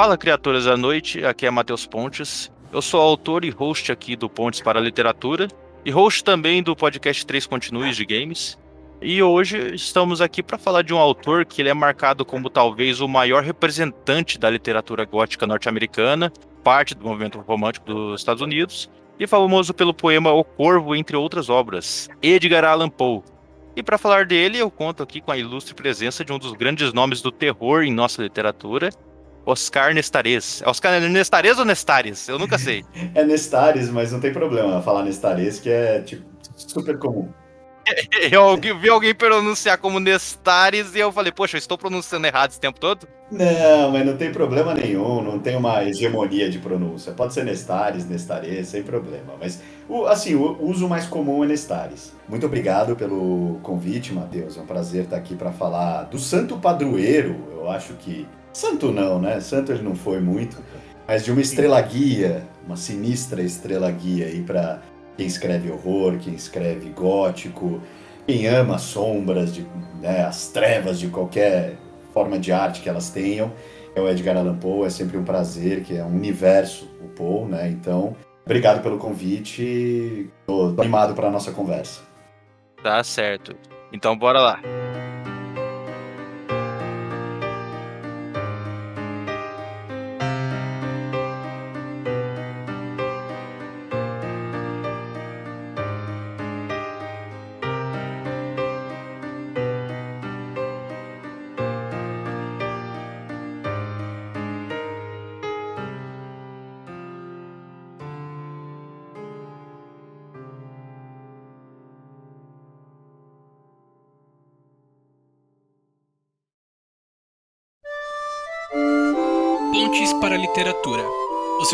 Fala, criaturas da noite, aqui é Matheus Pontes. Eu sou autor e host aqui do Pontes para a Literatura e host também do podcast Três Continues de Games. E hoje estamos aqui para falar de um autor que ele é marcado como talvez o maior representante da literatura gótica norte-americana, parte do movimento romântico dos Estados Unidos, e famoso pelo poema O Corvo, entre outras obras, Edgar Allan Poe. E para falar dele, eu conto aqui com a ilustre presença de um dos grandes nomes do terror em nossa literatura, Oscar Nestares. É Oscar Nestares ou Nestares? Eu nunca sei. é Nestares, mas não tem problema falar Nestares, que é tipo, super comum. Eu vi alguém pronunciar como Nestares e eu falei, poxa, eu estou pronunciando errado esse tempo todo? Não, mas não tem problema nenhum, não tem uma hegemonia de pronúncia. Pode ser Nestares, Nestares, sem problema. Mas, assim, o uso mais comum é Nestares. Muito obrigado pelo convite, Matheus. É um prazer estar aqui para falar do Santo Padroeiro. Eu acho que Santo não, né? Santo ele não foi muito, mas de uma estrela guia, uma sinistra estrela guia aí para quem escreve horror, quem escreve gótico, quem ama as sombras, de, né, as trevas de qualquer forma de arte que elas tenham. É o Edgar Allan Poe, é sempre um prazer, que é um universo o Poe, né? Então, obrigado pelo convite, tô animado para nossa conversa. Tá certo. Então, bora lá.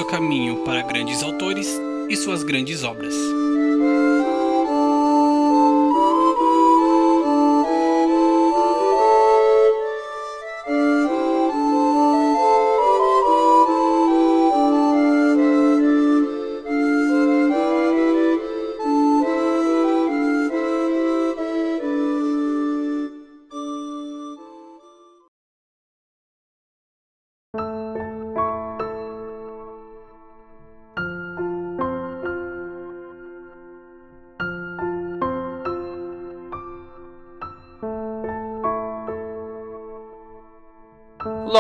Caminho para grandes autores e suas grandes obras.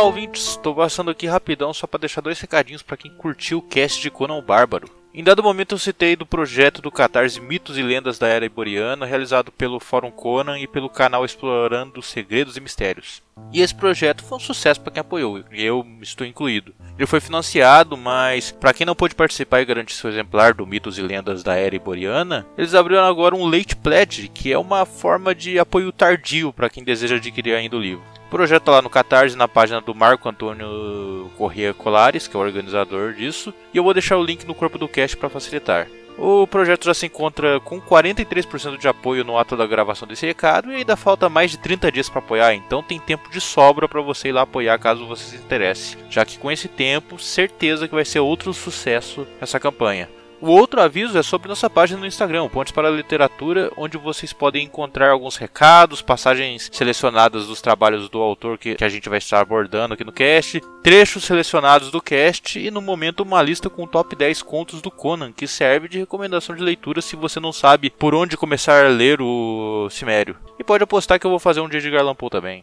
Ouvintes. Estou passando aqui rapidão só para deixar dois recadinhos para quem curtiu o cast de Conan o Bárbaro. Em dado momento eu citei do projeto do Catarse Mitos e Lendas da Era Iboriana, realizado pelo Fórum Conan e pelo canal Explorando Segredos e Mistérios. E esse projeto foi um sucesso para quem apoiou, e eu estou incluído. Ele foi financiado, mas para quem não pôde participar e garantir seu exemplar do Mitos e Lendas da Era Iboriana, eles abriram agora um Late Pledge, que é uma forma de apoio tardio para quem deseja adquirir ainda o livro. O projeto tá lá no Catarse, na página do Marco Antônio Corrêa Colares, que é o organizador disso, e eu vou deixar o link no corpo do cast para facilitar. O projeto já se encontra com 43% de apoio no ato da gravação desse recado e ainda falta mais de 30 dias para apoiar, então tem tempo de sobra para você ir lá apoiar caso você se interesse, já que com esse tempo, certeza que vai ser outro sucesso essa campanha. O outro aviso é sobre nossa página no Instagram, Pontes para a Literatura, onde vocês podem encontrar alguns recados, passagens selecionadas dos trabalhos do autor que, que, a gente vai estar abordando aqui no cast, trechos selecionados do cast e no momento uma lista com o top 10 contos do Conan, que serve de recomendação de leitura se você não sabe por onde começar a ler o Cimério. E pode apostar que eu vou fazer um dia de Garland Poe também.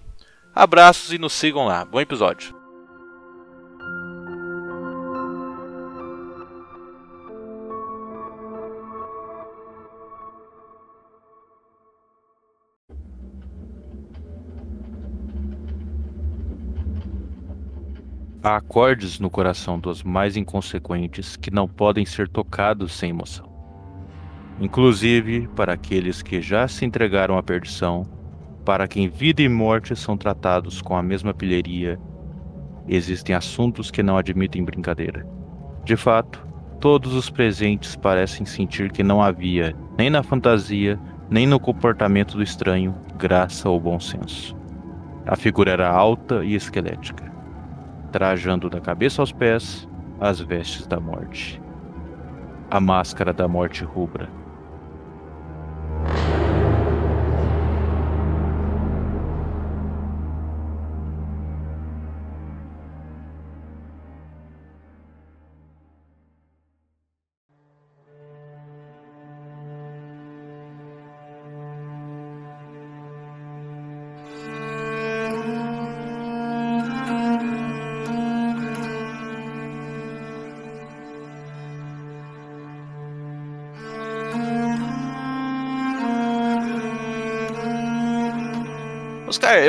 Abraços e nos sigam lá. Bom episódio. Há acordes no coração dos mais inconsequentes que não podem ser tocados sem emoção. Inclusive para aqueles que já se entregaram à perdição, para quem vida e morte são tratados com a mesma pilheria, existem assuntos que não admitem brincadeira. De fato, todos os presentes parecem sentir que não havia, nem na fantasia, nem no comportamento do estranho, graça ou bom senso. A figura era alta e esquelética trajando da cabeça aos pés as vestes da morte. A máscara da morte rubra.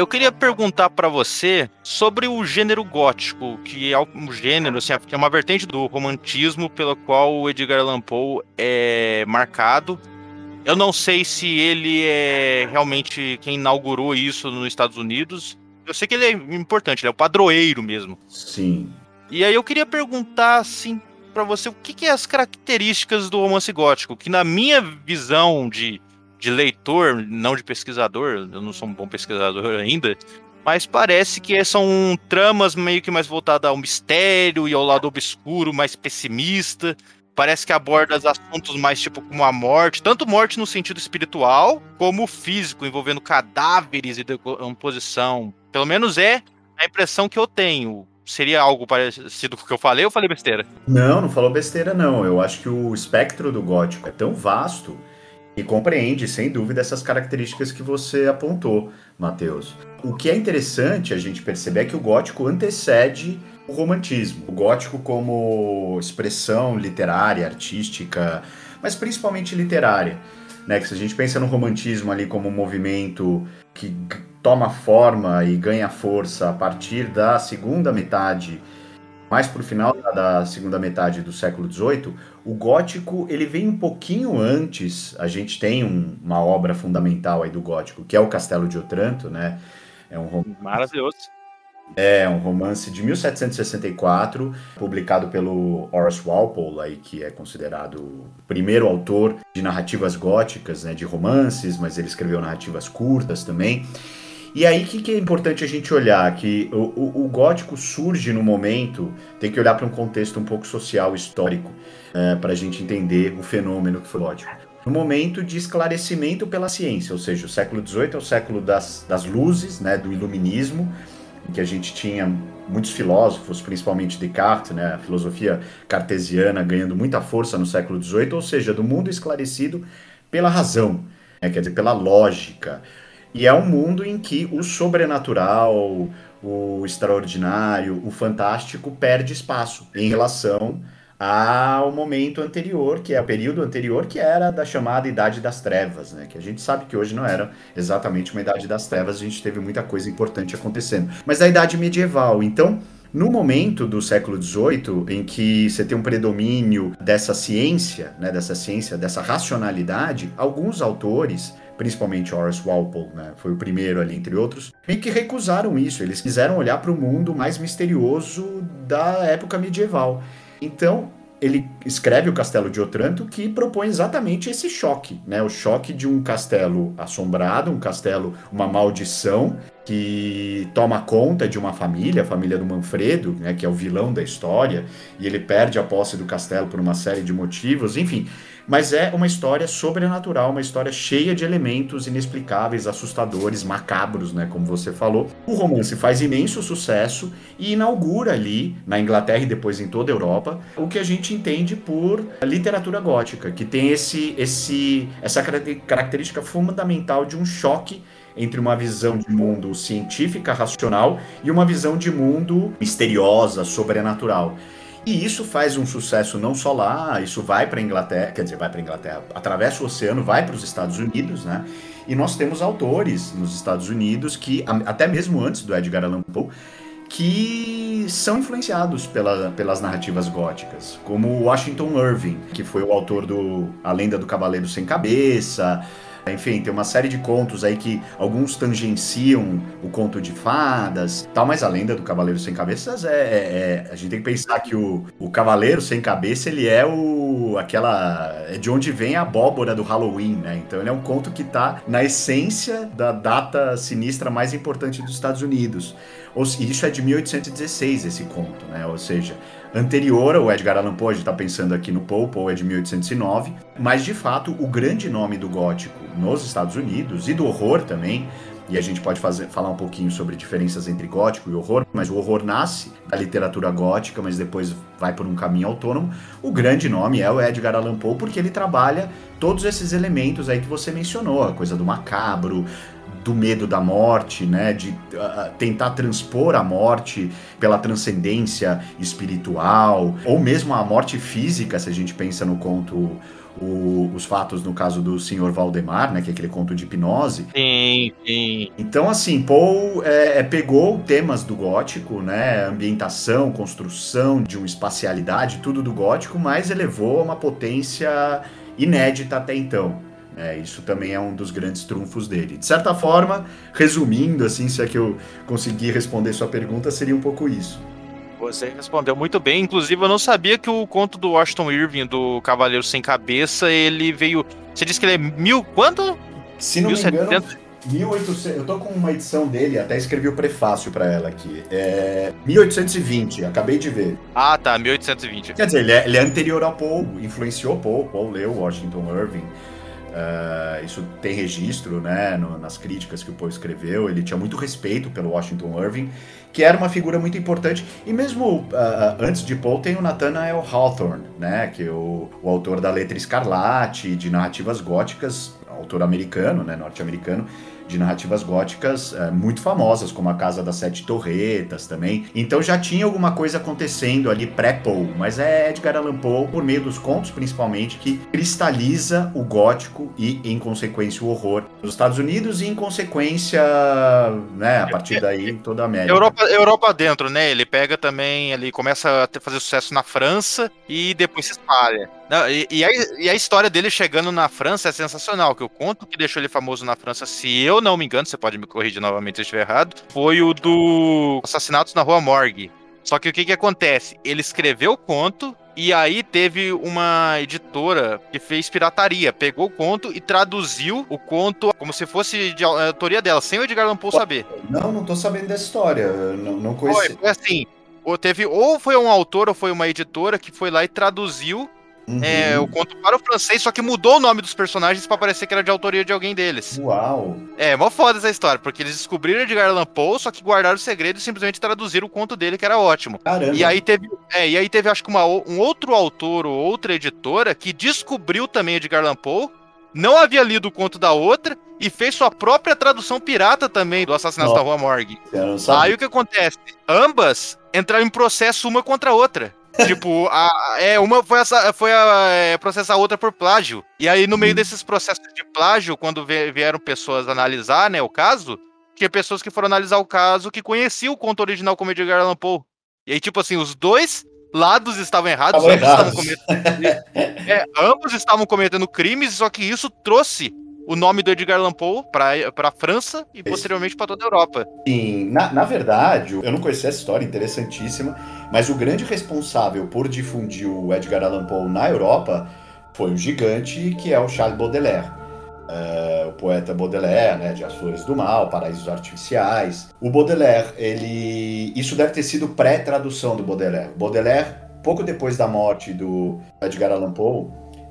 Eu queria perguntar para você sobre o gênero gótico, que é um gênero, assim, é uma vertente do romantismo pela qual o Edgar Allan Poe é marcado. Eu não sei se ele é realmente quem inaugurou isso nos Estados Unidos. Eu sei que ele é importante, ele é o padroeiro mesmo. Sim. E aí eu queria perguntar, assim, para você, o que, que é as características do romance gótico? Que na minha visão de de leitor, não de pesquisador, eu não sou um bom pesquisador ainda, mas parece que são tramas meio que mais voltadas ao mistério e ao lado obscuro, mais pessimista. Parece que aborda assuntos mais tipo como a morte, tanto morte no sentido espiritual como físico, envolvendo cadáveres e decomposição. Pelo menos é a impressão que eu tenho. Seria algo parecido com o que eu falei ou falei besteira? Não, não falou besteira, não. Eu acho que o espectro do gótico é tão vasto e compreende, sem dúvida, essas características que você apontou, Matheus. O que é interessante a gente perceber é que o gótico antecede o romantismo. O gótico como expressão literária, artística, mas principalmente literária. Né? Que se a gente pensa no romantismo ali como um movimento que toma forma e ganha força a partir da segunda metade mais para o final da segunda metade do século XVIII, o gótico ele vem um pouquinho antes. A gente tem um, uma obra fundamental aí do gótico, que é o Castelo de Otranto, né? É um maravilhoso. É um romance de 1764, publicado pelo Horace Walpole, aí, que é considerado o primeiro autor de narrativas góticas, né, de romances, mas ele escreveu narrativas curtas também. E aí, o que, que, é importante a gente olhar? Que o, o, o gótico surge no momento, tem que olhar para um contexto um pouco social, histórico, é, para a gente entender o fenômeno que foi o gótico. No momento de esclarecimento pela ciência, ou seja, o século XVIII é o século das, das luzes, né, do iluminismo, em que a gente tinha muitos filósofos, principalmente Descartes, né, a filosofia cartesiana ganhando muita força no século XVIII, ou seja, do mundo esclarecido pela razão, né, quer dizer, pela lógica, e é um mundo em que o sobrenatural, o extraordinário, o fantástico perde espaço em relação ao momento anterior, que é o período anterior, que era da chamada Idade das Trevas, né? Que a gente sabe que hoje não era exatamente uma Idade das Trevas, a gente teve muita coisa importante acontecendo. Mas a Idade Medieval, então, no momento do século XVIII, em que você tem um predomínio dessa ciência, né, dessa ciência, dessa racionalidade, alguns autores principalmente Horace Walpole, né, foi o primeiro ali, entre outros, meio que recusaram isso. Eles quiseram olhar para o mundo mais misterioso da época medieval. Então, ele escreve o Castelo de Otranto, que propõe exatamente esse choque, né? O choque de um castelo assombrado, um castelo, uma maldição que toma conta de uma família, a família do Manfredo, né, que é o vilão da história, e ele perde a posse do castelo por uma série de motivos, enfim. Mas é uma história sobrenatural, uma história cheia de elementos inexplicáveis, assustadores, macabros, né, como você falou. O romance faz imenso sucesso e inaugura ali, na Inglaterra e depois em toda a Europa, o que a gente entende por literatura gótica, que tem esse, esse, essa característica fundamental de um choque entre uma visão de mundo científica, racional, e uma visão de mundo misteriosa, sobrenatural. E isso faz um sucesso não só lá, isso vai para Inglaterra, quer dizer, vai para Inglaterra, atravessa o oceano, vai para os Estados Unidos, né? E nós temos autores nos Estados Unidos que, até mesmo antes do Edgar Allan Poe, que são influenciados pela, pelas narrativas góticas, como Washington Irving, que foi o autor do A Lenda do Cavaleiro Sem Cabeça, enfim, tem uma série de contos aí que alguns tangenciam o conto de fadas, tal, mas a lenda do Cavaleiro Sem Cabeças é, é, é, A gente tem que pensar que o, o Cavaleiro Sem Cabeça, ele é o. aquela. É de onde vem a abóbora do Halloween, né? Então ele é um conto que tá na essência da data sinistra mais importante dos Estados Unidos. E isso é de 1816, esse conto, né? Ou seja, anterior ao Edgar Allan Poe, a gente está pensando aqui no Poe, Poe é de 1809, mas de fato o grande nome do gótico nos Estados Unidos e do horror também, e a gente pode fazer, falar um pouquinho sobre diferenças entre gótico e horror, mas o horror nasce da literatura gótica, mas depois vai por um caminho autônomo. O grande nome é o Edgar Allan Poe, porque ele trabalha todos esses elementos aí que você mencionou, a coisa do macabro, do medo da morte, né, de uh, tentar transpor a morte pela transcendência espiritual, ou mesmo a morte física, se a gente pensa no conto o, os fatos no caso do Senhor Valdemar, né, que é aquele conto de hipnose. Sim, sim. Então, assim, Paul é, é, pegou temas do gótico, né, ambientação, construção de uma espacialidade, tudo do gótico, mas elevou a uma potência inédita até então. É, isso também é um dos grandes trunfos dele. De certa forma, resumindo, assim, se é que eu conseguir responder sua pergunta, seria um pouco isso. Você respondeu muito bem. Inclusive, eu não sabia que o conto do Washington Irving, do Cavaleiro Sem Cabeça, ele veio. Você disse que ele é mil. Quanto? Se não 1700... me engano. 1800, eu tô com uma edição dele, até escrevi o prefácio para ela aqui. É 1820, acabei de ver. Ah, tá, 1820. Quer dizer, ele é, ele é anterior ao Paul, influenciou Paul, Paul leu Washington Irving. Uh, isso tem registro né, no, nas críticas que o Poe escreveu. Ele tinha muito respeito pelo Washington Irving, que era uma figura muito importante. E mesmo uh, antes de Poe tem o Nathaniel Hawthorne, né, que é o, o autor da Letra Escarlate, de narrativas góticas, autor americano, né, norte-americano, de narrativas góticas é, muito famosas, como a Casa das Sete Torretas também. Então já tinha alguma coisa acontecendo ali pré-Poe, mas é Edgar Allan Poe, por meio dos contos principalmente, que cristaliza o gótico e, em consequência, o horror nos Estados Unidos e, em consequência, né, a partir daí, toda a América. Europa, Europa dentro, né? Ele pega também, ele começa a fazer sucesso na França e depois se espalha. Não, e, e, a, e, a, história dele chegando na França é sensacional, que o conto que deixou ele famoso na França, se eu não me engano, você pode me corrigir novamente se eu estiver errado, foi o do Assassinatos na Rua Morgue. Só que o que que acontece? Ele escreveu o conto e aí teve uma editora que fez pirataria, pegou o conto e traduziu o conto como se fosse de autoria dela, sem o Edgar Allan Poe saber. Não, não tô sabendo dessa história, não, não conheci. Foi, foi assim, ou teve ou foi um autor ou foi uma editora que foi lá e traduziu Uhum. É, o conto para o francês, só que mudou o nome dos personagens para parecer que era de autoria de alguém deles. Uau! É, mó foda essa história, porque eles descobriram Edgar Allan Poe, só que guardaram o segredo e simplesmente traduziram o conto dele, que era ótimo. Caramba! E aí teve, é, e aí teve acho que uma, um outro autor ou outra editora que descobriu também Edgar Allan Poe, não havia lido o conto da outra e fez sua própria tradução pirata também do Assassinato Nossa. da Rua Morgue. Aí o que acontece? Ambas entraram em processo uma contra a outra tipo, a, é, uma foi, essa, foi a, é, processar a outra por plágio. E aí, no meio uhum. desses processos de plágio, quando vieram pessoas analisar, né, o caso, tinha pessoas que foram analisar o caso que conheciam o conto original como Edgar Allan Poe. E aí, tipo assim, os dois lados estavam errados, ambos, Estavam cometendo, é, ambos estavam cometendo crimes, só que isso trouxe o nome do Edgar Allan Poe para a França e posteriormente para toda a Europa. Sim, na, na verdade, eu não conhecia essa história, interessantíssima, mas o grande responsável por difundir o Edgar Allan Poe na Europa foi um gigante que é o Charles Baudelaire. Uh, o poeta Baudelaire, né, de As Flores do Mal, Paraísos Artificiais. O Baudelaire, ele, isso deve ter sido pré-tradução do Baudelaire. Baudelaire, pouco depois da morte do Edgar Allan Poe,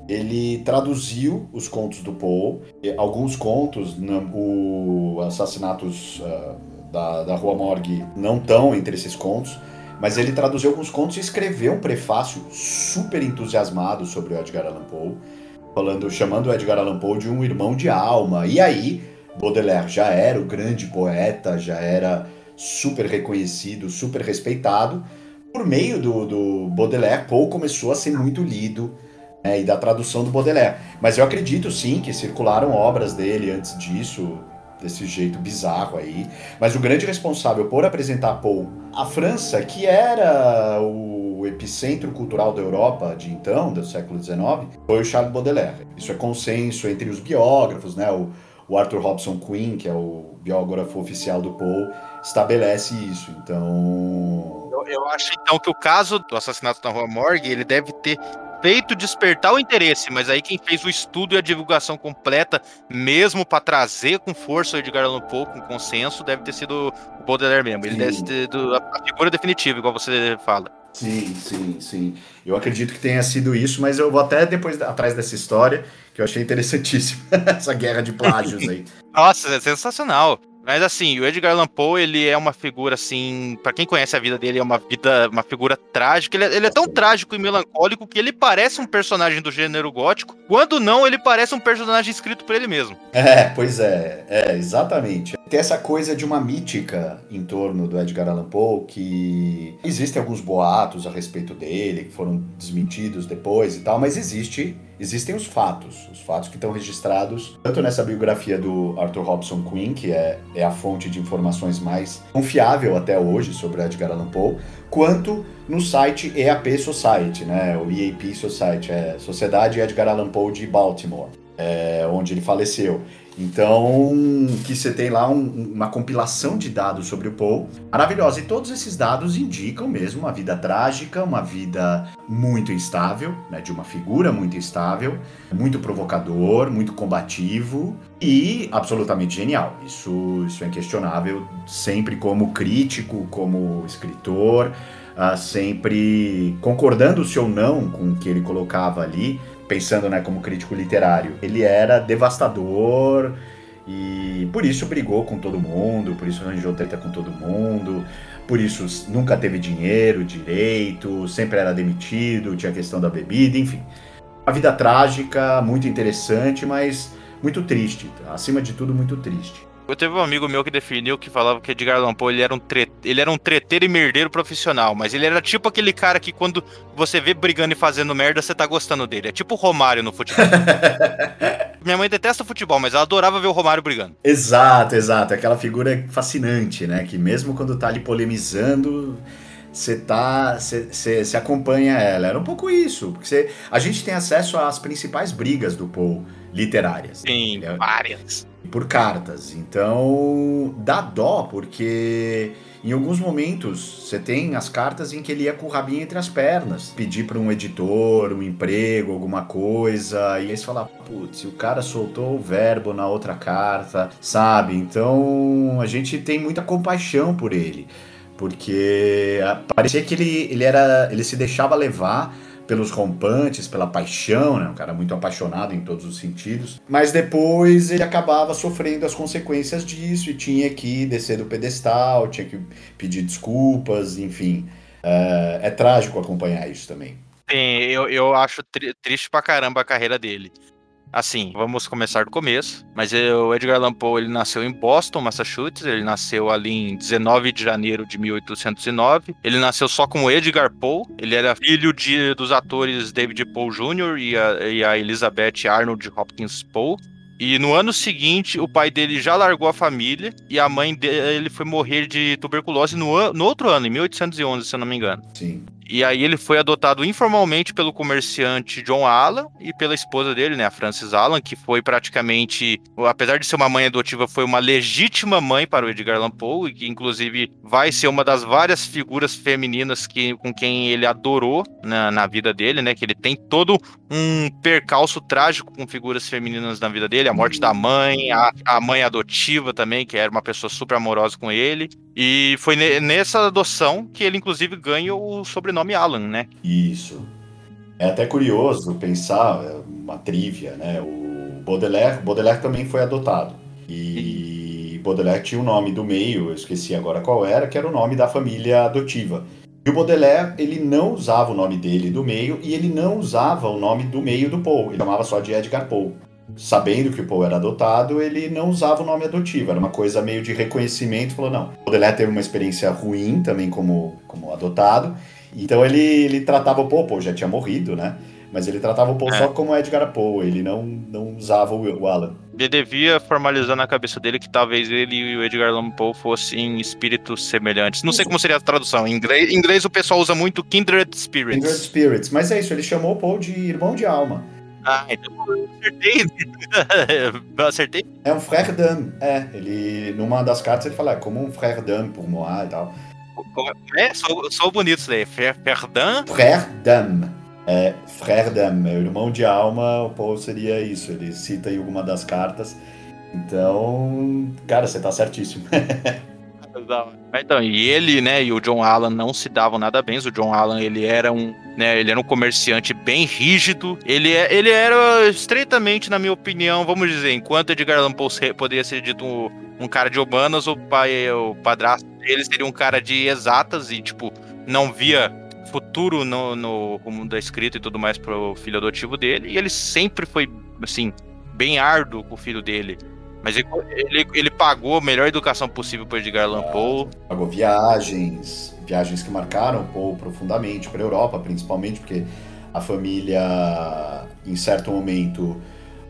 ele traduziu os contos do Poe, alguns contos, o Assassinatos uh, da, da Rua Morgue não estão entre esses contos, mas ele traduziu alguns contos e escreveu um prefácio super entusiasmado sobre o Edgar Allan Poe, falando, chamando o Edgar Allan Poe de um irmão de alma. E aí, Baudelaire já era o grande poeta, já era super reconhecido, super respeitado. Por meio do, do Baudelaire, Poe começou a ser muito lido é, e da tradução do Baudelaire. Mas eu acredito sim que circularam obras dele antes disso, desse jeito bizarro aí. Mas o grande responsável por apresentar Poe à França, que era o epicentro cultural da Europa de então, do século XIX, foi o Charles Baudelaire. Isso é consenso entre os biógrafos, né? O, o Arthur Robson Quinn, que é o biógrafo oficial do Poe, estabelece isso. Então, eu, acho então que o caso do assassinato da Rua Morgue, ele deve ter feito despertar o interesse, mas aí quem fez o estudo e a divulgação completa, mesmo para trazer com força o Edgar Allan Poe com consenso, deve ter sido o Baudelaire mesmo. Ele sim. deve ter sido a figura definitiva, igual você fala. Sim, sim, sim. Eu acredito que tenha sido isso, mas eu vou até depois atrás dessa história, que eu achei interessantíssima, essa guerra de plágios aí. Nossa, é sensacional. Mas assim, o Edgar Allan Poe, ele é uma figura assim, para quem conhece a vida dele, é uma vida, uma figura trágica. Ele é, ele é, tão trágico e melancólico que ele parece um personagem do gênero gótico, quando não, ele parece um personagem escrito por ele mesmo. É, pois é, é, exatamente. Tem essa coisa de uma mítica em torno do Edgar Allan Poe que existem alguns boatos a respeito dele que foram desmentidos depois e tal, mas existe existem os fatos, os fatos que estão registrados tanto nessa biografia do Arthur Robson Quinn, que é, é a fonte de informações mais confiável até hoje sobre Edgar Allan Poe, quanto no site EAP Society, né, o EAP Society, é Sociedade Edgar Allan Poe de Baltimore, é, onde ele faleceu. Então, que você tem lá um, uma compilação de dados sobre o Poe, maravilhosa. E todos esses dados indicam mesmo uma vida trágica, uma vida muito instável, né, de uma figura muito instável, muito provocador, muito combativo e absolutamente genial. Isso, isso é inquestionável, sempre como crítico, como escritor, uh, sempre concordando se ou não com o que ele colocava ali pensando né, como crítico literário, ele era devastador e por isso brigou com todo mundo, por isso arranjou treta com todo mundo, por isso nunca teve dinheiro direito, sempre era demitido, tinha a questão da bebida, enfim. Uma vida trágica, muito interessante, mas muito triste, acima de tudo muito triste. Eu teve um amigo meu que definiu que falava que Edgar Allan Poe ele era um tre... ele era um treteiro e merdeiro profissional, mas ele era tipo aquele cara que quando você vê brigando e fazendo merda, você tá gostando dele. É tipo o Romário no futebol. Minha mãe detesta futebol, mas ela adorava ver o Romário brigando. Exato, exato. Aquela figura fascinante, né? Que mesmo quando tá ali polemizando, você tá. Você acompanha ela. Era um pouco isso. Porque cê, a gente tem acesso às principais brigas do Poe literárias. Sim, é, várias por cartas. Então dá dó, porque em alguns momentos você tem as cartas em que ele ia com o rabinho entre as pernas, pedir para um editor, um emprego, alguma coisa, e aí você fala, putz, o cara soltou o verbo na outra carta, sabe? Então a gente tem muita compaixão por ele, porque parecia que ele, ele era, ele se deixava levar pelos rompantes, pela paixão, né? Um cara muito apaixonado em todos os sentidos. Mas depois ele acabava sofrendo as consequências disso e tinha que descer do pedestal, tinha que pedir desculpas, enfim. É, é trágico acompanhar isso também. Sim, eu, eu acho tri triste pra caramba a carreira dele. Assim, vamos começar do começo. Mas o Edgar Allan Poe ele nasceu em Boston, Massachusetts. Ele nasceu ali em 19 de janeiro de 1809. Ele nasceu só como Edgar Poe. Ele era filho de, dos atores David Poe Jr. E a, e a Elizabeth Arnold Hopkins Poe. E no ano seguinte, o pai dele já largou a família e a mãe dele foi morrer de tuberculose no, no outro ano, em 1811, se eu não me engano. Sim. E aí ele foi adotado informalmente pelo comerciante John Allan e pela esposa dele, né, a Frances Allan, que foi praticamente, apesar de ser uma mãe adotiva, foi uma legítima mãe para o Edgar Allan Poe, e que inclusive vai ser uma das várias figuras femininas que, com quem ele adorou na, na vida dele, né, que ele tem todo um percalço trágico com figuras femininas na vida dele, a morte da mãe, a, a mãe adotiva também, que era uma pessoa super amorosa com ele, e foi nessa adoção que ele, inclusive, ganha o sobrenome Alan, né? Isso. É até curioso pensar, é uma trivia, né? O Baudelaire, Baudelaire também foi adotado. E Baudelaire tinha o nome do meio, eu esqueci agora qual era, que era o nome da família adotiva. E o Baudelaire, ele não usava o nome dele do meio e ele não usava o nome do meio do Poe, ele chamava só de Edgar Poe sabendo que o Poe era adotado, ele não usava o nome adotivo. Era uma coisa meio de reconhecimento. Falou, não. O Baudelaire teve uma experiência ruim também como, como adotado. Então ele, ele tratava o Poe, o Poe já tinha morrido, né? Mas ele tratava o Poe é. só como Edgar Poe, ele não, não usava o, o Alan. Ele devia formalizar na cabeça dele que talvez ele e o Edgar Allan Poe fossem espíritos semelhantes. Não sei como seria a tradução. Em inglês, em inglês o pessoal usa muito Kindred Spirits. Kindred Spirits, mas é isso, ele chamou o Poe de irmão de alma. Ah, então eu acertei. eu acertei. É um frère d'âme. É, ele, numa das cartas ele fala, é como um frère d'âme por Moá e tal. É, sou, sou bonito isso daí. Frère d'âme? Frère d'âme. É, frère d'âme, é irmão de alma, o Paul seria isso. Ele cita em alguma das cartas. Então, cara, você tá certíssimo. Então, e ele, né, e o John Allan não se davam nada bem. O John Allan, ele era um, né, ele era um comerciante bem rígido. Ele, é, ele era estreitamente, na minha opinião, vamos dizer, enquanto Edgar Allan Poe poderia ser dito um, um cara de humanas, o pai, o padrasto dele seria um cara de exatas e, tipo, não via futuro no, no mundo da escrita e tudo mais pro filho adotivo dele. E ele sempre foi, assim, bem árduo com o filho dele. Mas ele, ele, ele pagou a melhor educação possível para Edgar Allan Poe. Pagou viagens, viagens que marcaram Poe profundamente para a Europa, principalmente porque a família, em certo momento,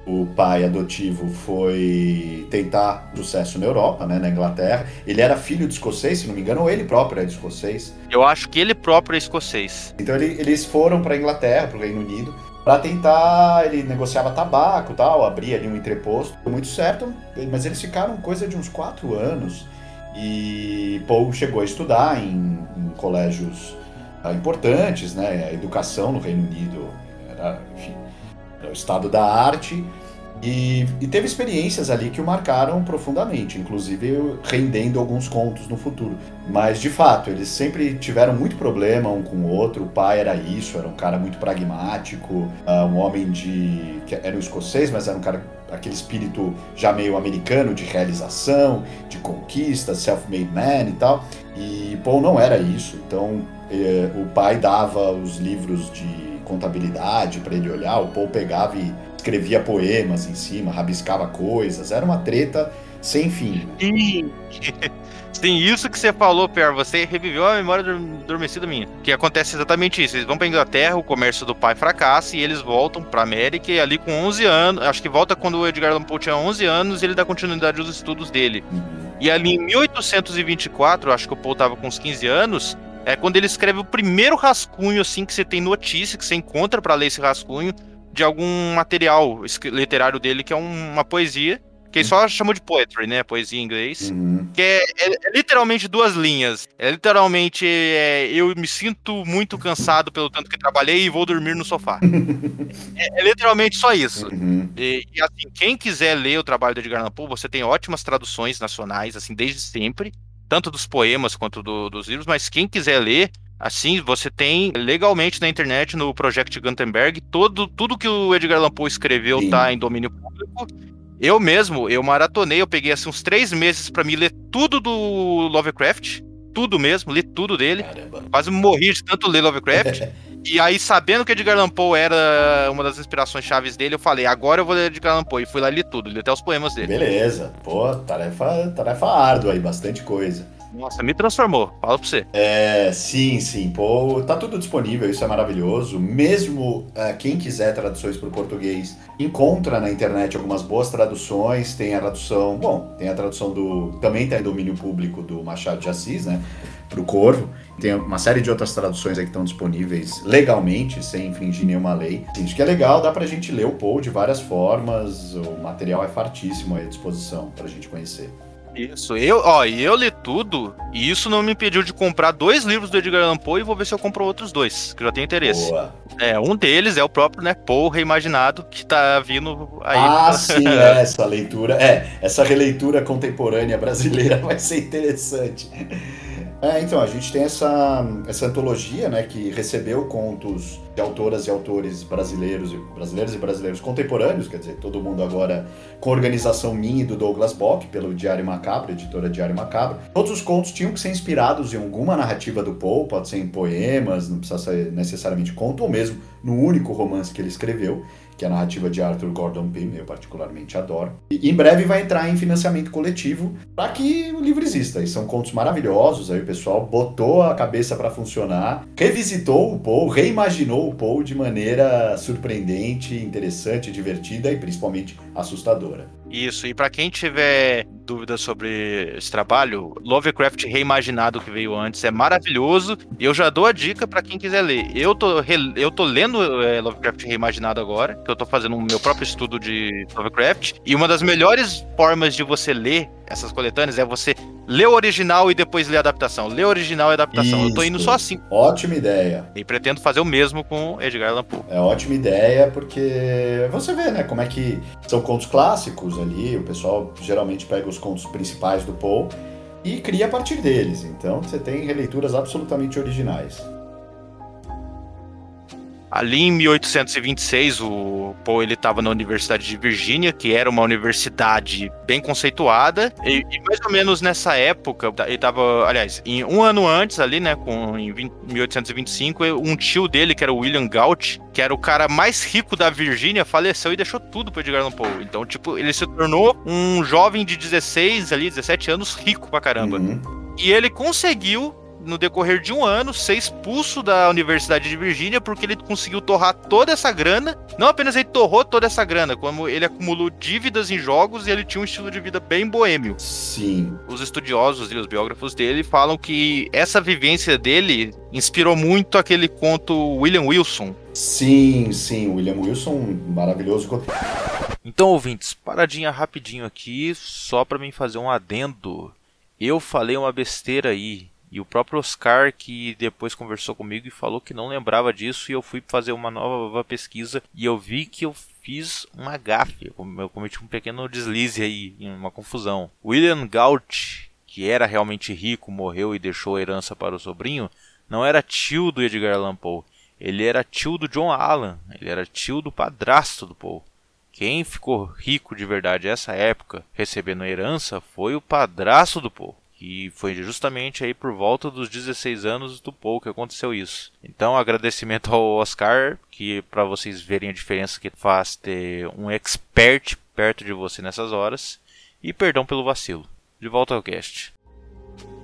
o pai adotivo foi tentar sucesso na Europa, né, na Inglaterra. Ele era filho de escocês, se não me engano, ou ele próprio era escocês. Eu acho que ele próprio é escocês. Então ele, eles foram para a Inglaterra, para o Reino Unido, para tentar, ele negociava tabaco tal, abria ali um entreposto, deu muito certo, mas eles ficaram coisa de uns quatro anos e Paul chegou a estudar em, em colégios ah, importantes, né, a educação no Reino Unido era, enfim, era o estado da arte e, e, teve experiências ali que o marcaram profundamente, inclusive rendendo alguns contos no futuro. Mas de fato, eles sempre tiveram muito problema um com o outro. O pai era isso, era um cara muito pragmático, uh, um homem de. que era um escocês, mas era um cara aquele espírito já meio americano de realização, de conquista, self-made man e tal. E Paul não era isso. Então eh, o pai dava os livros de contabilidade para ele olhar, o Paul pegava e escrevia poemas em cima, rabiscava coisas, era uma treta sem fim. Sim, Sim isso que você falou, Pior, você reviveu a memória adormecida minha. Que acontece exatamente isso. Eles vão pra Inglaterra, o comércio do pai fracassa e eles voltam pra América e ali com 11 anos, acho que volta quando o Edgar Allan Poe tinha 11 anos e ele dá continuidade aos estudos dele. Uhum. E ali em 1824, acho que o Poe tava com uns 15 anos, é quando ele escreve o primeiro rascunho assim que você tem notícia, que você encontra para ler esse rascunho, de algum material literário dele, que é uma poesia, que ele só chamou de poetry, né? Poesia em inglês. Uhum. Que é, é, é, literalmente duas linhas. É literalmente é, eu me sinto muito cansado pelo tanto que trabalhei e vou dormir no sofá. é, é, literalmente só isso. Uhum. E, e, assim, quem quiser ler o trabalho do Edgar Allan Poe, você tem ótimas traduções nacionais, assim, desde sempre. Tanto dos poemas quanto do, dos livros, mas quem quiser ler, Assim, você tem legalmente na internet, no Project Gutenberg, todo, tudo que o Edgar Allan Poe escreveu Sim. tá em domínio público. Eu mesmo, eu maratonei, eu peguei assim, uns três meses para me ler tudo do Lovecraft, tudo mesmo, li tudo dele. Caramba. Quase morri de tanto ler Lovecraft. e aí, sabendo que Edgar Allan Poe era uma das inspirações chaves dele, eu falei, agora eu vou ler Edgar Allan Poe. E fui lá e li tudo, li até os poemas dele. Beleza. Pô, tarefa, tarefa árdua aí, bastante coisa. Nossa, me transformou. Fala pra você. É, sim, sim. Pô, tá tudo disponível, isso é maravilhoso. Mesmo uh, quem quiser traduções para o português, encontra na internet algumas boas traduções. Tem a tradução, bom, tem a tradução do. Também tem domínio público do Machado de Assis, né? Pro Corvo. Tem uma série de outras traduções aí que estão disponíveis legalmente, sem infringir nenhuma lei. Isso que é legal, dá pra gente ler o Paul de várias formas. O material é fartíssimo à disposição pra gente conhecer. Isso, eu, ó, eu li tudo e isso não me impediu de comprar dois livros do Edgar Allan Poe e vou ver se eu compro outros dois, que eu já tenho interesse. Boa. É, um deles é o próprio, né, Poe reimaginado, que tá vindo aí. Ah, sim, é, essa leitura, é, essa releitura contemporânea brasileira vai ser interessante. É, então, a gente tem essa, essa antologia, né, que recebeu contos de autoras e autores brasileiros e brasileiros e brasileiros contemporâneos, quer dizer, todo mundo agora com organização minha e do Douglas Bock, pelo Diário Macabro, editora Diário Macabro. Todos os contos tinham que ser inspirados em alguma narrativa do Poe, pode ser em poemas, não precisa ser necessariamente conto, ou mesmo no único romance que ele escreveu que é a narrativa de Arthur Gordon Pym, eu particularmente adoro. E em breve vai entrar em financiamento coletivo para que o livro exista. E são contos maravilhosos, aí o pessoal botou a cabeça para funcionar, revisitou o Poe, reimaginou o Poe de maneira surpreendente, interessante, divertida e principalmente assustadora. Isso, e para quem tiver dúvidas sobre esse trabalho, Lovecraft reimaginado que veio antes é maravilhoso. E eu já dou a dica para quem quiser ler. Eu tô, eu tô lendo é, Lovecraft reimaginado agora, que eu tô fazendo o meu próprio estudo de Lovecraft. E uma das melhores formas de você ler essas coletâneas é você ler o original e depois ler a adaptação. Ler o original e a adaptação. Isso. Eu tô indo só assim. Ótima ideia. E pretendo fazer o mesmo com Edgar Allan Poe. É ótima ideia porque você vê, né, como é que são contos clássicos ali, o pessoal geralmente pega os contos principais do Poe e cria a partir deles. Então você tem releituras absolutamente originais. Ali em 1826, o Poe ele estava na Universidade de Virgínia, que era uma universidade bem conceituada, e, e, mais ou menos nessa época, ele estava, aliás, em um ano antes ali, né, com em 20, 1825, um tio dele, que era o William Galt, que era o cara mais rico da Virgínia, faleceu e deixou tudo para Edgar Allan Poe. Então, tipo, ele se tornou um jovem de 16 ali, 17 anos, rico pra caramba. Uhum. E ele conseguiu no decorrer de um ano, ser expulso da Universidade de Virgínia porque ele conseguiu torrar toda essa grana. Não apenas ele torrou toda essa grana, como ele acumulou dívidas em jogos e ele tinha um estilo de vida bem boêmio. Sim. Os estudiosos e os biógrafos dele falam que essa vivência dele inspirou muito aquele conto William Wilson. Sim, sim, William Wilson, maravilhoso. Então, ouvintes, paradinha rapidinho aqui, só para mim fazer um adendo. Eu falei uma besteira aí. E o próprio Oscar, que depois conversou comigo e falou que não lembrava disso, e eu fui fazer uma nova pesquisa e eu vi que eu fiz uma gafe, eu cometi um pequeno deslize aí, uma confusão. William Galt, que era realmente rico, morreu e deixou a herança para o sobrinho, não era tio do Edgar Allan Poe, ele era tio do John Allan, ele era tio do padrasto do Poe. Quem ficou rico de verdade nessa época, recebendo a herança, foi o padrasto do Poe. E foi justamente aí por volta dos 16 anos do Paul que aconteceu isso. Então, agradecimento ao Oscar, que para vocês verem a diferença que faz ter um expert perto de você nessas horas. E perdão pelo vacilo. De volta ao cast.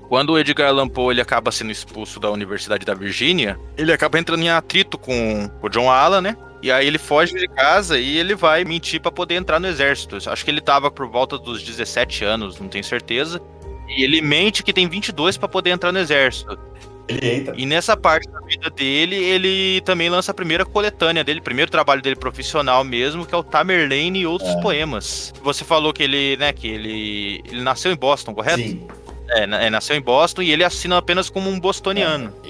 Quando o Edgar Allan Poe ele acaba sendo expulso da Universidade da Virgínia, ele acaba entrando em atrito com o John Allan, né? E aí ele foge de casa e ele vai mentir para poder entrar no exército. Acho que ele tava por volta dos 17 anos, não tenho certeza. E ele mente que tem 22 para poder entrar no exército. Ele entra. E nessa parte da vida dele, ele também lança a primeira coletânea dele, primeiro trabalho dele profissional mesmo, que é o Tamerlane e outros é. poemas. Você falou que ele, né, que ele, ele nasceu em Boston, correto? Sim. É, é nasceu em Boston e ele assina apenas como um bostoniano. É.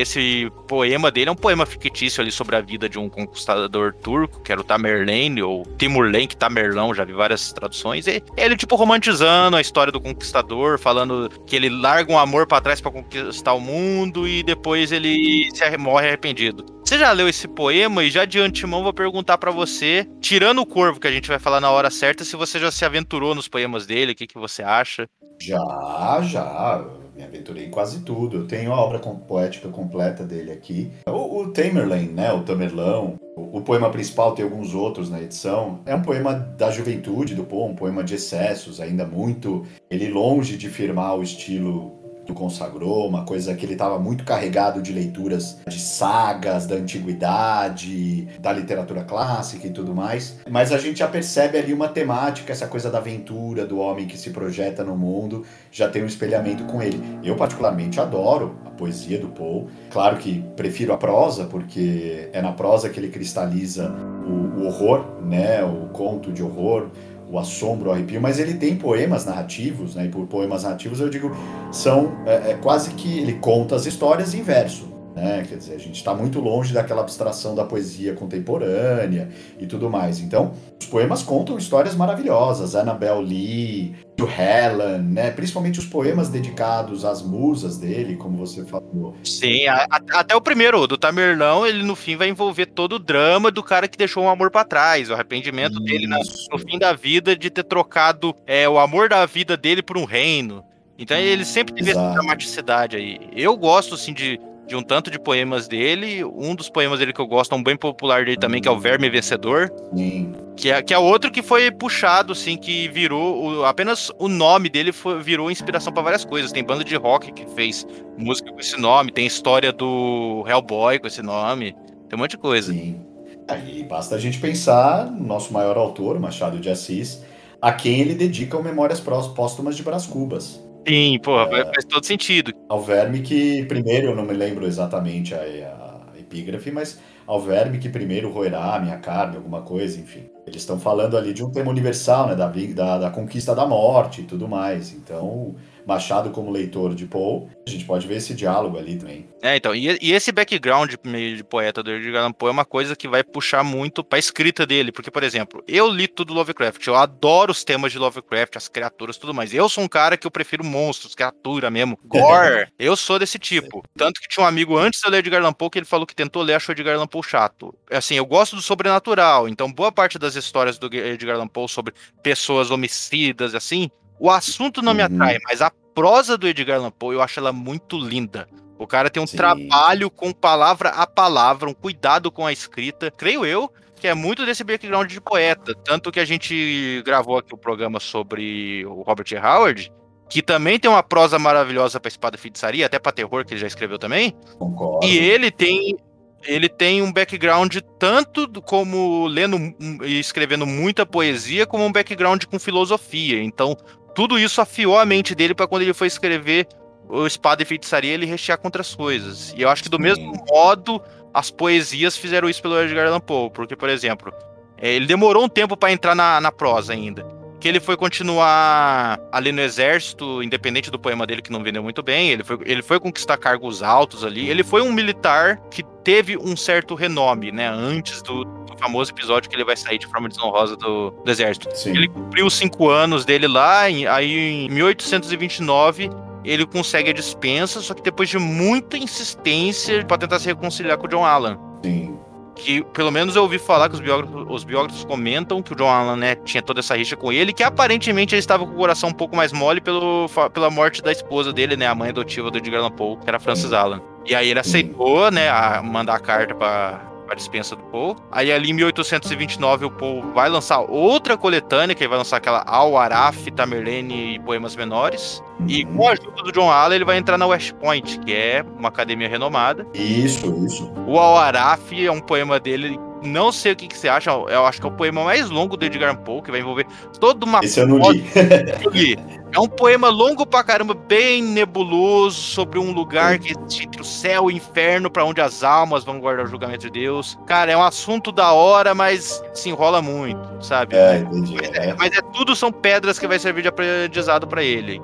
Esse poema dele é um poema fictício ali sobre a vida de um conquistador turco, que era o Tamerlane, ou Timurlenk Tamerlão, já vi várias traduções. E ele, tipo, romantizando a história do conquistador, falando que ele larga um amor para trás para conquistar o mundo e depois ele se morre arrependido. Você já leu esse poema e já de antemão vou perguntar para você, tirando o corvo que a gente vai falar na hora certa, se você já se aventurou nos poemas dele, o que, que você acha? Já, já aventurei quase tudo. Eu tenho a obra poética completa dele aqui. O, o Tamerlane, né? O Tamerlão. O, o, poema principal tem alguns outros na edição. É um poema da juventude do Poe, um poema de excessos, ainda muito. Ele longe de firmar o estilo do consagrou, uma coisa que ele estava muito carregado de leituras de sagas da antiguidade, da literatura clássica e tudo mais. Mas a gente já percebe ali uma temática, essa coisa da aventura, do homem que se projeta no mundo, já tem um espelhamento com ele. Eu particularmente adoro a poesia do Poe. Claro que prefiro a prosa, porque é na prosa que ele cristaliza o, o horror, né, o conto de horror, o assombro, o arrepio, mas ele tem poemas narrativos, né? E por poemas narrativos eu digo, são é, é quase que ele conta as histórias em verso. Né? Quer dizer, a gente está muito longe daquela abstração da poesia contemporânea e tudo mais. Então, os poemas contam histórias maravilhosas. Annabel Lee, do Helen, né? Principalmente os poemas dedicados às musas dele, como você falou. Sim, a, a, até o primeiro, do Tamerlão, ele no fim vai envolver todo o drama do cara que deixou o amor para trás, o arrependimento Isso. dele na, no fim da vida de ter trocado é, o amor da vida dele por um reino. Então ele sempre teve Exato. essa dramaticidade aí. Eu gosto, assim, de, de um tanto de poemas dele. Um dos poemas dele que eu gosto, um bem popular dele também, que é o Verme Vencedor. Sim. Que é, que é outro que foi puxado, assim, que virou. O, apenas o nome dele foi, virou inspiração para várias coisas. Tem banda de rock que fez música com esse nome, tem história do Hellboy com esse nome. Tem um monte de coisa. Sim. Aí basta a gente pensar no nosso maior autor, Machado de Assis, a quem ele dedica o Memórias Póstumas de Brás Cubas. Sim, porra, é, faz todo sentido. Ao verme que primeiro, eu não me lembro exatamente a, a epígrafe, mas ao verme que primeiro roerá a minha carne, alguma coisa, enfim. Eles estão falando ali de um tema universal, né? Da, da, da conquista da morte e tudo mais. Então, Machado como leitor de Poe, a gente pode ver esse diálogo ali também. É, então, e, e esse background meio de poeta do Edgar Allan Poe é uma coisa que vai puxar muito pra escrita dele, porque, por exemplo, eu li tudo Lovecraft, eu adoro os temas de Lovecraft, as criaturas, tudo mais. Eu sou um cara que eu prefiro monstros, criatura mesmo, gore, eu sou desse tipo. Tanto que tinha um amigo antes de eu ler Edgar Allan Poe que ele falou que tentou ler, achou Edgar Allan Poe chato. Assim, eu gosto do sobrenatural, então boa parte das histórias do Edgar Allan Poe sobre pessoas homicidas, assim, o assunto não me uhum. atrai, mas a prosa do Edgar Allan Poe eu acho ela muito linda. O cara tem um Sim. trabalho com palavra a palavra, um cuidado com a escrita, creio eu, que é muito desse background de poeta. Tanto que a gente gravou aqui o programa sobre o Robert E. Howard, que também tem uma prosa maravilhosa para espada feitiçaria, até para terror que ele já escreveu também. Concordo. E ele tem ele tem um background tanto como lendo e escrevendo muita poesia, como um background com filosofia. Então, tudo isso afiou a mente dele para quando ele foi escrever o Espada e Feitiçaria, ele rechear com outras coisas. E eu acho que do Sim. mesmo modo, as poesias fizeram isso pelo Edgar Allan Poe. Porque, por exemplo, é, ele demorou um tempo para entrar na, na prosa ainda. Que ele foi continuar ali no exército, independente do poema dele que não vendeu muito bem. Ele foi, ele foi conquistar cargos altos ali. Ele foi um militar que teve um certo renome, né? Antes do, famoso episódio que ele vai sair de forma desonrosa do, do exército. Sim. Ele cumpriu os cinco anos dele lá, aí em 1829 ele consegue a dispensa, só que depois de muita insistência para tentar se reconciliar com o John Allan. Sim. Que pelo menos eu ouvi falar que os biógrafos, os biógrafos comentam que o John Allan né, tinha toda essa rixa com ele, que aparentemente ele estava com o coração um pouco mais mole pelo, pela morte da esposa dele, né, a mãe adotiva do Edgar Allan Poe, que era Francis Allan. E aí ele aceitou, né, a mandar a carta para a dispensa do Poe. Aí ali em 1829 o Poe vai lançar outra coletânea, que ele vai lançar aquela Al-Araf, Tamerlane e Poemas Menores. E com a ajuda do John Allen, ele vai entrar na West Point, que é uma academia renomada. Isso, isso. O Al-Araf é um poema dele não sei o que, que, você acha. Eu acho que é o poema mais longo do Edgar Poe, que vai envolver toda uma. Esse eu não li. É um poema longo pra caramba, bem nebuloso, sobre um lugar que entre o céu e o inferno, para onde as almas vão guardar o julgamento de Deus. Cara, é um assunto da hora, mas se enrola muito, sabe? É, entendi. Mas é, mas é tudo são pedras que vai servir de aprendizado para ele.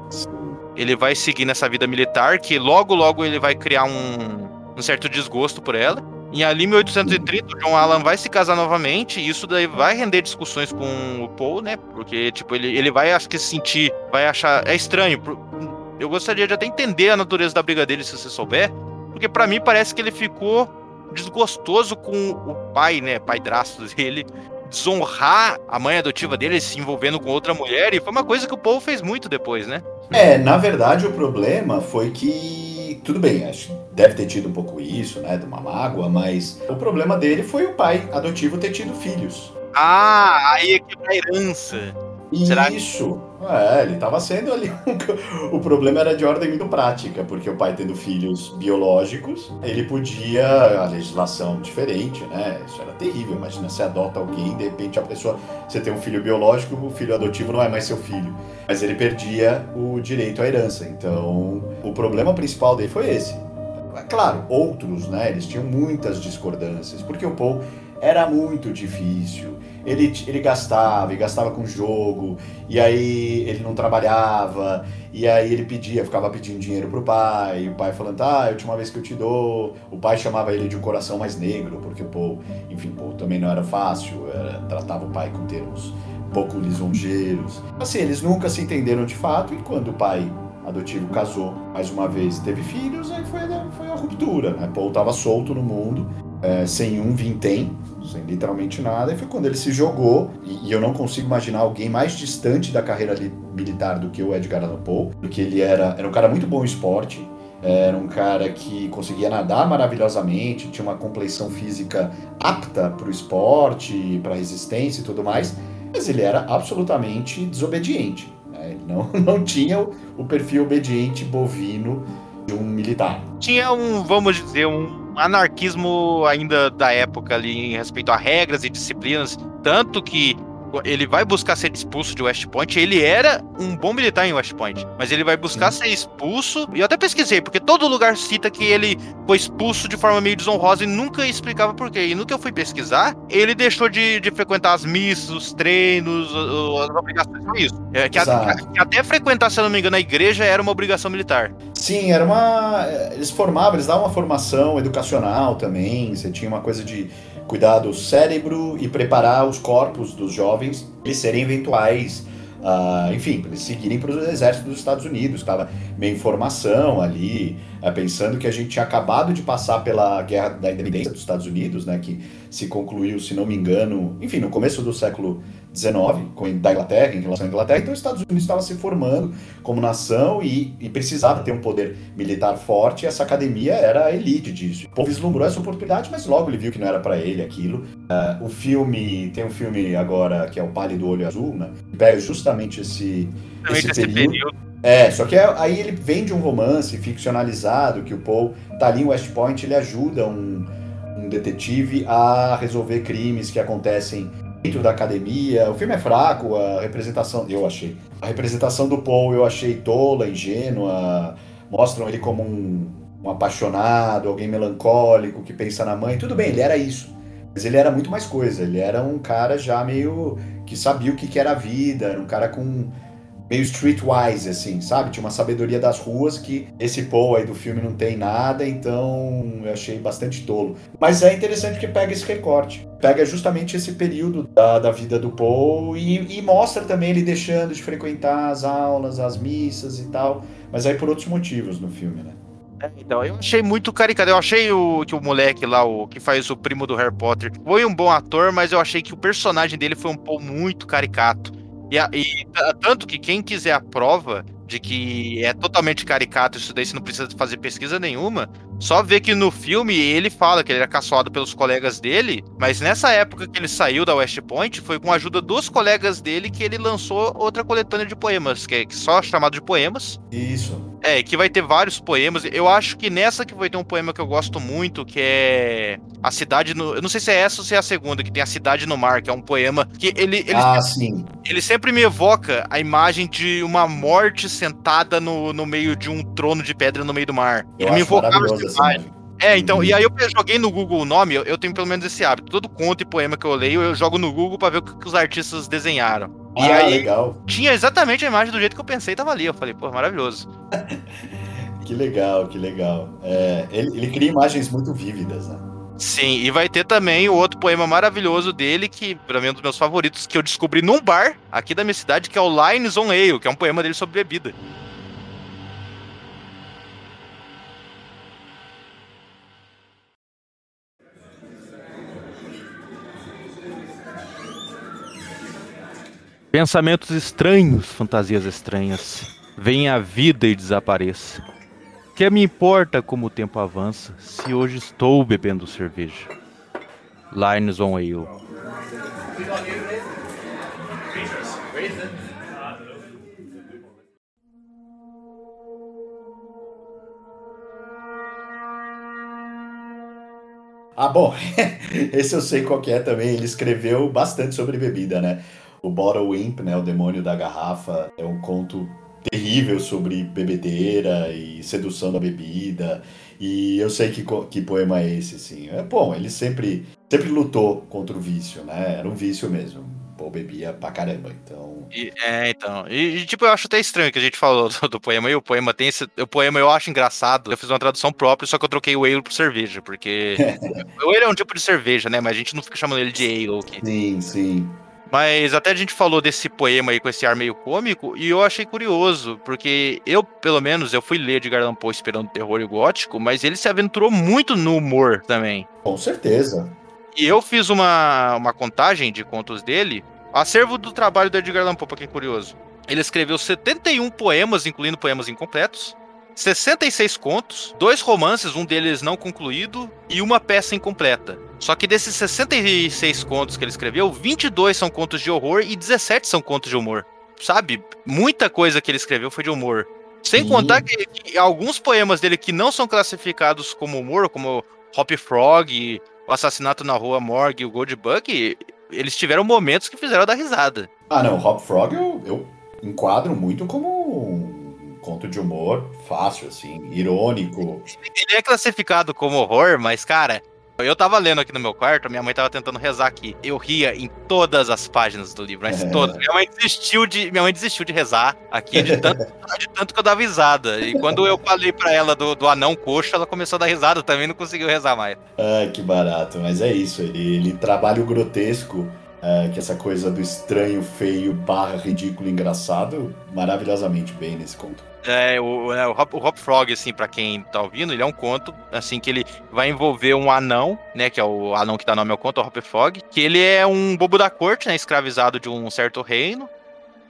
Ele vai seguir nessa vida militar, que logo, logo ele vai criar um, um certo desgosto por ela. Em ali 1830, o John Allan vai se casar novamente, e isso daí vai render discussões com o Paul, né? Porque, tipo, ele, ele vai, acho que, se sentir, vai achar. É estranho. Eu gostaria de até entender a natureza da briga dele, se você souber. Porque para mim parece que ele ficou desgostoso com o pai, né? Pai drasto dele. Desonrar a mãe adotiva dele se envolvendo com outra mulher. E foi uma coisa que o Paul fez muito depois, né? É, na verdade o problema foi que tudo bem, acho deve ter tido um pouco isso, né, de uma mágoa, mas o problema dele foi o pai adotivo ter tido filhos. Ah, aí é que é a herança. Será Isso. É, ele estava sendo ali. o problema era de ordem muito prática, porque o pai tendo filhos biológicos, ele podia. A legislação diferente, né? Isso era terrível. Imagina, você adota alguém, de repente a pessoa. Você tem um filho biológico, o filho adotivo não é mais seu filho. Mas ele perdia o direito à herança. Então, o problema principal dele foi esse. Claro, outros, né? Eles tinham muitas discordâncias, porque o Paul era muito difícil ele, ele gastava, e gastava com jogo, e aí ele não trabalhava, e aí ele pedia, ficava pedindo dinheiro pro pai, e o pai falando, ah, a última vez que eu te dou. O pai chamava ele de um coração mais negro, porque Paul, enfim, Paul também não era fácil, era, tratava o pai com termos pouco lisonjeiros. Assim, eles nunca se entenderam de fato, e quando o pai adotivo casou mais uma vez teve filhos, aí foi, foi a ruptura, né? Paul estava solto no mundo, é, sem um vintém, sem literalmente nada, e foi quando ele se jogou, e, e, eu não consigo imaginar alguém mais distante da carreira militar do que o Edgar Allan Poe, porque ele era, era um cara muito bom em esporte, era um cara que conseguia nadar maravilhosamente, tinha uma compleição física apta para o esporte, para resistência e tudo mais, mas ele era absolutamente desobediente. Né? Ele não, não tinha o, o perfil obediente bovino de um militar. Tinha um, vamos dizer, um anarquismo ainda da época ali em respeito a regras e disciplinas, tanto que ele vai buscar ser expulso de West Point. Ele era um bom militar em West Point, mas ele vai buscar Sim. ser expulso. E eu até pesquisei, porque todo lugar cita que ele foi expulso de forma meio desonrosa e nunca explicava por quê. E no que eu fui pesquisar, ele deixou de, de frequentar as missas, os treinos, as obrigações. Foi isso. É, que, a, que, até frequentar, se eu não me engano, a igreja era uma obrigação militar. Sim, era uma. Eles formavam, eles davam uma formação educacional também. Você tinha uma coisa de cuidar do cérebro e preparar os corpos dos jovens eles serem eventuais, uh, enfim, eles seguirem para os exércitos dos Estados Unidos. Estava meio informação ali, uh, pensando que a gente tinha acabado de passar pela guerra da independência dos Estados Unidos, né, que se concluiu, se não me engano, enfim, no começo do século XIX, da Inglaterra, em relação à Inglaterra, então os Estados Unidos estava se formando como nação e, e, precisava ter um poder militar forte, e essa academia era a elite disso. O povo vislumbrou essa oportunidade, mas logo ele viu que não era para ele aquilo. Uh, o filme, tem um filme agora que é O Pálido Olho Azul, né, que pega justamente esse, esse, esse período. período. É, só que é, aí ele vem de um romance ficcionalizado, que o Paul tá ali em West Point, ele ajuda um, um detetive a resolver crimes que acontecem dentro da academia. O filme é fraco, a representação, eu achei. A representação do Paul eu achei tola, ingênua. Mostram ele como um, um apaixonado, alguém melancólico que pensa na mãe. Tudo bem, ele era isso. Mas ele era muito mais coisa. Ele era um cara já meio que sabia o que, que era a vida, era um cara com meio streetwise, assim, sabe? Tinha uma sabedoria das ruas que esse Paul aí do filme não tem nada, então eu achei bastante tolo. Mas é interessante que pega esse recorte. Pega justamente esse período da, da vida do Paul e, e mostra também ele deixando de frequentar as aulas, as missas e tal, mas aí por outros motivos no filme, né? É, então, eu achei muito caricato. Eu achei o, que o moleque lá, o que faz o primo do Harry Potter, foi um bom ator, mas eu achei que o personagem dele foi um pouco muito caricato. E, e, tanto que quem quiser a prova de que é totalmente caricato isso daí, você não precisa fazer pesquisa nenhuma, só ver que no filme ele fala que ele era caçoado pelos colegas dele, mas nessa época que ele saiu da West Point, foi com a ajuda dos colegas dele que ele lançou outra coletânea de poemas, que é só chamado de poemas. Isso. É, que vai ter vários poemas. Eu acho que nessa que vai ter um poema que eu gosto muito, que é A Cidade no. Eu não sei se é essa ou se é a segunda, que tem A Cidade no Mar, que é um poema que ele. ele ah, sim. Ele sempre me evoca a imagem de uma morte sentada no, no meio de um trono de pedra no meio do mar. Eu ele me evocava essa imagem. É, então, e aí eu joguei no Google o nome, eu, eu, tenho pelo menos esse hábito. Todo conto e poema que eu leio, eu jogo no Google para ver o que, que, os artistas desenharam. Ah, e aí legal. tinha exatamente a imagem do jeito que eu pensei, tava ali. Eu falei, pô, maravilhoso. que legal, que legal. É, ele, ele cria imagens muito vívidas, né? Sim, e vai ter também o outro poema maravilhoso dele, que pra mim é um dos meus favoritos, que eu descobri num bar aqui da minha cidade, que é o Lines on Ale, que é um poema dele sobre bebida. Pensamentos estranhos, fantasias estranhas. Vem a vida e desapareça. Que me importa como o tempo avança, se hoje estou bebendo cerveja. Lines on Ale. Ah, bom, esse eu sei qual é também. Ele escreveu bastante sobre bebida, né? O Bottle Imp, né, o demônio da garrafa, é um conto terrível sobre bebedeira e sedução da bebida. E eu sei que, que poema é esse, assim. É bom, ele sempre, sempre lutou contra o vício, né? Era um vício mesmo. Pô, bebia pra caramba, então. E, é, então. E, tipo, eu acho até estranho que a gente falou do, do, poema. E o poema tem esse. O poema eu acho engraçado. Eu fiz uma tradução própria, só que eu troquei o ale por cerveja, porque. o ale é um tipo de cerveja, né? Mas a gente não fica chamando ele de ale aqui. Sim, sim. Mas até a gente falou desse poema aí com esse ar meio cômico, e eu achei curioso, porque eu, pelo menos, eu fui ler de Garland Poe esperando terror e gótico, mas ele se aventurou muito no humor também. Com certeza. E eu fiz uma, uma contagem de contos dele, acervo do trabalho do Edgar Allan Poe, pra quem é curioso. Ele escreveu 71 poemas, incluindo poemas incompletos, 66 contos, dois romances, um deles não concluído, e uma peça incompleta. Só que desses 66 contos que ele escreveu, 22 são contos de horror e 17 são contos de humor. Sabe? Muita coisa que ele escreveu foi de humor. Sem Sim. contar que, que, alguns poemas dele que não são classificados como humor, como Hop Frog, O Assassinato na Rua Morgue e o Gold Bug, eles tiveram momentos que fizeram dar risada. Ah, não, Hop Frog eu, eu enquadro muito como conto de humor fácil, assim, irônico. Ele é classificado como horror, mas, cara, eu tava lendo aqui no meu quarto, minha mãe tava tentando rezar aqui. Eu ria em todas as páginas do livro, mas é. todas. Minha mãe desistiu de, minha mãe desistiu de rezar aqui de tanto, de tanto que eu dava risada. E quando eu falei para ela do, do anão coxo, ela começou a dar risada, também não conseguiu rezar mais. Ai, que barato. Mas é isso, ele, ele trabalha o grotesco é, que essa coisa do estranho, feio, barra, ridículo, engraçado, maravilhosamente bem nesse conto. É, o, é, o, Hop, o Hop Frog, assim, pra quem tá ouvindo, ele é um conto, assim, que ele vai envolver um anão, né, que é o anão que dá nome ao conto, o Hop Frog, que ele é um bobo da corte, né, escravizado de um certo reino,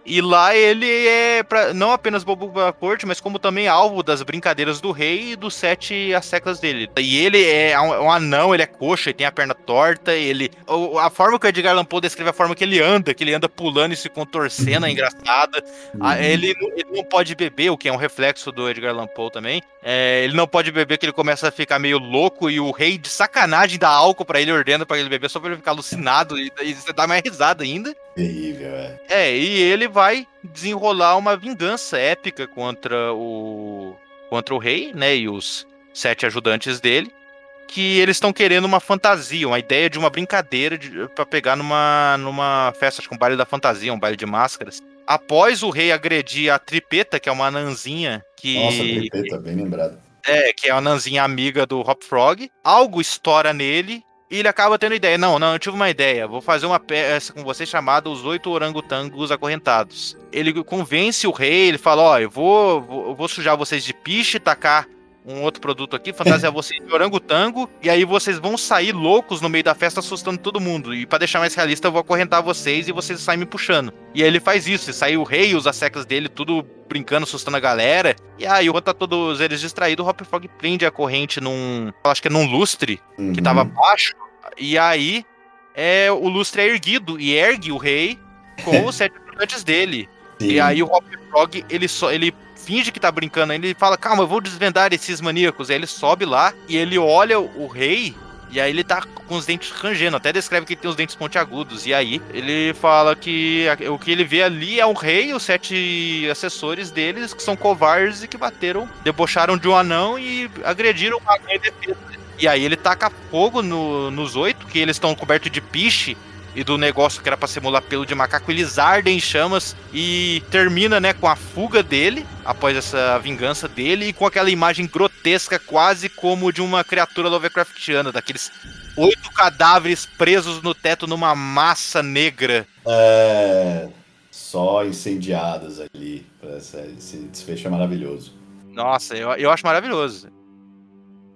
e lá ele é pra, não apenas bobo da corte, mas como também alvo das brincadeiras do rei e dos sete asseclas dele. E ele é um, um anão, ele é coxa, ele tem a perna torta, ele. A forma que o Edgar Allan Poe descreve a forma que ele anda, que ele anda pulando e se contorcendo, é engraçada. Uhum. Ele, ele não pode beber, o que é um reflexo do Edgar Allan Poe também. É, ele não pode beber, que ele começa a ficar meio louco e o rei de sacanagem dá álcool para ele, ordena para ele beber só pra ele ficar alucinado e, e você dá mais risada ainda. Terrível, é. É, e ele vai desenrolar uma vingança épica contra o contra o rei, né, e os sete ajudantes dele, que eles estão querendo uma fantasia, uma ideia de uma brincadeira para pegar numa numa festa, acho que um baile da fantasia, um baile de máscaras. Após o rei agredir a Tripeta, que é uma anãzinha que Nossa, Tripeta, bem lembrado. É, que é uma nanzinha amiga do Hop Frog. Algo estoura nele e ele acaba tendo ideia. Não, não, eu tive uma ideia. Vou fazer uma peça com você chamada Os Oito Orangotangos Acorrentados. Ele convence o rei, ele fala: Ó, oh, eu vou, vou, vou sujar vocês de piche, tacar um outro produto aqui, fantasiar vocês de orangotango, e aí vocês vão sair loucos no meio da festa assustando todo mundo. E para deixar mais realista, eu vou acorrentar vocês e vocês saem me puxando. E aí ele faz isso, e sai o rei, os asseclas dele, tudo brincando, assustando a galera. E aí, enquanto tá todos eles distraídos, o Hop Frog prende a corrente num. Acho que é num lustre uhum. que tava baixo. E aí é, o lustre é erguido e ergue o rei com os sete ajudantes dele. Sim. E aí o Hop Frog, ele só. ele finge que tá brincando ele fala, calma, eu vou desvendar esses maníacos. Aí ele sobe lá e ele olha o rei e aí ele tá com os dentes rangendo, até descreve que ele tem os dentes pontiagudos. E aí ele fala que o que ele vê ali é o rei e os sete assessores deles, que são covardes e que bateram, debocharam de um anão e agrediram a defesa. E aí ele taca fogo no, nos oito, que eles estão cobertos de piche, e do negócio que era para simular pelo de macaco, eles ardem em chamas e termina, né, com a fuga dele, após essa vingança dele, e com aquela imagem grotesca, quase como de uma criatura Lovecraftiana, daqueles oito cadáveres presos no teto numa massa negra. É. Só incendiados ali. Esse desfecho é maravilhoso. Nossa, eu, eu acho maravilhoso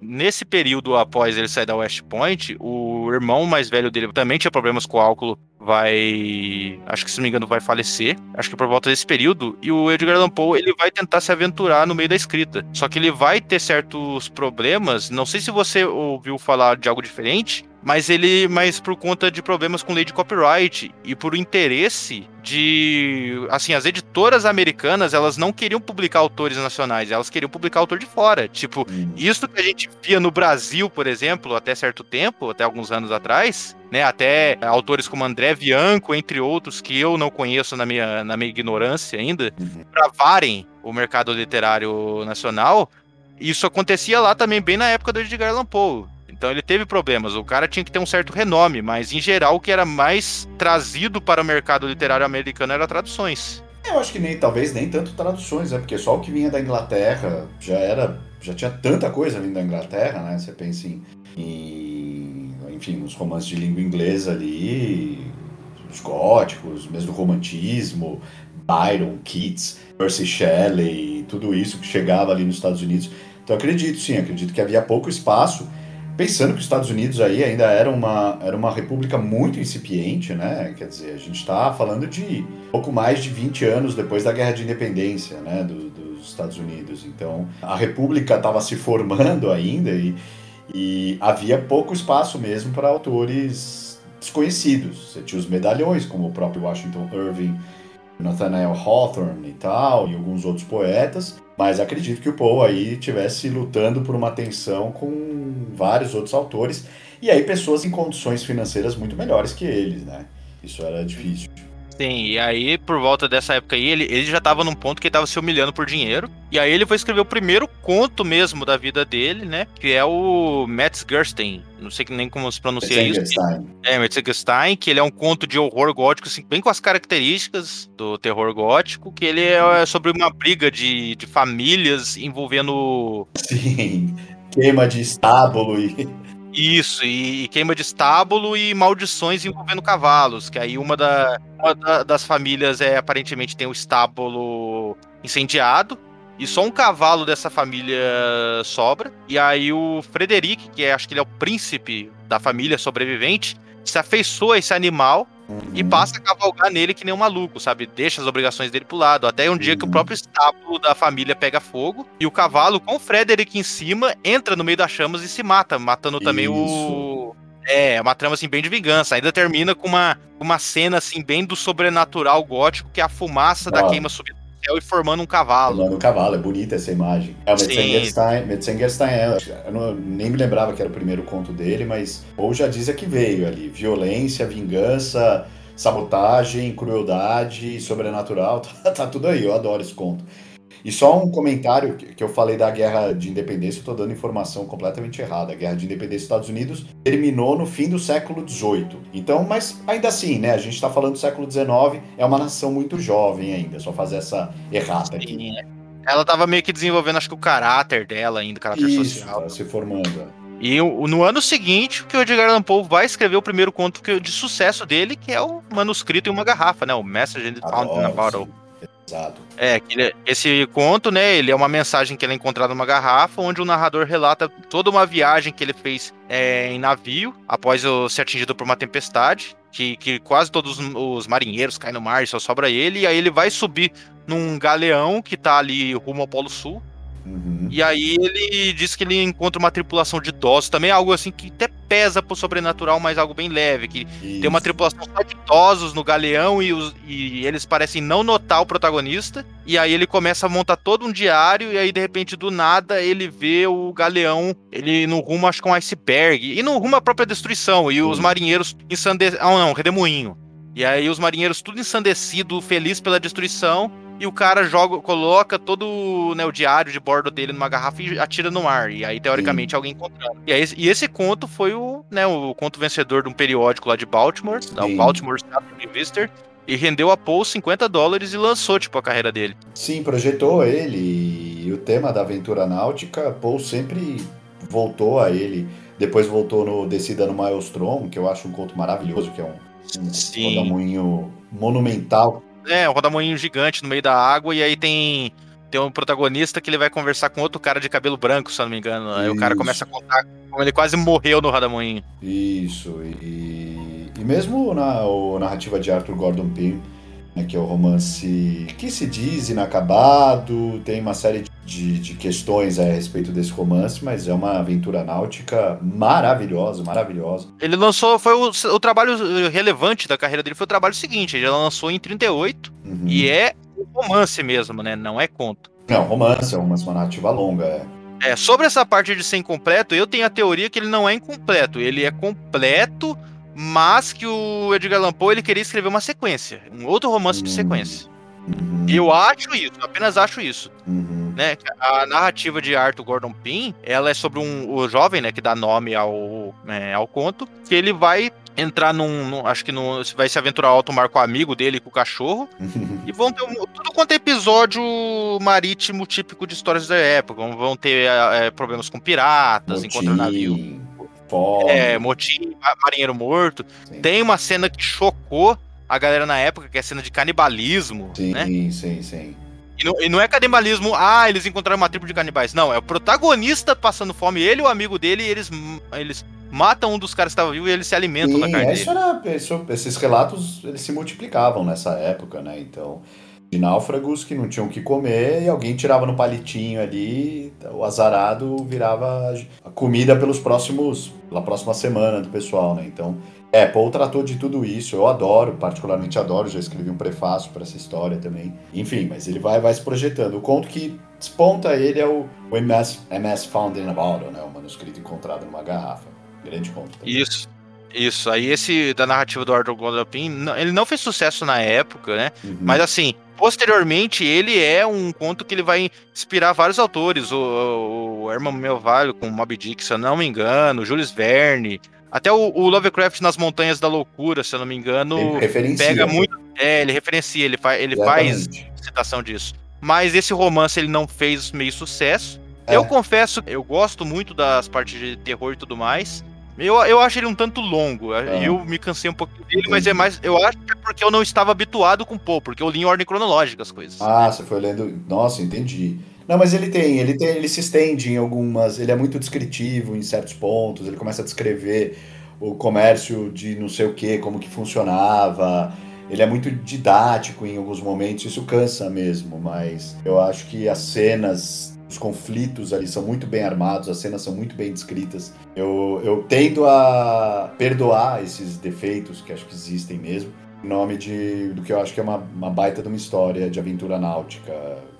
nesse período após ele sair da West Point, o irmão mais velho dele também tinha problemas com álcool, vai, acho que se não me engano, vai falecer. Acho que por volta desse período, e o Edgar Allan Poe, ele vai tentar se aventurar no meio da escrita. Só que ele vai ter certos problemas, não sei se você ouviu falar de algo diferente, mas ele, mas por conta de problemas com lei de copyright e por interesse de, assim, as editoras americanas, elas não queriam publicar autores nacionais, elas queriam publicar autor de fora. Tipo, hum. isso que a gente via no Brasil, por exemplo, até certo tempo, até alguns anos atrás, né, até autores como André Bianco, entre outros, que eu não conheço na minha, na minha ignorância ainda, uhum. travarem o mercado literário nacional, isso acontecia lá também bem na época do Edgar Allan Poe. Então ele teve problemas. O cara tinha que ter um certo renome, mas em geral o que era mais trazido para o mercado literário americano era traduções. Eu acho que nem talvez nem tanto traduções, né? Porque só o que vinha da Inglaterra já era já tinha tanta coisa vindo da Inglaterra, né? Você pensa em, em enfim, nos romances de língua inglesa ali, os góticos, mesmo o romantismo, Byron, Keats, Percy Shelley, tudo isso que chegava ali nos Estados Unidos. Então acredito, sim, acredito que havia pouco espaço pensando que os Estados Unidos aí ainda era uma, era uma república muito incipiente, né? Quer dizer, a gente está falando de pouco mais de 20 anos depois da Guerra de Independência, né? Do, dos Estados Unidos. Então, a república estava se formando ainda e, e havia pouco espaço mesmo para autores desconhecidos. Você tinha os medalhões, como o próprio Washington Irving, Nathaniel Hawthorne e tal, e alguns outros poetas, mas acredito que o Poe aí estivesse lutando por uma atenção com vários outros autores, e aí pessoas em condições financeiras muito melhores que eles, né? Isso era difícil. Sim, e aí, por volta dessa época aí, ele, ele já tava num ponto que ele tava se humilhando por dinheiro. E aí ele foi escrever o primeiro conto mesmo da vida dele, né? Que é o Metzgerstein. Não sei nem como se pronuncia isso. É, Metzgerstein, que ele é um conto de horror gótico, assim, bem com as características do terror gótico, que ele é sobre uma briga de, de famílias envolvendo. Sim, queima de estábulo e. Isso, e, e, queima de estábulo e maldições envolvendo cavalos, que aí uma, da, uma da, das famílias é aparentemente tem o estábulo incendiado, e só um cavalo dessa família sobra. E aí o Frederic, que é, acho que ele é o príncipe da família sobrevivente, se afeiçoa a esse animal. E passa a cavalgar nele que nem um maluco, sabe? Deixa as obrigações dele pro lado. Até um dia que o próprio estábulo da família pega fogo e o cavalo, com o Frederic em cima, entra no meio das chamas e se mata, matando também Isso. o. É, uma trama assim bem de vingança. Ainda termina com uma, uma cena assim bem do sobrenatural gótico, que é a fumaça ah. da queima subindo céu e formando um cavalo. Formando um cavalo, é bonita essa imagem. É, o Metzengerstein, Metzengerstein é, eu não, nem me lembrava que era o primeiro conto dele, mas ou já diz a que veio ali. Violência, vingança, sabotagem, crueldade, sobrenatural, tá, tá tudo aí, eu adoro esse conto. E só um comentário que eu falei da guerra de independência, eu tô dando informação completamente errada. A guerra de independência dos Estados Unidos terminou no fim do século XVIII. Então, mas ainda assim, né? A gente tá falando do século XIX, é uma nação muito jovem ainda, só fazer essa errata aqui. Ela tava meio que desenvolvendo, acho que o caráter dela ainda, o caráter Isso, social. se formando. E no ano seguinte, que o Edgar Allan Poe vai escrever o primeiro conto de sucesso dele, que é o manuscrito em uma garrafa, né? O Message in a Bottle. Exato. É, esse conto, né, ele é uma mensagem que ele é encontrada numa garrafa, onde o narrador relata toda uma viagem que ele fez é, em navio, após ser atingido por uma tempestade, que, que quase todos os marinheiros caem no mar e só sobra ele, e aí ele vai subir num galeão que tá ali rumo ao Polo Sul, Uhum. E aí ele diz que ele encontra uma tripulação de idosos, também é algo assim que até pesa pro sobrenatural, mas algo bem leve, que Isso. tem uma tripulação só de idosos no galeão e, os, e eles parecem não notar o protagonista, e aí ele começa a montar todo um diário, e aí de repente do nada ele vê o galeão, ele no rumo acho que um iceberg, e no rumo à própria destruição, e os marinheiros ensandecidos, ah não, redemoinho. E aí os marinheiros tudo ensandecido, feliz pela destruição, e o cara joga, coloca todo né, o diário de bordo dele numa garrafa e atira no mar. E aí, teoricamente, Sim. alguém encontrando. E, aí, e esse conto foi o, né, o conto vencedor de um periódico lá de Baltimore, da Baltimore Star Visitor. E rendeu a Paul 50 dólares e lançou, tipo, a carreira dele. Sim, projetou ele. E o tema da aventura náutica, Paul sempre voltou a ele. Depois voltou no Descida no Maelstrom, que eu acho um conto maravilhoso, que é um, um rodamuinho monumental é, um rodamoinho gigante no meio da água, e aí tem, tem um protagonista que ele vai conversar com outro cara de cabelo branco, se eu não me engano. Aí Isso. o cara começa a contar como ele quase morreu no rodamoinho. Isso, e, e mesmo na narrativa de Arthur Gordon Pym, né, que é o romance que se diz inacabado, tem uma série de, de questões a respeito desse romance, mas é uma aventura náutica maravilhosa, maravilhosa. Ele lançou, foi o, o trabalho relevante da carreira dele, foi o trabalho seguinte, ele lançou em 38, uhum. e é romance mesmo, né, não é conto. Não, romance, é uma narrativa longa, é. É, sobre essa parte de ser incompleto, eu tenho a teoria que ele não é incompleto, ele é completo mas que o Edgar Allan Poe ele queria escrever uma sequência, um outro romance de sequência. Uhum. Eu acho isso, apenas acho isso. Uhum. Né? A narrativa de Arthur Gordon Pym, ela é sobre um o jovem, né, que dá nome ao, é, ao conto, que ele vai entrar num, num, acho que vai se aventurar alto mar com o amigo dele, com o cachorro, e vão ter um, tudo quanto é episódio marítimo típico de histórias da época, vão ter é, problemas com piratas, encontrando navio É, motim, marinheiro morto. Sim. Tem uma cena que chocou a galera na época, que é a cena de canibalismo. Sim, né? sim, sim. E não, e não, é canibalismo, ah, eles encontraram uma tribo de canibais. Não, é o protagonista passando fome, ele e o amigo dele, e eles, eles matam um dos caras que estava vivo e eles se alimentam sim, da carne dele. Era, esses relatos, eles se multiplicavam nessa época, né? Então, de náufragos que não tinham o que comer e alguém tirava no palitinho ali, o azarado virava a comida pelos próximos, pela próxima semana do pessoal, né? Então É, Paul tratou de tudo isso. Eu adoro, particularmente adoro. Já escrevi um prefácio para essa história também. Enfim, mas ele vai, vai se projetando. O conto que desponta ele é o, o MS, MS Found in a Bottle, né? O manuscrito encontrado numa garrafa. Grande conto. Também. Isso. Isso, aí esse da narrativa do Arthur Godopin, ele não fez sucesso na época, né? Uhum. Mas assim, posteriormente ele é um conto que ele vai inspirar vários autores, o, o Herman Melville com Moby Dick, se eu não me engano, Jules Verne, até o, o, Lovecraft nas Montanhas da Loucura, se eu não me engano, pega muito, é, ele referencia, ele, fa, ele faz citação disso. Mas esse romance ele não fez meio sucesso. É. Eu confesso, eu gosto muito das partes de terror e tudo mais. Eu, eu acho ele um tanto longo. É. Eu me cansei um pouco dele, mas é mais. Eu acho que é porque eu não estava habituado com o Poe, porque eu li em ordem cronológica as coisas. Ah, você foi lendo. Nossa, entendi. Não, mas ele tem, ele tem, ele se estende em algumas. Ele é muito descritivo em certos pontos, ele começa a descrever o comércio de não sei o que, como que funcionava. Ele é muito didático em alguns momentos, isso cansa mesmo, mas eu acho que as cenas os conflitos ali são muito bem armados, as cenas são muito bem descritas. Eu, eu tendo a perdoar esses defeitos que acho que existem mesmo, em nome de, do que eu acho que é uma, uma baita de uma história de aventura náutica,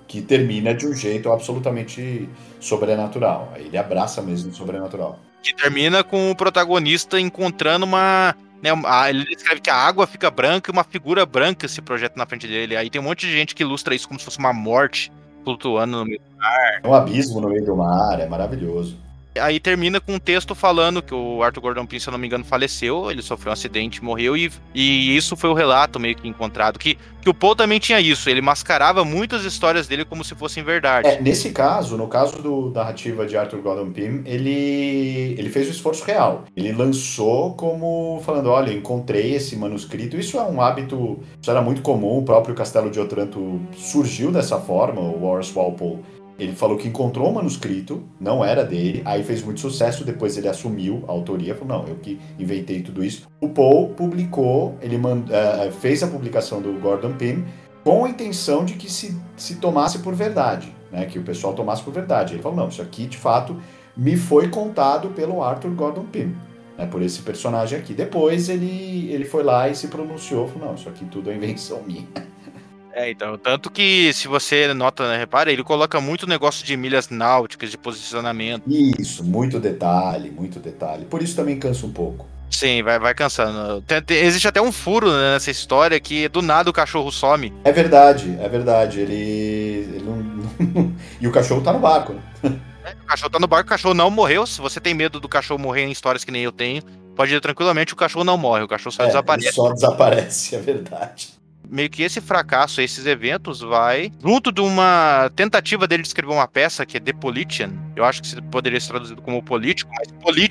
que termina de um jeito absolutamente sobrenatural. Ele abraça mesmo o sobrenatural. Que termina com o protagonista encontrando uma. Né, ele descreve que a água fica branca e uma figura branca se projeta na frente dele. Aí tem um monte de gente que ilustra isso como se fosse uma morte flutuando no meio do mar. É um abismo no meio do mar, é maravilhoso. Aí termina com um texto falando que o Arthur Gordon Pym, se eu não me engano, faleceu, ele sofreu um acidente, morreu, e, e isso foi o relato meio que encontrado. Que, que o Paul também tinha isso, ele mascarava muitas histórias dele como se fossem verdade. É, nesse caso, no caso do, da narrativa de Arthur Gordon Pym, ele, ele fez o esforço real. Ele lançou como falando: olha, encontrei esse manuscrito. Isso é um hábito, isso era muito comum, o próprio Castelo de Otranto surgiu dessa forma, o Horace Walpole ele falou que encontrou o manuscrito, não era dele, aí fez muito sucesso, depois ele assumiu a autoria, falou, não, eu que inventei tudo isso. O Paul publicou, ele mand, uh, fez a publicação do Gordon Pym com a intenção de que se, se tomasse por verdade, né, que o pessoal tomasse por verdade. Ele falou, não, isso aqui de fato me foi contado pelo Arthur Gordon Pym, né, por esse personagem aqui. Depois ele, ele foi lá e se pronunciou, falou, não, isso aqui tudo é invenção minha. É, então, tanto que se você nota, né, repara, ele coloca muito negócio de milhas náuticas, de posicionamento. Isso, muito detalhe, muito detalhe. Por isso também cansa um pouco. Sim, vai, vai cansando. Tem, tem, existe até um furo né, nessa história que do nada o cachorro some. É verdade, é verdade. Ele. ele não, não... e o cachorro tá no barco, né? É, o cachorro tá no barco, o cachorro não morreu. Se você tem medo do cachorro morrer em histórias que nem eu tenho, pode ir tranquilamente, o cachorro não morre, o cachorro só é, desaparece. Só desaparece, é verdade meio que esse fracasso, esses eventos, vai junto de uma tentativa dele de escrever uma peça que é The Politician. Eu acho que poderia ser traduzido como político, mas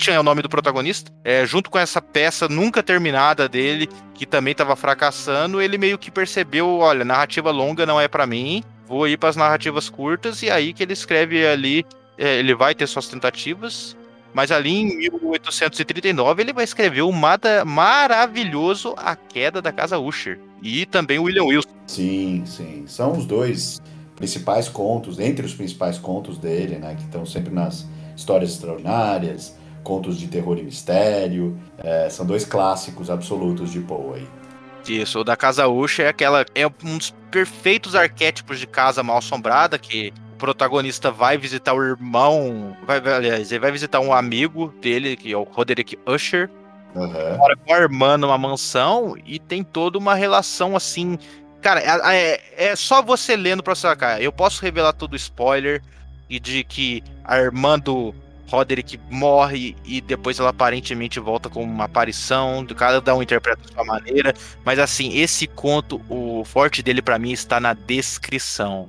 é o nome do protagonista. É, junto com essa peça nunca terminada dele, que também estava fracassando, ele meio que percebeu, olha, narrativa longa não é para mim. Vou ir para as narrativas curtas e aí que ele escreve ali, é, ele vai ter suas tentativas mas ali em 1839 ele vai escrever o maravilhoso A Queda da Casa Usher. E também o William Wilson. Sim, sim. São os dois principais contos, entre os principais contos dele, né? Que estão sempre nas histórias extraordinárias, contos de terror e mistério. É, são dois clássicos absolutos de Poe aí. Isso, o da Casa Usher é aquela. É um dos perfeitos arquétipos de casa mal assombrada, que protagonista vai visitar o irmão. Vai, aliás, ele vai visitar um amigo dele, que é o Roderick Usher. Uhum. Mora com a irmã numa mansão e tem toda uma relação assim. Cara, é, é, é só você lendo pra sacar. Eu posso revelar todo spoiler e de que a irmã do Roderick morre e depois ela aparentemente volta com uma aparição, cada um interpreta de sua maneira, mas assim, esse conto, o forte dele para mim está na descrição.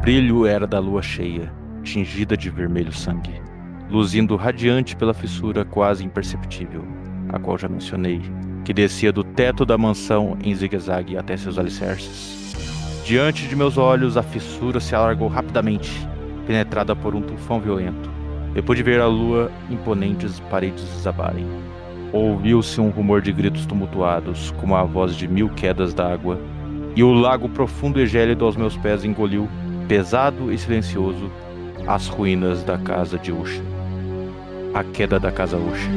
Brilho era da lua cheia, tingida de vermelho sangue, luzindo radiante pela fissura quase imperceptível, a qual já mencionei, que descia do teto da mansão em zigue-zague até seus alicerces. Diante de meus olhos, a fissura se alargou rapidamente, penetrada por um tufão violento. Depois de ver a lua, imponentes paredes desabarem. Ouviu-se um rumor de gritos tumultuados, como a voz de mil quedas d'água, e o lago profundo e gélido aos meus pés engoliu, pesado e silencioso, as ruínas da casa de Usha. A queda da casa Usha.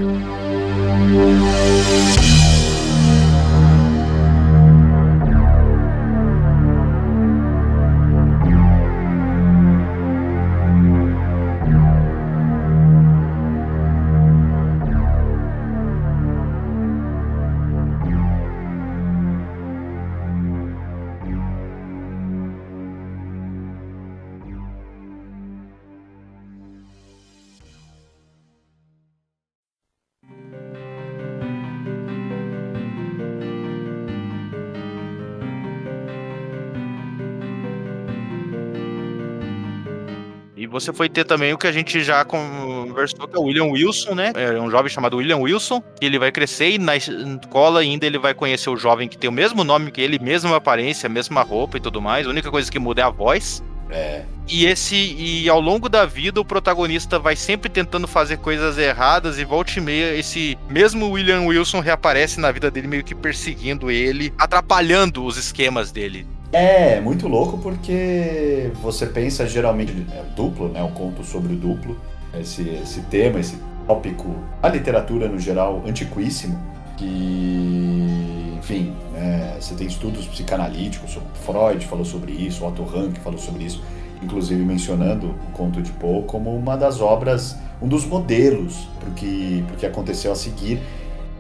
Você foi ter também o que a gente já conversou, que é o William Wilson, né? É um jovem chamado William Wilson. Ele vai crescer e na escola ainda ele vai conhecer o jovem que tem o mesmo nome que ele, mesma aparência, mesma roupa e tudo mais. A única coisa que muda é a voz. É. E esse e ao longo da vida o protagonista vai sempre tentando fazer coisas erradas e volta e meia esse mesmo William Wilson reaparece na vida dele meio que perseguindo ele, atrapalhando os esquemas dele. É, muito louco porque você pensa geralmente é, duplo, né? Um conto sobre o duplo, esse, esse tema, esse tópico, a literatura no geral antiquíssimo, que, enfim, né, você tem estudos psicanalíticos, Freud falou sobre isso, Otto Rank falou sobre isso, inclusive mencionando o conto de Poe como uma das obras, um dos modelos para o que, que aconteceu a seguir.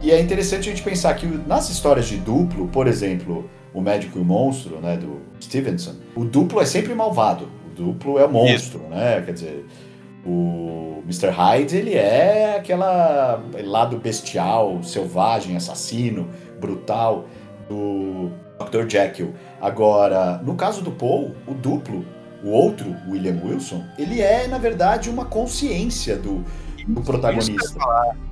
E é interessante a gente pensar que nas histórias de duplo, por exemplo, o Médico e o Monstro, né, do Stevenson, o duplo é sempre malvado. O duplo é o monstro, né? Quer dizer, o Mr. Hyde, ele é aquela lado bestial, selvagem, assassino, brutal do Dr. Jekyll. Agora, no caso do Paul, o duplo, o outro, William Wilson, ele é, na verdade, uma consciência do, do protagonista.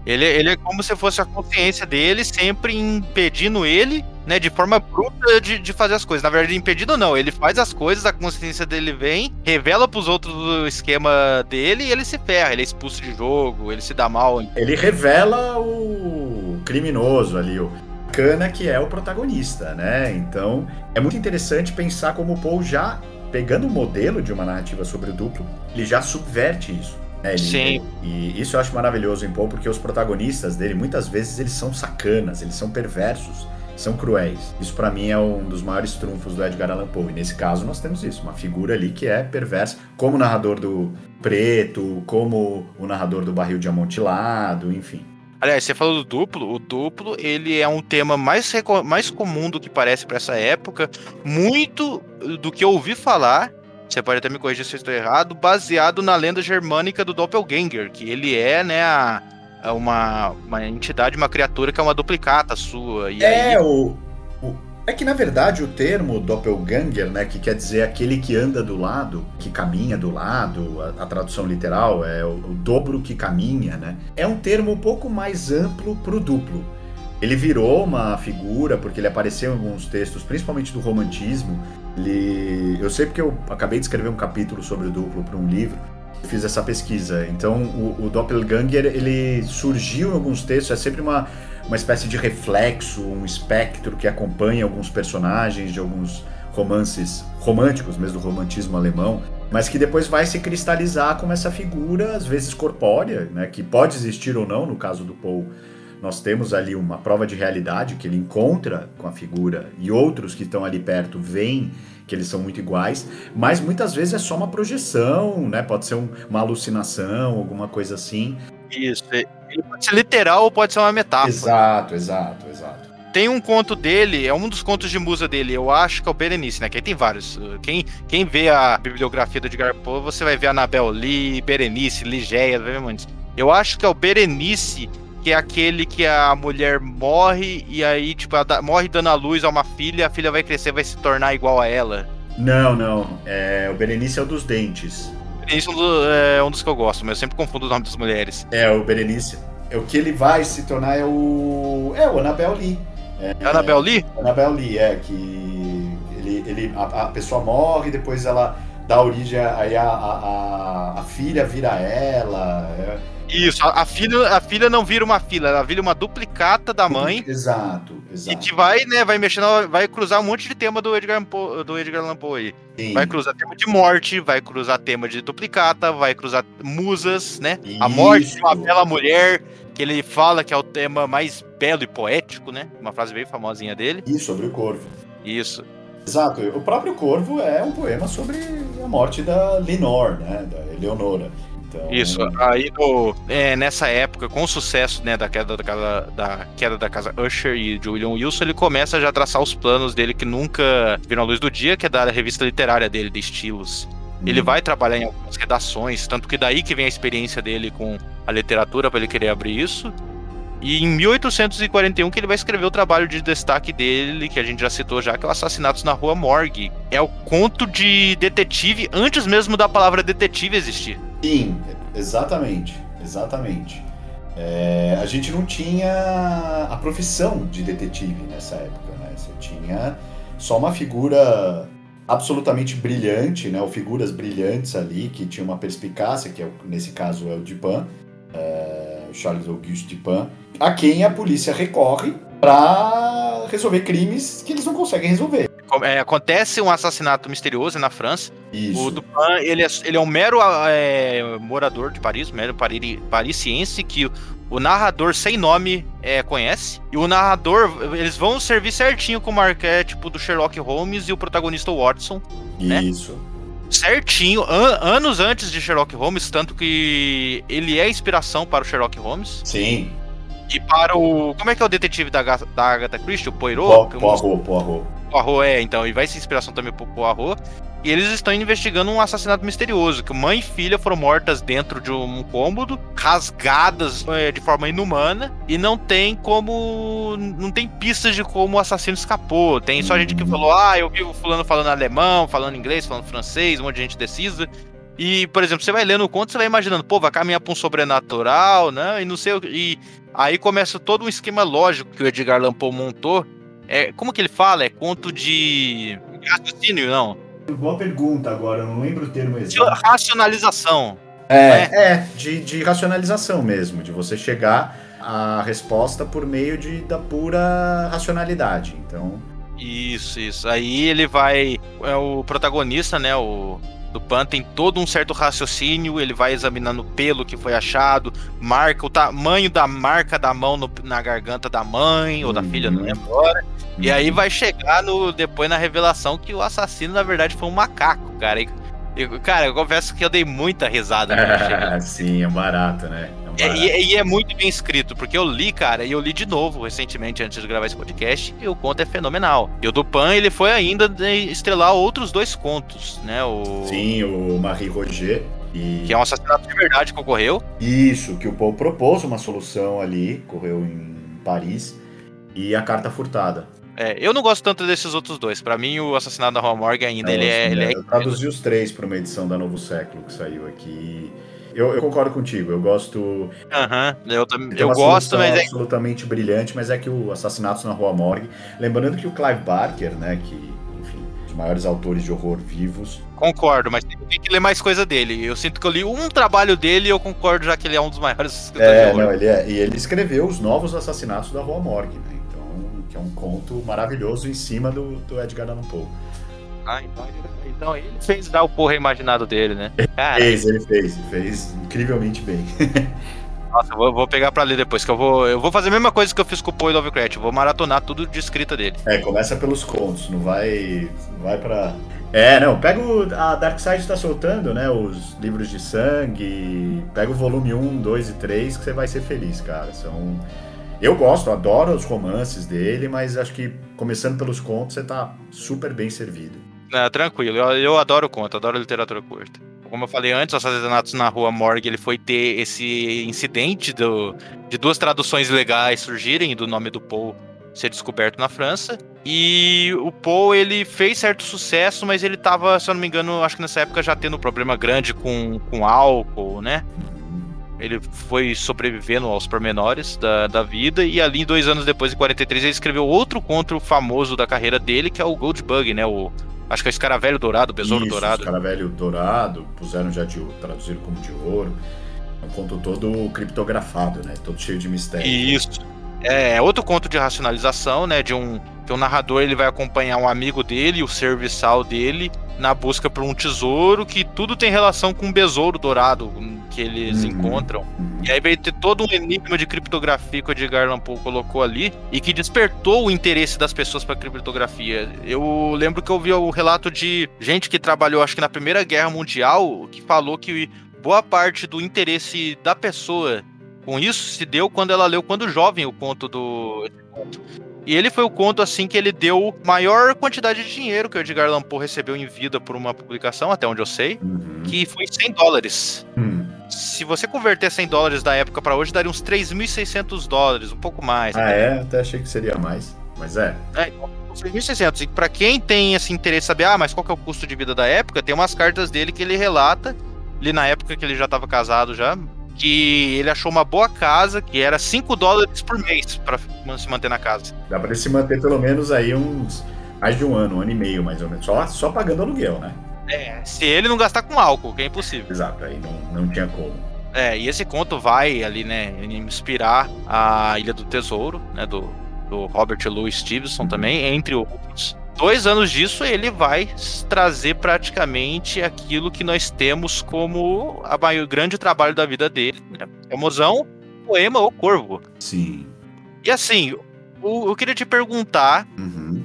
Ele, ele é como se fosse a consciência dele, sempre impedindo ele, né, de forma bruta de, de fazer as coisas. Na verdade, impedido não, ele faz as coisas, a consciência dele vem, revela pros outros o esquema dele e ele se ferra, ele é expulso de jogo, ele se dá mal. Ele revela o criminoso ali, o Cana que é o protagonista, né? Então, é muito interessante pensar como o Paul já pegando o modelo de uma narrativa sobre o duplo, ele já subverte isso. É, ele, Sim. E isso eu acho maravilhoso em Poe, porque os protagonistas dele, muitas vezes, eles são sacanas, eles são perversos, são cruéis. Isso para mim é um dos maiores trunfos do Edgar Allan Poe. E nesse caso nós temos isso, uma figura ali que é perversa, como o narrador do Preto, como o narrador do Barril de Amontilado, enfim. Aliás, você falou do duplo. O duplo, ele é um tema mais, mais comum do que parece para essa época. Muito do que eu ouvi falar você pode até me corrigir se eu estou errado, baseado na lenda germânica do Doppelganger, que ele é, né, a, a uma, uma entidade, uma criatura que é uma duplicata sua. E é, aí... o, o, é que na verdade o termo Doppelganger, né, que quer dizer aquele que anda do lado, que caminha do lado, a, a tradução literal é o, o, dobro que caminha, né, é um termo um pouco mais amplo para o duplo. Ele virou uma figura porque ele apareceu em alguns textos, principalmente do romantismo, ele, eu sei porque eu acabei de escrever um capítulo sobre o duplo para um livro, fiz essa pesquisa. Então, o, o Doppelganger ele surgiu em alguns textos, é sempre uma, uma espécie de reflexo, um espectro que acompanha alguns personagens de alguns romances românticos, mesmo do romantismo alemão, mas que depois vai se cristalizar como essa figura, às vezes corpórea, né, que pode existir ou não, no caso do Paul. Nós temos ali uma prova de realidade que ele encontra com a figura e outros que estão ali perto veem que eles são muito iguais, mas muitas vezes é só uma projeção, né? Pode ser um, uma alucinação, alguma coisa assim. Isso, ele pode ser literal ou pode ser uma metáfora. Exato, exato, exato. Tem um conto dele, é um dos contos de musa dele, eu acho que é o Berenice, né? Que aí tem vários. Quem, quem vê a bibliografia do Edgar Poe, você vai ver Anabel Lee, Berenice, Ligeia, vai ver muitos. Eu acho que é o Berenice, que é aquele que a mulher morre e aí, tipo, ela morre dando a luz a uma filha, a filha vai crescer, vai se tornar igual a ela. Não, não. É, o Berenice é o dos dentes. Berenice é um dos que eu gosto, mas eu sempre confundo o nome das mulheres. É, o Berenice. É o que ele vai se tornar é o. É o Annabel Lee. É, Annabel Lee? Annabel Lee, é, que ele Ele, a, a pessoa morre, depois ela dá origem, aí a, a, a, a filha vira ela. é- Isso, a, a filha, a filha não vira uma filha, ela vira uma duplicata da mãe. Exato, E exato. que vai, né, vai mexendo, vai cruzar um monte de tema do Edgar, do Edgar Allan Poe aí. Sim. Vai cruzar tema de morte, vai cruzar tema de duplicata, vai cruzar musas, né? A morte de uma Isso. bela mulher, que ele fala que é o tema mais belo e poético, né? Uma frase bem famosinha dele. E sobre o corvo. Isso. Exato. O próprio Corvo é um poema sobre a morte da Lenore, né? Da Eleonora. Então, Isso. Aí no- é, nessa época, com o sucesso né, da, queda da, casa, da queda da casa Usher e de William Wilson, ele começa já a traçar os planos dele que nunca viram a luz do dia, que é da revista literária dele, de estilos. Ele Hum. vai trabalhar em algumas redações, tanto que daí que vem a experiência dele com a literatura para ele querer abrir isso. E em 1841 que ele vai escrever o trabalho de destaque dele, que a gente já citou já, que é o Assassinatos na Rua Morgue. É o conto de detetive antes mesmo da palavra detetive existir. Sim, exatamente. Exatamente. É, a gente não tinha a profissão de detetive nessa época, né? Você tinha só uma figura absolutamente brilhante, né? Ou figuras brilhantes ali que tinha uma perspicácia, que é, nesse caso é o Dupin, é, Charles Auguste Dupin, a quem a polícia recorre para resolver crimes que eles não conseguem resolver. É, acontece um assassinato misterioso na França. Isso. O Dupin, ele é, ele é um mero é, morador de Paris, um mero pari, parisiense que o, narrador sem nome é, conhece. E o narrador, eles vão servir certinho com o arquétipo do Sherlock Holmes e o protagonista Watson. né? Certinho, an- anos antes de Sherlock Holmes, tanto que ele é inspiração para o Sherlock Holmes. Sim. E para o. Como é que é o detetive da, da Agatha Christie? O Poirot? Poirot, Poirot. Poirot é, então, e vai ser inspiração também pro Poirot. E eles estão investigando um assassinato misterioso, que mãe e filha foram mortas dentro de um cômodo, rasgadas é, de forma inumana, e não tem como. não tem pistas de como o assassino escapou. Tem só gente que falou, ah, eu vi o fulano falando alemão, falando inglês, falando francês, um monte de gente decisa. E, por exemplo, você vai lendo o conto, você vai imaginando, pô, vai caminhar pra um sobrenatural, né? E não sei o que. E aí começa todo um esquema lógico que o Edgar Allan Poe montou. É, como que ele fala? É conto de raciocínio, não? Boa pergunta agora, eu não lembro o termo De racionalização. É, é de, de racionalização mesmo, de você chegar à resposta por meio de, da pura racionalidade. Então, Isso, isso. Aí ele vai. É o protagonista, né? O do Pan tem todo um certo raciocínio. Ele vai examinando o pelo que foi achado, marca o tamanho da marca da mão no- na garganta da mãe ou da Uhum. filha, não lembro agora. E aí vai chegar no, depois na revelação que o assassino, na verdade, foi um macaco, cara. E, cara, eu confesso que eu dei muita risada sim, é barato, né? É É, e, e é muito bem escrito, porque eu li, cara, e eu li de novo recentemente antes de gravar esse podcast, e o conto é fenomenal. E o Dupan, ele foi ainda estrelar outros dois contos, né? O, Sim, o Marie Roger. E Que é um assassinato de verdade que ocorreu. isso, que o Paul propôs uma solução ali, correu em Paris, e a carta furtada. É, eu não gosto tanto desses outros dois. Pra mim, o assassinato da Rua Morgue ainda, ele é. Ele é... Eu traduzi os três para uma edição da Novo Século que saiu aqui. Eu, eu concordo contigo, eu gosto. Aham, eu, também- tem eu gosto, mas é. absolutamente brilhante, mas é que o Assassinatos na Rua Morgue. Lembrando que o Clive Barker, né, que, enfim, um dos maiores autores de horror vivos, Concordo, mas tem, tem que ler mais coisa dele. Eu sinto que eu li um trabalho dele e eu concordo já que ele é um dos maiores escritores É, de horror. não, ele é, e ele escreveu os novos assassinatos da Rua Morgue, né? Então, que é um conto maravilhoso em cima do, do Edgar Allan Poe. Ah, então, ele- então ele fez dar o porra imaginado dele, né? Cara, Fez, ele fez, fez incrivelmente bem. Nossa, eu vou, vou pegar pra ler depois, que eu vou. Eu vou fazer a mesma coisa que eu fiz com o Poe Lovecraft. Eu vou maratonar tudo de escrita dele. É, começa pelos contos, não vai, não vai para. É, não, pega o, a Dark Side tá soltando, né, os livros de sangue, pega o volume 1, 2 e 3 que você vai ser feliz, cara. São eu gosto, adoro os romances dele, mas acho que começando pelos contos você tá super bem servido. Não, tranquilo, eu, eu adoro conto, adoro literatura curta. Como eu falei antes, o Assassinatos na Rua Morgue ele foi ter esse incidente do, de duas traduções legais surgirem do nome do Poe ser descoberto na França. E o Poe ele fez certo sucesso, mas ele tava, se eu não me engano, acho que nessa época já tendo um problema grande com, com álcool, né? ele foi sobrevivendo aos pormenores da, da vida, e ali, dois anos depois, em 43, ele escreveu outro conto famoso da carreira dele, que é o Goldbug, né? O, acho que é Escaravelho Dourado, Besouro Isso, Dourado. Escaravelho Dourado, puseram já de traduzido como de ouro. É um conto todo criptografado, né? Todo cheio de mistério. Isso. É, é outro conto de racionalização, né? De um, que o narrador ele vai acompanhar um amigo dele, o serviçal dele, na busca por um tesouro que tudo tem relação com um besouro dourado que eles Uhum. encontram. E aí vai ter todo um enigma de criptografia que o Edgar Allan Poe colocou ali e que despertou o interesse das pessoas para criptografia. Eu lembro que eu vi o relato de gente que trabalhou, acho que na Primeira Guerra Mundial, que falou que boa parte do interesse da pessoa com isso se deu quando ela leu quando jovem o conto do. E ele foi o conto assim que ele deu maior quantidade de dinheiro que o Edgar Allan Poe recebeu em vida por uma publicação, até onde eu sei, Uhum. que foi 100 dólares. Hum. Se você converter 100 dólares da época pra hoje, daria uns 3.600 dólares, um pouco mais. Ah, é? Até achei que seria mais. Mas é. É, uns 3.600. E pra quem tem esse interesse em saber, ah, mas qual que é o custo de vida da época, tem umas cartas dele que ele relata, ali na época que ele já tava casado já, que ele achou uma boa casa, que era 5 dólares por mês pra se manter na casa. Dá pra ele se manter pelo menos aí uns. Mais de um ano, um ano e meio, mais ou menos. Só, só pagando aluguel, né? É, se ele não gastar com álcool, que é impossível. Exato, aí não, não tinha como. É, e esse conto vai ali, né, inspirar a Ilha do Tesouro, né, do, do Robert Louis Stevenson também, entre outros. Dois anos disso, ele vai trazer praticamente aquilo que nós temos como a maior, grande trabalho da vida dele. Né? Famosão, poema O Corvo. Sim. E assim, o- eu queria te perguntar Uhum.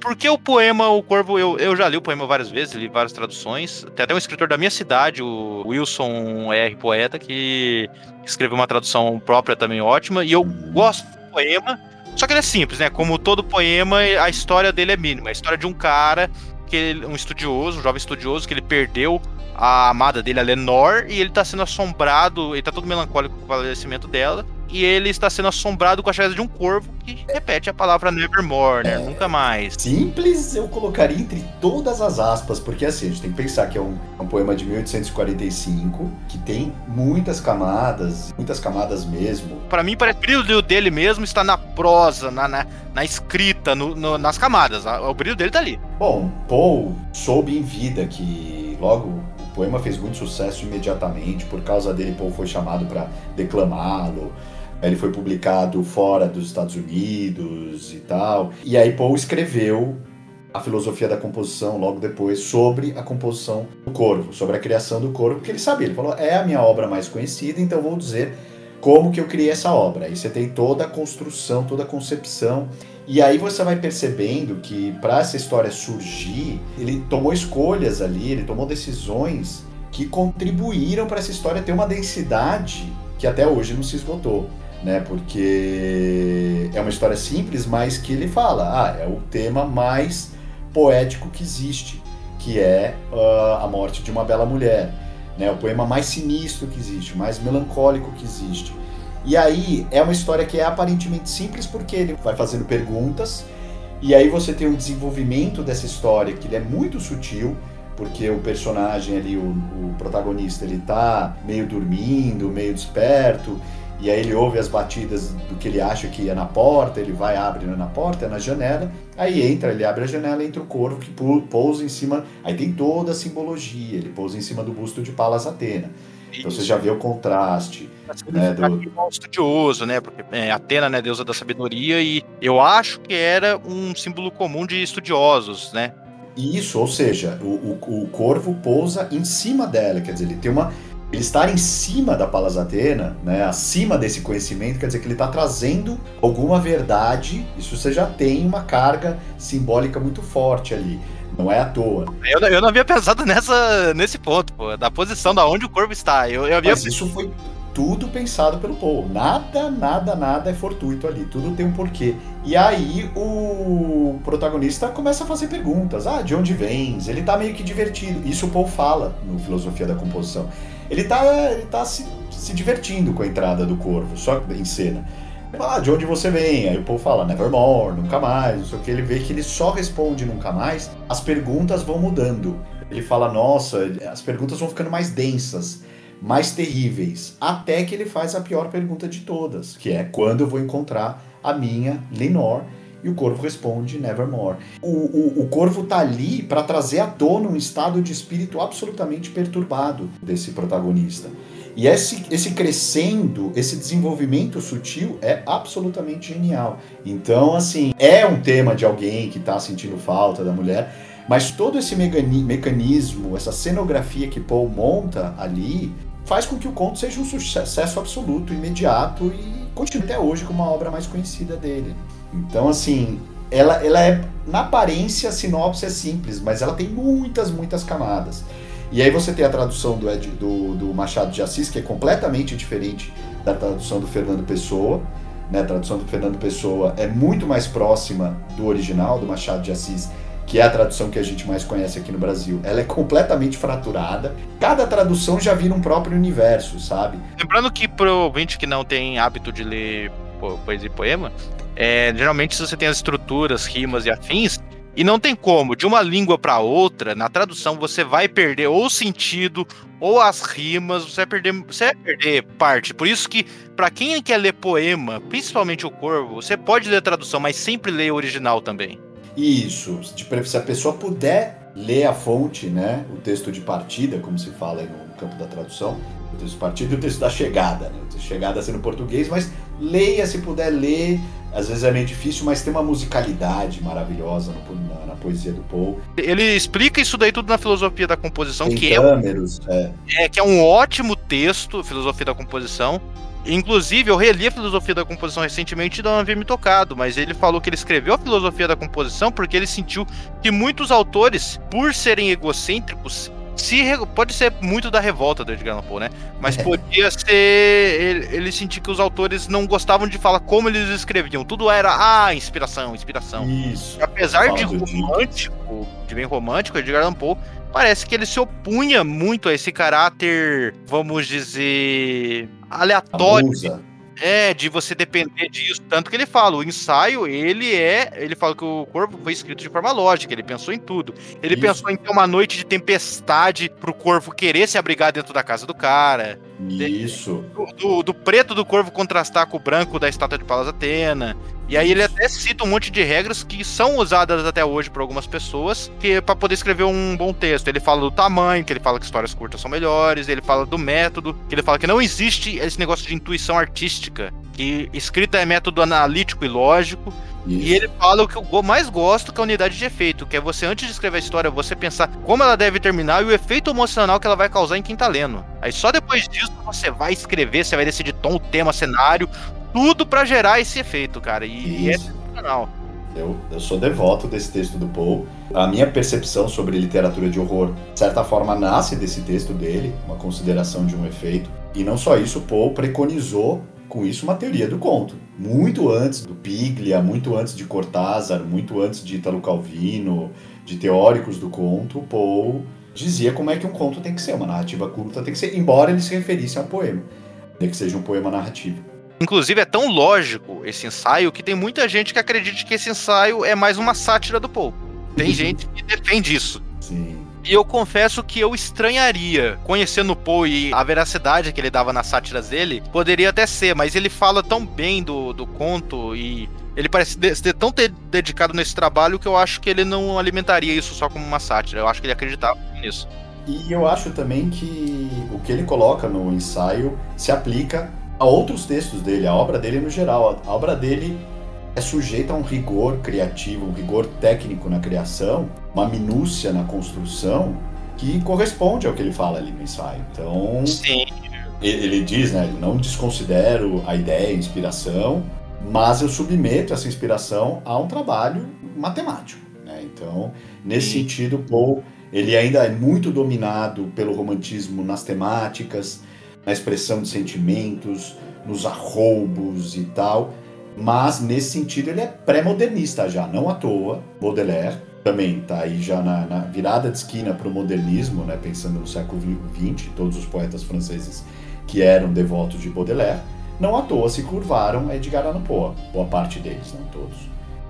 por que o poema O Corvo, eu, eu já li o poema várias vezes, li várias traduções. Tem até um escritor da minha cidade, o Wilson R. Poeta, que escreveu uma tradução própria também ótima. E eu Uhum. gosto do poema, só que ele é simples, né? Como todo poema, a história dele é mínima. A história de um cara, que ele, um estudioso, um jovem estudioso, que ele perdeu a amada dele, a Lenor, e ele tá sendo assombrado, ele tá todo melancólico com o falecimento dela. E ele está sendo assombrado com a chegada de um corvo que repete a palavra nevermore, né? Nunca mais. Simples eu colocaria entre todas as aspas, porque assim, a gente tem que pensar que é um, é um poema de 1845, que tem muitas camadas, muitas camadas mesmo. Pra mim, parece que o brilho dele mesmo está na prosa, na, na, na escrita, no- no- nas camadas. O brilho dele tá ali. Bom, Paul soube em vida que logo o poema fez muito sucesso imediatamente, por causa dele Paul foi chamado para declamá-lo. Ele foi publicado fora dos Estados Unidos e tal. E aí Paul escreveu a filosofia da composição logo depois sobre a composição do corvo, sobre a criação do corvo, porque ele sabia, ele falou, é a minha obra mais conhecida, então vou dizer como que eu criei essa obra. Aí você tem toda a construção, toda a concepção e aí você vai percebendo que para essa história surgir, ele tomou escolhas ali, ele tomou decisões que contribuíram para essa história ter uma densidade que até hoje não se esgotou, né? Porque é uma história simples, mas que ele fala, ah, é o tema mais poético que existe, que é ah, a morte de uma bela mulher, né? O poema mais sinistro que existe, mais melancólico que existe. E aí é uma história que é aparentemente simples porque ele vai fazendo perguntas e aí você tem um desenvolvimento dessa história que é muito sutil, porque o personagem ali, o, o protagonista, ele tá meio dormindo, meio desperto, e aí ele ouve as batidas do que ele acha que é na porta, ele vai, abre na porta, é na janela, aí entra, ele abre a janela, entra o corvo que pousa em cima, aí tem toda a simbologia, ele pousa em cima do busto de Palas Atena. Então você já vê o contraste. né, do- estudioso, né? Porque é, Atena, né, deusa da sabedoria, e eu acho que era um símbolo comum de estudiosos, né? Isso, ou seja, o, o, o corvo pousa em cima dela, quer dizer, ele tem uma. Ele estar em cima da Palas Atena, né, acima desse conhecimento, quer dizer que ele está trazendo alguma verdade, isso você já tem uma carga simbólica muito forte ali. Não é à toa. Eu, não- eu não havia pensado nessa, nesse ponto, pô, da posição da onde o corvo está. Eu, eu havia Mas isso foi tudo pensado pelo Paul. Nada, nada, nada é fortuito ali. Tudo tem um porquê. E aí o protagonista começa a fazer perguntas. Ah, de onde vens? Ele tá meio que divertido. Isso o Paul fala no Filosofia da Composição. Ele tá, ele tá se, se divertindo com a entrada do corvo, só em cena. Ah, de onde você vem? Aí o Paul fala, nevermore, nunca mais, não sei o que. Ele vê que ele só responde nunca mais, as perguntas vão mudando. Ele fala, nossa, as perguntas vão ficando mais densas mais terríveis, até que ele faz a pior pergunta de todas, que é quando eu vou encontrar a minha Lenore? E o corvo responde Nevermore. O, o, o corvo tá ali para trazer à tona um estado de espírito absolutamente perturbado desse protagonista. E esse, esse crescendo, esse desenvolvimento sutil é absolutamente genial. Então, assim, é um tema de alguém que está sentindo falta da mulher, mas todo esse mecanismo, essa cenografia que Paul monta ali, faz com que o conto seja um sucesso absoluto, imediato e continue até hoje como a obra mais conhecida dele. Então, assim, ela, ela é, na aparência, a sinopse é simples, mas ela tem muitas, muitas camadas. E aí você tem a tradução do, Ed, do, do Machado de Assis, que é completamente diferente da tradução do Fernando Pessoa. Né? A tradução do Fernando Pessoa é muito mais próxima do original, do Machado de Assis, que é a tradução que a gente mais conhece aqui no Brasil. Ela é completamente fraturada. Cada tradução já vira um próprio universo, sabe? Lembrando que pro ouvinte que não tem hábito de ler poesia e poema, é, geralmente você tem as estruturas, rimas e afins, e não tem como, de uma língua para outra, na tradução você vai perder ou o sentido ou as rimas, você vai perder, você vai perder parte. Por isso que para quem quer ler poema, principalmente o Corvo, você pode ler a tradução, mas sempre lê o original também. Isso, se a pessoa puder ler a fonte, né, o texto de partida, como se fala no campo da tradução, o texto de partida e o texto da chegada, né, o texto de chegada sendo português, mas leia se puder ler às vezes é meio difícil, mas tem uma musicalidade maravilhosa no, na, na, poesia do Paul. Ele explica isso daí tudo na filosofia da composição, tem que câmeros, é, um, é. é que é um ótimo texto, filosofia da composição. Inclusive, eu reli a filosofia da composição recentemente e não havia me tocado, mas ele falou que ele escreveu a filosofia da composição porque ele sentiu que muitos autores, por serem egocêntricos, se pode ser muito da revolta do Edgar Allan Poe, né? Mas é. podia ser ele, ele sentir que os autores não gostavam de falar como eles escreviam. Tudo era ah, inspiração, inspiração. Isso. apesar de romântico, de bem romântico, Edgar Allan Poe parece que ele se opunha muito a esse caráter, vamos dizer, aleatório. Abusa é, de você depender disso. Tanto que ele fala, o ensaio, ele é. Ele fala que o corvo foi escrito de forma lógica, ele pensou em tudo. Ele Isso. pensou em ter uma noite de tempestade pro corvo querer se abrigar dentro da casa do cara. Isso. Do, do, do preto do corvo contrastar com o branco da estátua de Palas Atena. E aí ele até cita um monte de regras que são usadas até hoje por algumas pessoas que para poder escrever um bom texto. Ele fala do tamanho, que ele fala que histórias curtas são melhores, ele fala do método, que ele fala que não existe esse negócio de intuição artística, que escrita é método analítico e lógico. Isso. E ele fala o que eu mais gosto, que é a unidade de efeito, que é você, antes de escrever a história, você pensar como ela deve terminar e o efeito emocional que ela vai causar em quem tá lendo. Aí só depois disso você vai escrever, você vai decidir tom, tema, cenário, tudo para gerar esse efeito, cara. E, e é sensacional. Eu, eu sou devoto desse texto do Poe. A minha percepção sobre literatura de horror, de certa forma, nasce desse texto dele, uma consideração de um efeito. E não só isso, Poe preconizou com isso uma teoria do conto. Muito antes do Piglia, muito antes de Cortázar, muito antes de Italo Calvino, de teóricos do conto, Poe dizia como é que um conto tem que ser, uma narrativa curta tem que ser, embora ele se referisse a um poema, tem que seja um poema narrativo. Inclusive, é tão lógico esse ensaio que tem muita gente que acredita que esse ensaio é mais uma sátira do Poe. Tem gente que defende isso. Sim. E eu confesso que eu estranharia, conhecendo o Poe e a veracidade que ele dava nas sátiras dele, poderia até ser, mas ele fala tão bem do, do conto e ele parece ser tão dedicado nesse trabalho que eu acho que ele não alimentaria isso só como uma sátira. Eu acho que ele acreditava nisso. E eu acho também que o que ele coloca no ensaio se aplica a outros textos dele, a obra dele no geral. A obra dele é sujeita a um rigor criativo, um rigor técnico na criação, uma minúcia na construção que corresponde ao que ele fala ali no ensaio. Então, Sim. ele diz, né, não desconsidero a ideia, a inspiração, mas eu submeto essa inspiração a um trabalho matemático. Né? Então, nesse Sim. sentido, Paul ele ainda é muito dominado pelo romantismo nas temáticas, na expressão de sentimentos, nos arroubos e tal. Mas nesse sentido ele é pré-modernista já, não à toa. Baudelaire também está aí já na, na, virada de esquina para o modernismo, né, pensando no século XX, todos os poetas franceses que eram devotos de Baudelaire, não à toa se curvaram a Edgar Allan Poe, boa parte deles, não todos.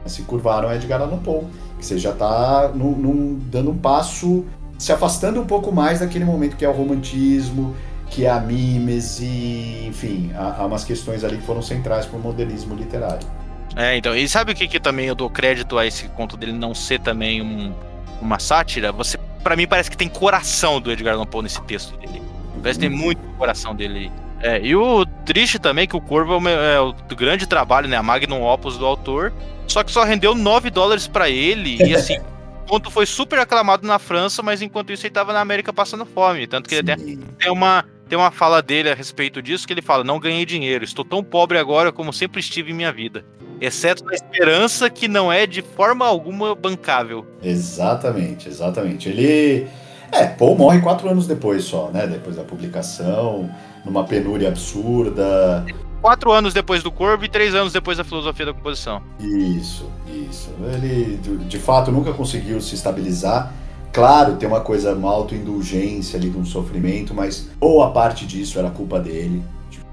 Mas se curvaram a Edgar Allan Poe, que você já está dando um passo, se afastando um pouco mais daquele momento que é o romantismo, que há mimes e, enfim, há, há umas questões ali que foram centrais para o modernismo literário. É, então, e sabe o que, que também eu dou crédito a esse conto dele não ser também um, uma sátira? Você, para mim, parece que tem coração do Edgar Allan Poe nesse texto dele. Parece que tem muito coração dele. É, e o triste também é que o Corvo é o, é o grande trabalho, né? A magnum opus do autor. Só que só rendeu 9 dólares para ele. E assim, o conto foi super aclamado na França, mas enquanto isso ele tava na América passando fome. Tanto que ele até tem uma, tem uma fala dele a respeito disso que ele fala: Não ganhei dinheiro, estou tão pobre agora como sempre estive em minha vida. Exceto na esperança que não é de forma alguma bancável. Exatamente, exatamente. Ele. É, Paul morre quatro anos depois só, né? Depois da publicação, numa penúria absurda. Quatro anos depois do Corvo e três anos depois da filosofia da composição. Isso, isso. Ele, de, de fato, nunca conseguiu se estabilizar. Claro, tem uma coisa, uma autoindulgência ali de um sofrimento, mas boa parte disso era culpa dele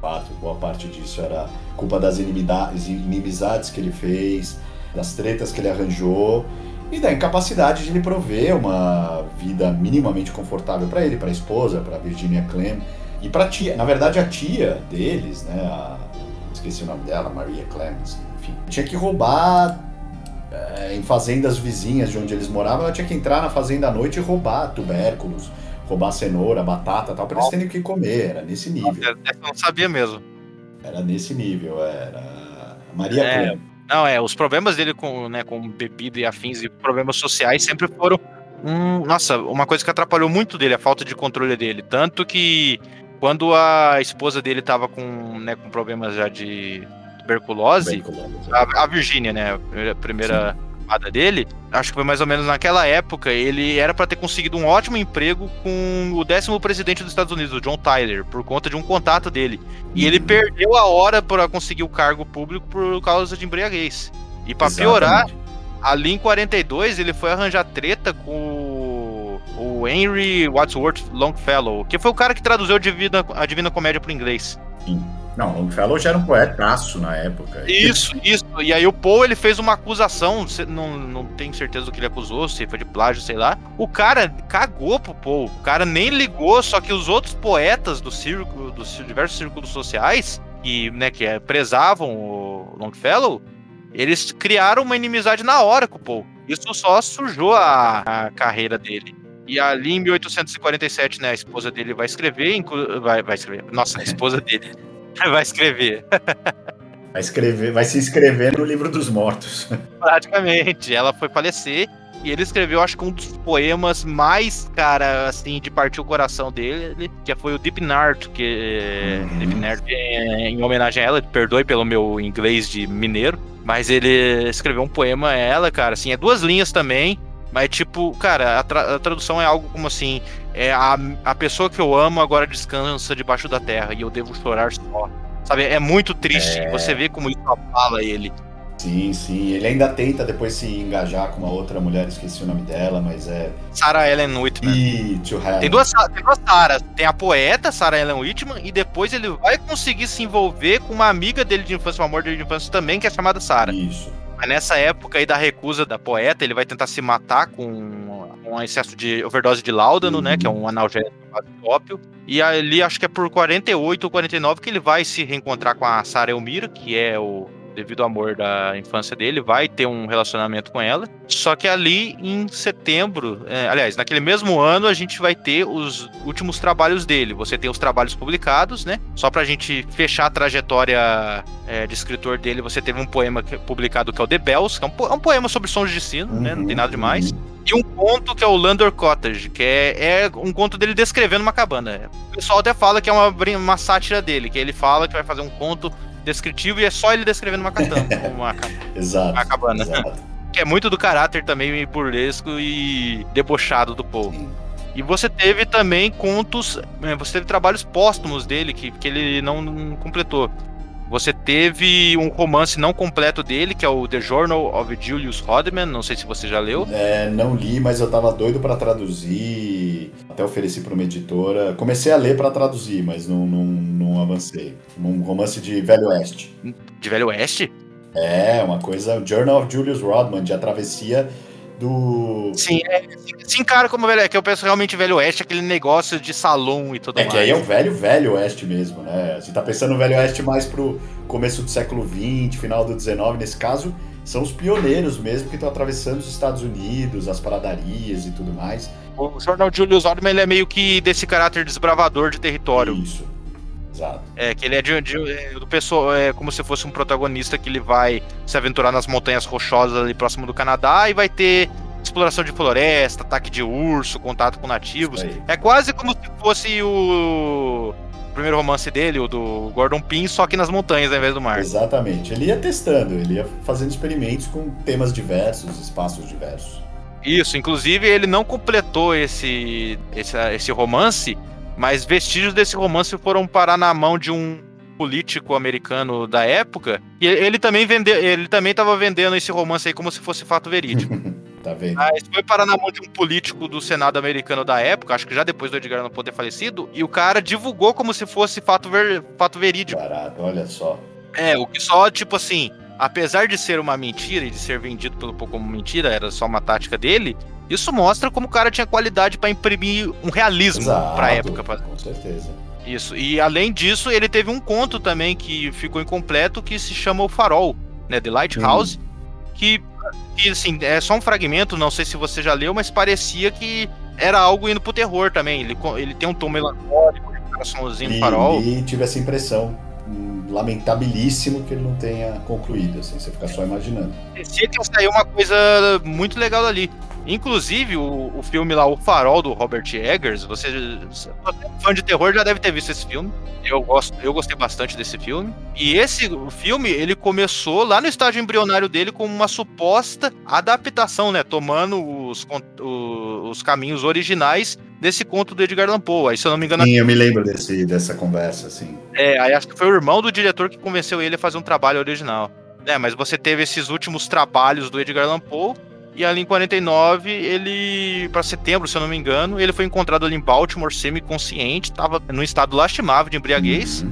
fato, boa parte disso era culpa das inimizades que ele fez, das tretas que ele arranjou e da incapacidade de lhe prover uma vida minimamente confortável para ele, para a esposa, para Virginia Clem e para tia. Na verdade, a tia deles, né, a, esqueci o nome dela, Maria Clemens, enfim, tinha que roubar é, em fazendas vizinhas de onde eles moravam, ela tinha que entrar na fazenda à noite e roubar tubérculos, roubar cenoura, batata tal, pra eles terem o que comer. Era nesse nível. Eu não sabia mesmo. Era nesse nível, era. Maria é, Não, é, os problemas dele com, né, com bebida e afins e problemas sociais sempre foram. Hum, nossa, uma coisa que atrapalhou muito dele, a falta de controle dele. Tanto que quando a esposa dele tava com, né, com problemas já de tuberculose, tuberculose a, a Virgínia, né, a primeira. Chamada dele, acho que foi mais ou menos naquela época, ele era para ter conseguido um ótimo emprego com o décimo presidente dos Estados Unidos, o John Tyler, por conta de um contato dele. E ele perdeu a hora para conseguir o cargo público por causa de embriaguez. E para piorar, ali em 42 ele foi arranjar treta com o Henry Wadsworth Longfellow, que foi o cara que traduziu a Divina, a Divina Comédia para inglês. Sim. Não, Longfellow já era um poetaço na época. Isso, isso. E aí o Poe, ele fez uma acusação, não, não tenho certeza do que ele acusou, se foi de plágio, sei lá. O cara cagou pro Poe. O cara nem ligou, só que os outros poetas do círculo, dos diversos círculos sociais, que, né, que é, prezavam o Longfellow, eles criaram uma inimizade na hora com o Poe. Isso só sujou a, a carreira dele. E ali em 1847, né, a esposa dele vai escrever, vai, vai escrever, nossa, a esposa dele vai escrever. Vai escrever, vai se inscrever no livro dos mortos. Praticamente. Ela foi falecer e ele escreveu, acho que um dos poemas mais, cara, assim, de partir o coração dele, que foi o Deep Nart, que uhum. Deep Nart é em homenagem a ela, perdoe pelo meu inglês de mineiro, mas ele escreveu um poema a ela, cara, assim, é duas linhas também, mas tipo, cara, a, tra a tradução é algo como assim, é a, a pessoa que eu amo agora descansa debaixo da terra e eu devo chorar só. Sabe, é muito triste. É... Você vê como isso abala ele. Sim, sim. Ele ainda tenta depois se engajar com uma outra mulher, esqueci o nome dela, mas é. Sarah Ellen Whitman. E tem duas, tem duas Saras. Tem a poeta, Sarah Ellen Whitman, e depois ele vai conseguir se envolver com uma amiga dele de infância, um amor dele de infância também, que é chamada Sarah. Isso. Mas nessa época aí da recusa da poeta, ele vai tentar se matar com um excesso de overdose de láudano, uhum. né? Que é um analgésico ópio. E ali, acho que é por 48 ou 49 que ele vai se reencontrar com a Sarah Elmira, que é o devido ao amor da infância dele, vai ter um relacionamento com ela. Só que ali em setembro, é, aliás, naquele mesmo ano, a gente vai ter os últimos trabalhos dele. Você tem os trabalhos publicados, né? Só pra gente fechar a trajetória é, de escritor dele, você teve um poema publicado que é o The Bells, que é um, po é um poema sobre sons de sino, uhum, né? Não tem nada demais. E um conto que é o Landor Cottage, que é, é, um conto dele descrevendo uma cabana. O pessoal até fala que é uma, uma sátira dele, que ele fala que vai fazer um conto descritivo e é só ele descrevendo uma, catana, uma, exato, uma cabana. Exato. que é muito do caráter também burlesco e debochado do povo. E você teve também contos, é, você teve trabalhos póstumos dele que, que ele não, não completou. Você teve um romance não completo dele, que é o The Journal of Julius Rodman, não sei se você já leu. É, não li, mas eu tava doido para traduzir, até ofereci para uma editora. Comecei a ler para traduzir, mas não, não, não avancei. Um romance de Velho Oeste. De Velho Oeste? É, uma coisa, Journal of Julius Rodman, de a travessia do. Sim, é, se encara como velho, é que eu penso realmente velho oeste, aquele negócio de salão e tudo É mais. que aí é o velho, velho oeste mesmo, né? Você tá pensando no velho oeste mais pro começo do século XX, final do XIX, nesse caso, são os pioneiros mesmo que estão atravessando os Estados Unidos, as paradarias e tudo mais. O Jornal Julius Odom ele é meio que desse caráter desbravador de território. Isso. Exato. É, que ele é de, de- é, do pessoal, é como se fosse um protagonista que ele vai se aventurar nas montanhas rochosas ali próximo do Canadá e vai ter exploração de floresta, ataque de urso, contato com nativos. É quase como se fosse o primeiro romance dele, o do Gordon Pym, só que nas montanhas ao invés do mar. Exatamente. Ele ia testando, ele ia fazendo experimentos com temas diversos, espaços diversos. Isso, inclusive ele não completou esse, esse, esse romance, mas vestígios desse romance foram parar na mão de um político americano da época, e ele também vendeu, ele também estava vendendo esse romance aí como se fosse fato verídico. Tá vendo? Mas foi parar na mão de um político do Senado americano da época, acho que já depois do Edgar Allan Poe ter falecido, e o cara divulgou como se fosse fato, ver, fato verídico. Barato, olha só. É, o que só, tipo assim, apesar de ser uma mentira e de ser vendido pelo Poe como mentira, era só uma tática dele, isso mostra como o cara tinha qualidade pra imprimir um realismo Exato, pra época. pra- Com certeza. Isso. E além disso, ele teve um conto também que ficou incompleto que se chama O Farol, né? The Lighthouse. Hum. Que, que, assim, é só um fragmento, não sei se você já leu, mas parecia que era algo indo pro terror também. Ele, ele tem um tom melancólico, de coraçãozinho no farol. e tive essa impressão. Lamentabilíssimo que ele não tenha concluído, assim, você fica só imaginando. Parecia que ia sair uma coisa muito legal dali. Inclusive, o, o filme lá, O Farol, do Robert Eggers, você, você é fã de terror já deve ter visto esse filme. Eu, gosto, eu gostei bastante desse filme. E esse filme, ele começou lá no estágio embrionário dele como uma suposta adaptação, né? Tomando os, con- o- os caminhos originais desse conto do Edgar Allan Poe. Aí, se eu não me engano, Sim, eu me lembro desse, dessa conversa, assim. é, aí acho que foi o irmão do diretor que convenceu ele a fazer um trabalho original. É, mas você teve esses últimos trabalhos do Edgar Allan Poe, e ali em 49, ele, para setembro, se eu não me engano, ele foi encontrado ali em Baltimore, semi-consciente, tava num estado lastimável de embriaguez, Uhum.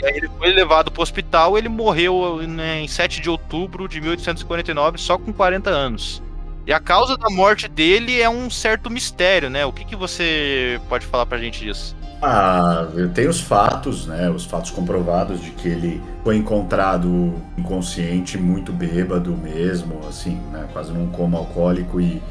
e aí ele foi levado pro hospital, ele morreu né, em 7 de outubro de 1849, só com 40 anos. E a causa da morte dele é um certo mistério, né? O que, que você pode falar pra gente disso? Ah, tenho os fatos, né? Os fatos comprovados de que ele foi encontrado inconsciente, muito bêbado mesmo, assim, né? Quase num coma alcoólico e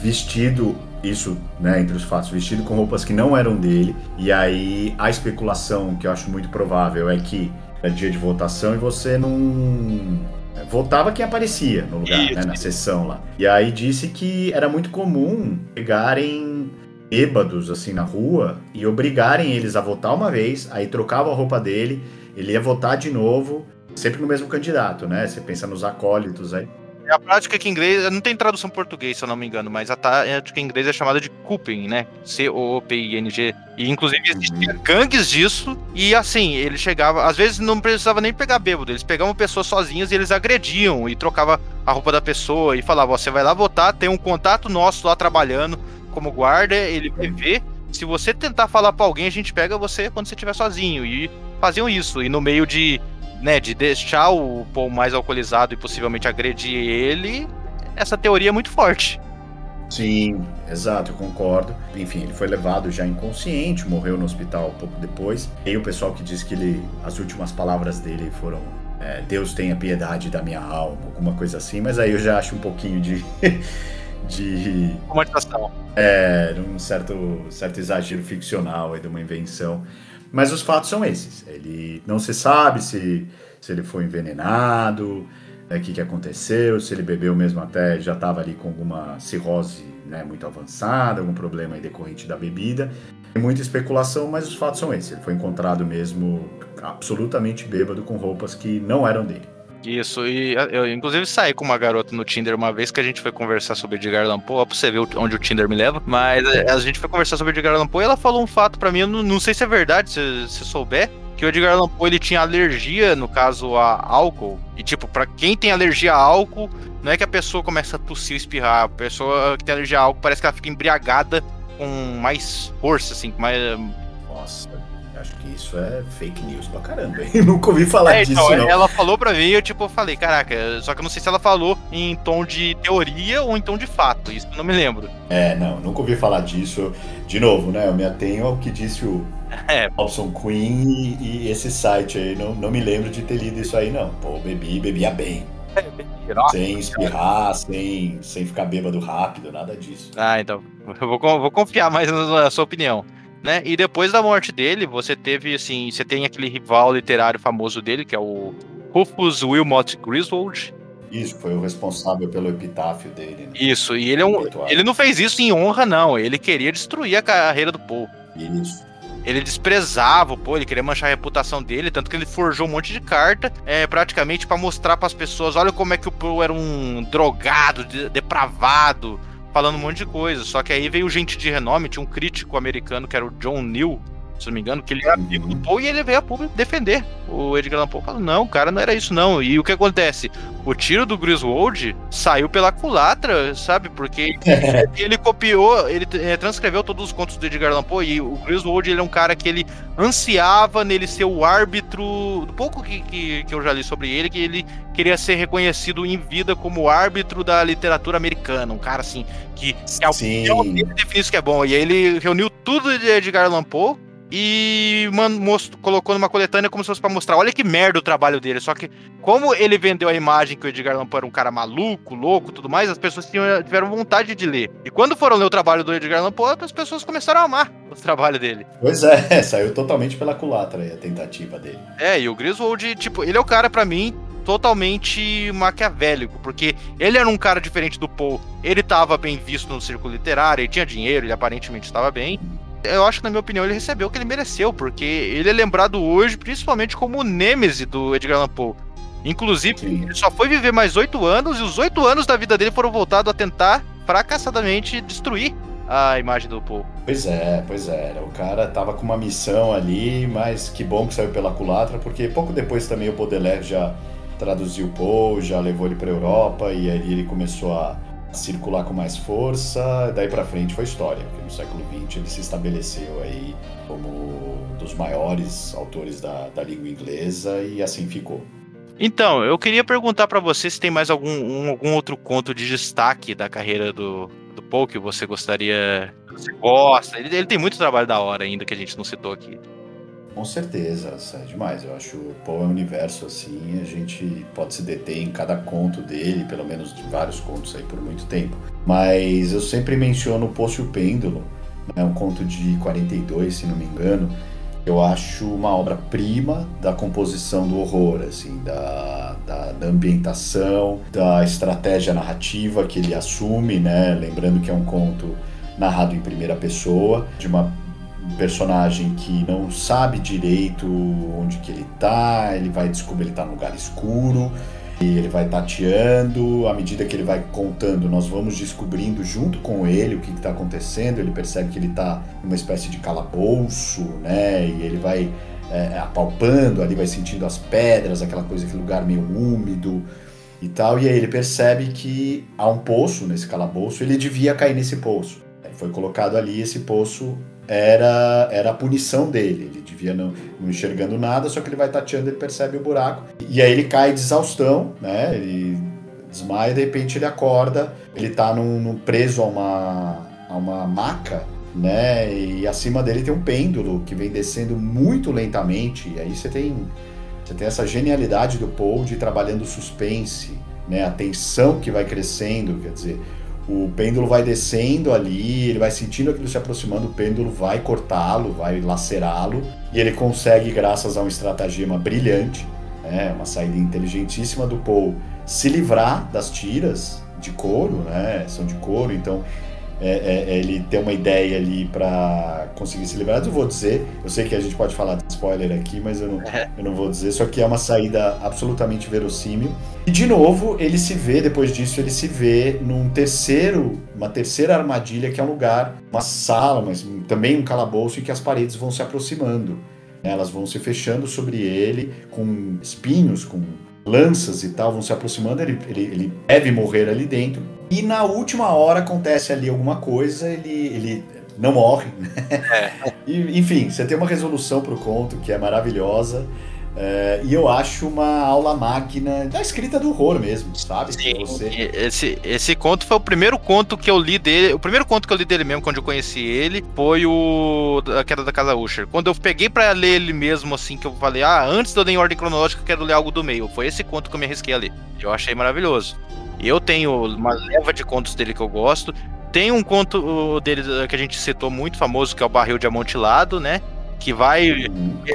vestido, isso, né? Entre os fatos, vestido com roupas que não eram dele. E aí a especulação que eu acho muito provável é que é dia de votação e você não votava quem aparecia no lugar, Isso. né? Na sessão lá. E aí disse que era muito comum pegarem bêbados assim na rua e obrigarem eles a votar uma vez, aí trocavam a roupa dele, ele ia votar de novo, sempre no mesmo candidato, né? Você pensa nos acólitos aí. A prática que em inglês, não tem tradução em português, se eu não me engano, mas a prática em inglês é chamada de cooping, né? C-O-O-P-I-N-G. E inclusive existiam gangues disso, e assim, ele chegava, às vezes não precisava nem pegar bêbado, eles pegavam pessoas sozinhas e eles agrediam e trocava a roupa da pessoa e falava, ó, você vai lá votar, tem um contato nosso lá trabalhando como guarda, ele vai ver. Se você tentar falar pra alguém, a gente pega você quando você estiver sozinho. E faziam isso. E no meio de né, de deixar o Paul mais alcoolizado e possivelmente agredir ele, essa teoria é muito forte. Sim, exato, eu concordo. Enfim, ele foi levado já inconsciente, morreu no hospital pouco depois. Tem o pessoal que diz que ele, as últimas palavras dele foram é, Deus tenha piedade da minha alma, alguma coisa assim, mas aí eu já acho um pouquinho de. de Romantização. É, um certo, certo exagero ficcional aí de uma invenção. Mas os fatos são esses. Ele não se sabe se, se ele foi envenenado, né, o que, que aconteceu, se ele bebeu mesmo até já estava ali com alguma cirrose né, muito avançada, algum problema decorrente da bebida. Tem muita especulação, mas os fatos são esses. Ele foi encontrado mesmo absolutamente bêbado com roupas que não eram dele. Isso, e eu inclusive saí com uma garota no Tinder uma vez que a gente foi conversar sobre Edgar Allan Poe, ó, pra você ver onde o Tinder me leva, mas é, a gente foi conversar sobre Edgar Allan Poe e ela falou um fato pra mim, eu não, não sei se é verdade, se você souber, que o Edgar Allan Poe ele tinha alergia, no caso, a álcool, e tipo, pra quem tem alergia a álcool, não é que a pessoa começa a tossir ou espirrar, a pessoa que tem alergia a álcool parece que ela fica embriagada com mais força, assim, mais... Nossa, Acho que isso é fake news pra caramba. Nunca ouvi falar É, disso, então, não. ela falou pra mim e eu, tipo, falei, caraca, só que eu não sei se ela falou em tom de teoria ou em tom de fato, isso eu não me lembro. É, não, nunca ouvi falar disso. De novo, né? Eu me atenho ao que disse o É. Robson Queen e, e esse site aí. Não, não me lembro de ter lido isso aí, não. Pô, bebi, bebia bem. Sem espirrar, sem, sem ficar bêbado rápido, nada disso. Ah, então, eu vou, vou confiar mais na sua opinião. Né? E depois da morte dele, você teve, assim, você tem aquele rival literário famoso dele, que é o Rufus Wilmot Griswold. Isso, foi o responsável pelo epitáfio dele. Né? Isso, e ele é um. Ele não fez isso em honra, não. Ele queria destruir a carreira do Poe. Isso. Ele desprezava o Poe, ele queria manchar a reputação dele, tanto que ele forjou um monte de carta, é, praticamente pra mostrar pras pessoas, olha como é que o Poe era um drogado, de- depravado, falando um monte de coisa. Só que aí veio gente de renome, tinha um crítico americano que era o John Neal, se não me engano, que ele era amigo do Poe e ele veio a público defender o Edgar Allan Poe. Falou, não, cara, não era isso não. E o que acontece? O tiro do Griswold saiu pela culatra, sabe? Porque ele copiou, ele eh, transcreveu todos os contos do Edgar Allan Poe e o Griswold ele é um cara que ele ansiava nele ser o árbitro, do pouco que, que, que eu já li sobre ele, que ele queria ser reconhecido em vida como árbitro da literatura americana, um cara assim, que, que é o definiu isso que é bom. E aí ele reuniu tudo de Edgar Allan Poe e man- most- colocou numa coletânea como se fosse pra mostrar, olha que merda o trabalho dele. Só que como ele vendeu a imagem que o Edgar Allan Poe era um cara maluco, louco, tudo mais, as pessoas tinham- tiveram vontade de ler. E quando foram ler o trabalho do Edgar Allan Poe, as pessoas começaram a amar o trabalho dele. Pois é, saiu totalmente pela culatra aí a tentativa dele. É, e o Griswold, tipo, ele é o cara pra mim totalmente maquiavélico, porque ele era um cara diferente do Poe. Ele tava bem visto no círculo literário, ele tinha dinheiro, ele aparentemente estava bem. Eu acho que, na minha opinião, ele recebeu o que ele mereceu, porque ele é lembrado hoje principalmente como o nêmese do Edgar Allan Poe. Inclusive, Sim. ele só foi viver mais oito anos, e os oito anos da vida dele foram voltados a tentar fracassadamente destruir a imagem do Poe. Pois é, pois é. O cara tava com uma missão ali, mas que bom que saiu pela culatra, porque pouco depois também o Baudelaire já traduziu o Poe, já levou ele pra Europa e aí ele começou a circular com mais força. Daí pra frente foi história, porque no século XX ele se estabeleceu aí como um dos maiores autores da, da língua inglesa e assim ficou. Então, eu queria perguntar pra você se tem mais algum, um- algum outro conto de destaque da carreira do, do Poe que você gostaria. Você gosta. Ele, ele tem muito trabalho da hora ainda que a gente não citou aqui. Com certeza, é demais. Eu acho o Poe é um universo assim, a gente pode se deter em cada conto dele, pelo menos de vários contos aí por muito tempo. Mas eu sempre menciono o Poço e o Pêndulo, né, um conto de 42, se não me engano. Eu acho uma obra-prima da composição do horror, assim, da, da, da ambientação, da estratégia narrativa que ele assume, né? Lembrando que é um conto narrado em primeira pessoa, de uma um personagem que não sabe direito onde que ele tá, ele vai descobrir ele tá num lugar escuro, e ele vai tateando, à medida que ele vai contando, nós vamos descobrindo junto com ele o que está acontecendo, ele percebe que ele está numa espécie de calabouço, né, e ele vai é, apalpando ali, vai sentindo as pedras, aquela coisa, aquele lugar meio úmido e tal, e aí ele percebe que há um poço nesse calabouço, ele devia cair nesse poço. Foi colocado ali, esse poço era, era a punição dele. Ele devia não, não enxergando nada, só que ele vai tateando, ele percebe o buraco. E aí ele cai de exaustão, né? Ele desmaia, de repente ele acorda, ele tá num, num preso a uma, a uma maca, né? E acima dele tem um pêndulo que vem descendo muito lentamente. E aí você tem, você tem essa genialidade do Paul de ir trabalhando suspense, né? A tensão que vai crescendo, quer dizer, o pêndulo vai descendo ali, ele vai sentindo aquilo se aproximando, o pêndulo vai cortá-lo, vai lacerá-lo, e ele consegue, graças a um estratagema brilhante, né, uma saída inteligentíssima do Paul, se livrar das tiras de couro, né, são de couro, então é, é, é, ele tem uma ideia ali para conseguir se livrar. Eu vou dizer, eu sei que a gente pode falar de spoiler aqui, mas eu não, eu não vou dizer, só que é uma saída absolutamente verossímil. E de novo, ele se vê, depois disso, ele se vê num terceiro, uma terceira armadilha, que é um lugar, uma sala, mas também um calabouço, em que as paredes vão se aproximando. Elas vão se fechando sobre ele, com espinhos, com lanças e tal, vão se aproximando, ele, ele, ele deve morrer ali dentro. E na última hora acontece ali alguma coisa, ele, ele não morre. É. E, enfim, você tem uma resolução para o conto que é maravilhosa. É, e eu acho uma aula máquina da escrita do horror mesmo, sabe? Sim, você... esse, esse conto foi o primeiro conto que eu li dele. O primeiro conto que eu li dele mesmo, quando eu conheci ele, foi o A Queda da Casa Usher. Quando eu peguei para ler ele mesmo, assim, que eu falei, ah, antes de eu ler em ordem cronológica, eu quero ler algo do meio. Foi esse conto que eu me arrisquei a ler. Eu achei maravilhoso. Eu tenho uma leva de contos dele que eu gosto. Tem um conto dele que a gente citou muito famoso, que é o Barril de Amontilado, né? que vai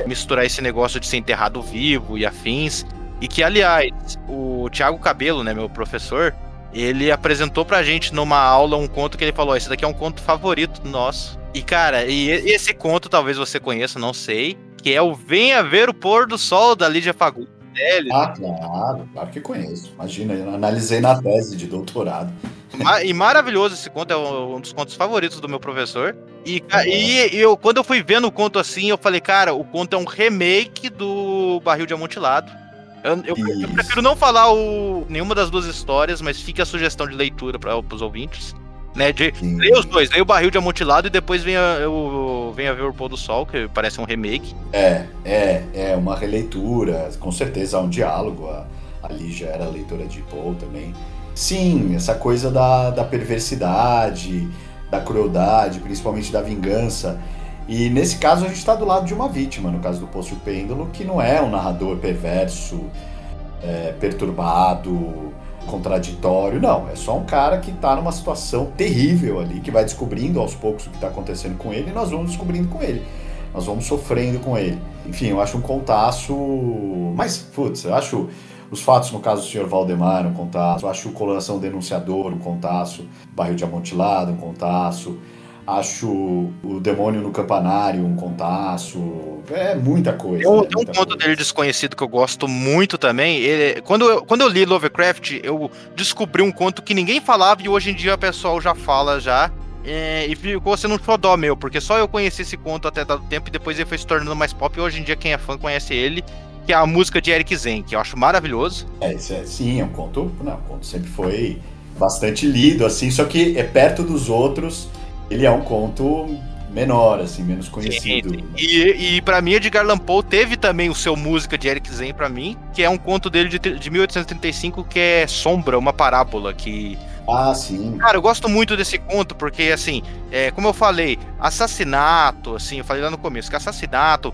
misturar esse negócio de ser enterrado vivo e afins. E que, aliás, o Thiago Cabelo, né, meu professor, ele apresentou pra gente numa aula um conto que ele falou: esse daqui é um conto favorito nosso. E, cara, e esse conto talvez você conheça, não sei, que é o Venha Ver o Pôr do Sol da Lídia Fagundes. Ah, claro, claro que conheço. Imagina, eu analisei na tese de doutorado. E maravilhoso esse conto, é um dos contos favoritos do meu professor. E, e, eu, quando eu fui vendo o conto assim, eu falei, cara, o conto é um remake do Barril de Amontilado. Eu, eu, eu prefiro não falar o, nenhuma das duas histórias, mas fica a sugestão de leitura para os ouvintes. Né, de ler os dois, leia o barril de amontilado e depois venha, eu, venha ver o pôr do sol, que parece um remake. É, é, é uma releitura, com certeza há um diálogo. A, a Lígia era leitora de Poe também. Sim, essa coisa da, da perversidade, da crueldade, principalmente da vingança. E nesse caso a gente está do lado de uma vítima, no caso do Poço Pêndulo, que não é um narrador perverso, é, perturbado, contraditório, não. É só um cara que está numa situação terrível ali, que vai descobrindo aos poucos o que está acontecendo com ele e nós vamos descobrindo com ele. Nós vamos sofrendo com ele. Enfim, eu acho um contaço. Mas, putz, eu acho os fatos, no caso do senhor Valdemar, um contaço. Acho o Coloração Denunciador, um contaço. Bairro de Amontilado, um contaço. Acho o Demônio no Campanário, um contaço. É muita coisa. Tem um, né? um conto dele desconhecido que eu gosto muito também. Ele, quando, eu, quando eu li Lovecraft, eu descobri um conto que ninguém falava e hoje em dia o pessoal já fala já. É, e ficou sendo um xodó meu, porque só eu conheci esse conto até dado tempo e depois ele foi se tornando mais pop. E hoje em dia, quem é fã conhece ele que é a música de Eric Zen, que eu acho maravilhoso. É, isso é, sim, é um conto, não, um conto sempre foi bastante lido, assim, só que é perto dos outros, ele é um conto menor, assim, menos conhecido. Sim, e, e para mim, Edgar Allan Poe teve também o seu música de Eric Zen para mim, que é um conto dele de, de 1835 que é Sombra, uma parábola que ah, sim. Cara, eu gosto muito desse conto, porque, assim, é, como eu falei, assassinato, assim, eu falei lá no começo, que assassinato,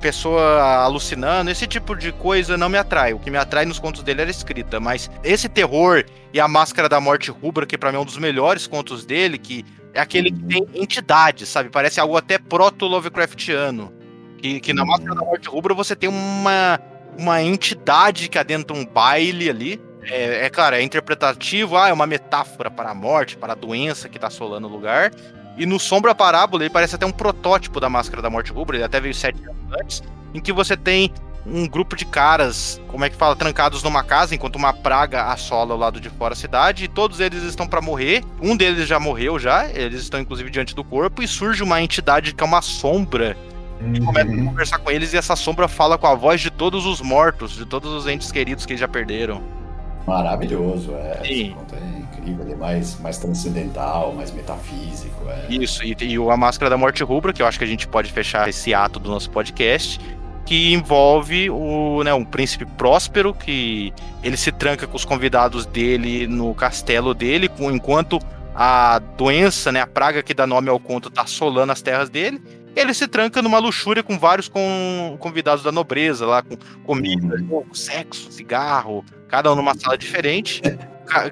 pessoa alucinando, esse tipo de coisa não me atrai. O que me atrai nos contos dele era escrita, mas esse terror e a Máscara da Morte Rubra, que para mim é um dos melhores contos dele, que é aquele que tem entidade, sabe? Parece algo até proto-Lovecraftiano. Que, que na. Máscara da Morte Rubra você tem uma, uma entidade que adentra um baile ali, é, é, claro, é interpretativo, ah, é uma metáfora para a morte, para a doença que está assolando o lugar. E no Sombra Parábola, ele parece até um protótipo da Máscara da Morte Rubra, ele até veio sete anos antes, em que você tem um grupo de caras, como é que fala, trancados numa casa, enquanto uma praga assola o lado de fora da cidade, e todos eles estão para morrer. Um deles já morreu já, eles estão inclusive diante do corpo, e surge uma entidade que é uma sombra. E começa a conversar com eles, e essa sombra fala com a voz de todos os mortos, de todos os entes queridos que eles já perderam. Maravilhoso, é. Sim. é incrível, é mais, mais transcendental, mais metafísico. É. Isso, e, e a Máscara da Morte Rubra, que eu acho que a gente pode fechar esse ato do nosso podcast, que envolve o, né, um príncipe próspero que ele se tranca com os convidados dele no castelo dele, enquanto a doença, né, a praga que dá nome ao conto, tá assolando as terras dele. Ele se tranca numa luxúria com vários com, convidados da nobreza lá, com comida, uhum. sexo, cigarro, cada um numa sala diferente.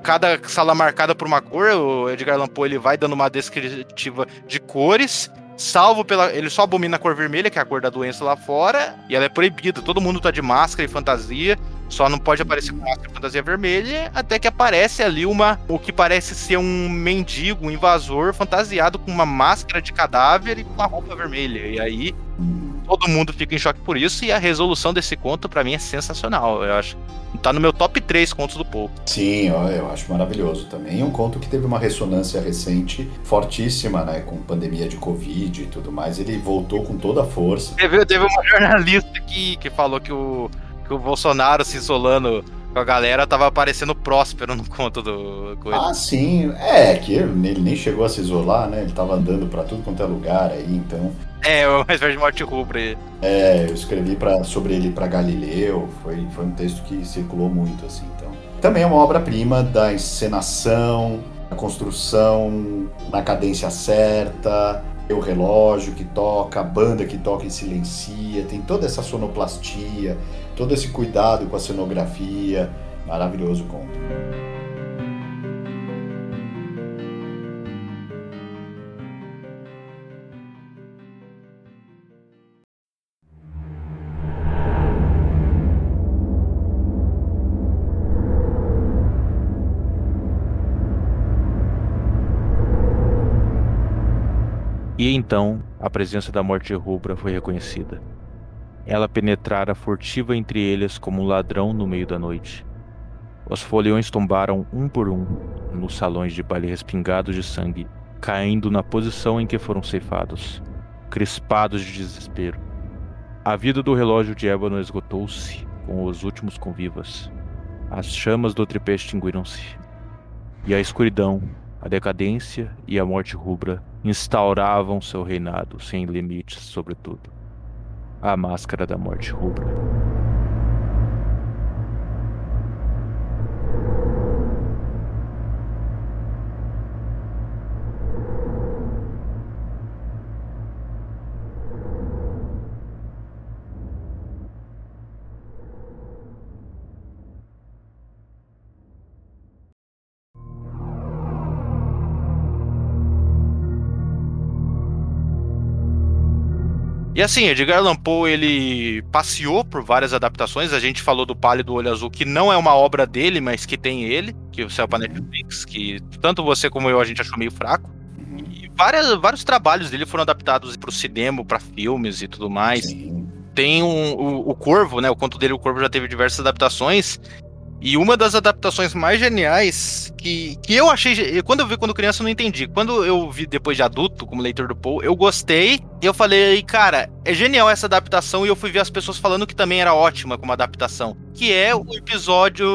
Cada sala marcada por uma cor, o Edgar Allan Poe ele vai dando uma descritiva de cores, salvo pela. Ele só abomina a cor vermelha, que é a cor da doença lá fora, e ela é proibida. Todo mundo tá de máscara e fantasia, só não pode aparecer com máscara e fantasia vermelha, até que aparece ali uma. O que parece ser um mendigo, um invasor, fantasiado com uma máscara de cadáver e uma roupa vermelha. E aí todo mundo fica em choque por isso, e a resolução desse conto, para mim, é sensacional. Eu acho. Tá no meu top 3 contos do Poe. Sim, eu acho maravilhoso também. Um conto que teve uma ressonância recente fortíssima, né? Com pandemia de Covid e tudo mais. Ele voltou com toda a força. Teve, teve uma jornalista aqui que falou que o, que o Bolsonaro se isolando A galera tava aparecendo próspero no conto do Coelho. Ah, sim. É, que ele, ele nem chegou a se isolar, né? Ele tava andando pra tudo quanto é lugar aí, então. É, o mais velho de morte rubra. É, eu escrevi pra, sobre ele pra Galileu. Foi, foi um texto que circulou muito, assim, então. Também é uma obra-prima da encenação, da construção na cadência certa, o relógio que toca, a banda que toca e silencia, tem toda essa sonoplastia, todo esse cuidado com a cenografia. Maravilhoso conto. E então a presença da morte rubra foi reconhecida. Ela penetrara furtiva entre eles como um ladrão no meio da noite. Os foliões tombaram um por um nos salões de baile respingados de sangue, caindo na posição em que foram ceifados, crispados de desespero. A vida do relógio de ébano esgotou-se com os últimos convivas. As chamas do tripé extinguiram-se. E a escuridão, a decadência e a morte rubra instauravam seu reinado sem limites sobre tudo. A máscara da morte rubra. E assim, Edgar Allan Poe, ele passeou por várias adaptações. A gente falou do Pálido Olho Azul, que não é uma obra dele, mas que tem ele, que saiu pra Netflix, que tanto você como eu a gente achou meio fraco. E várias, vários trabalhos dele foram adaptados pro cinema, para filmes e tudo mais. Sim. Tem um, o, o Corvo, né? O conto dele, o Corvo, já teve diversas adaptações. E uma das adaptações mais geniais que, que eu achei. Quando eu vi quando criança, eu não entendi. Quando eu vi depois de adulto, como leitor do Paul, eu gostei. E eu falei, cara, é genial essa adaptação. E eu fui ver as pessoas falando que também era ótima como adaptação. Que é o episódio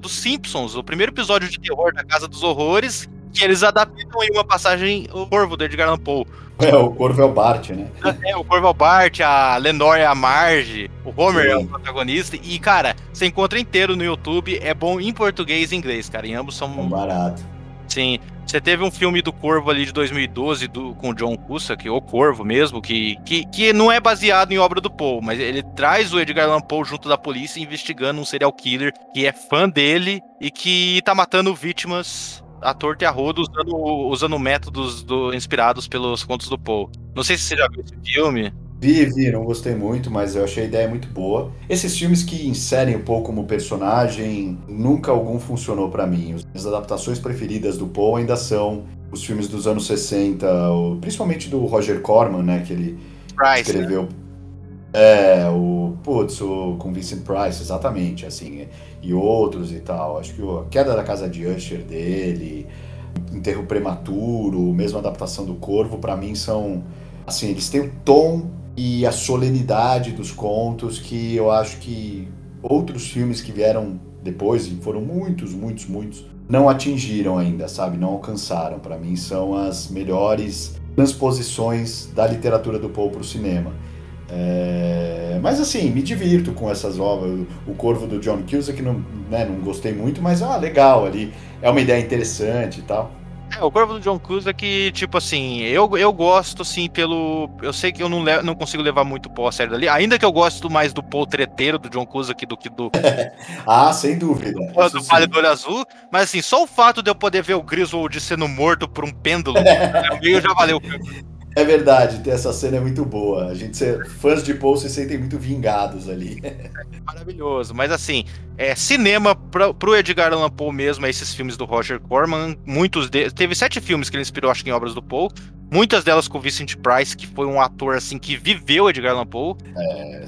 dos Simpsons, o primeiro episódio de terror da Casa dos Horrores. Que eles adaptam em uma passagem o Corvo do Edgar Allan Poe. É, o Corvo é o Bart, né? É, o Corvo é o Bart, a Lenore é a Marge, o Homer é o Sim. protagonista. E, cara, você encontra inteiro no YouTube. É bom em português e inglês, cara. Em ambos É são. barato. Sim. Você teve um filme do Corvo ali de 2012 do, com o John Cusack, o Corvo mesmo, que, que, que não é baseado em obra do Poe, mas ele traz o Edgar Allan Poe junto da polícia investigando um serial killer que é fã dele e que tá matando vítimas à torta e a rodo usando, usando métodos do- inspirados pelos contos do Poe. Não sei se você já viu esse filme. Vi, vi, não gostei muito, mas eu achei a ideia muito boa. Esses filmes que inserem o Poe como personagem, nunca algum funcionou pra mim. As adaptações preferidas do Poe ainda são os filmes dos anos 60, o- principalmente do Roger Corman, né, que ele Price. né? É, o Putz, o, com Vincent Price, exatamente, assim, e outros e tal. Acho que o- a queda da casa de Usher dele, Enterro Prematuro, mesmo a adaptação do Corvo, pra mim são. Assim, eles têm o tom e a solenidade dos contos que eu acho que outros filmes que vieram depois, e foram muitos, muitos, muitos, não atingiram ainda, sabe? Não alcançaram. Pra mim são as melhores transposições da literatura do Poe pro cinema. É, Mas assim, me divirto com essas obras. O Corvo do John Cusack, não, né, não gostei muito, mas ah, legal ali. É uma ideia interessante e tal. É, o Corvo do John Cusack, tipo assim, eu, eu gosto, assim, pelo. Eu sei que eu não, não consigo levar muito pó a sério dali, ainda que eu gosto mais do Paul treteiro do John Cusack do que do, Ah, sem dúvida. isso do sim. Pálido Olho Azul, mas assim, só o fato de eu poder ver o Griswold sendo morto por um pêndulo, mim já valeu. É verdade, ter essa cena é muito boa. A gente, se- fãs de Poe se sentem muito vingados ali. Maravilhoso, mas assim, é, cinema pra, pro Edgar Allan Poe mesmo, é esses filmes do Roger Corman, muitos deles, teve sete filmes que ele inspirou, acho que em obras do Poe, muitas delas com Vincent Price, que foi um ator assim que viveu Edgar Allan Poe.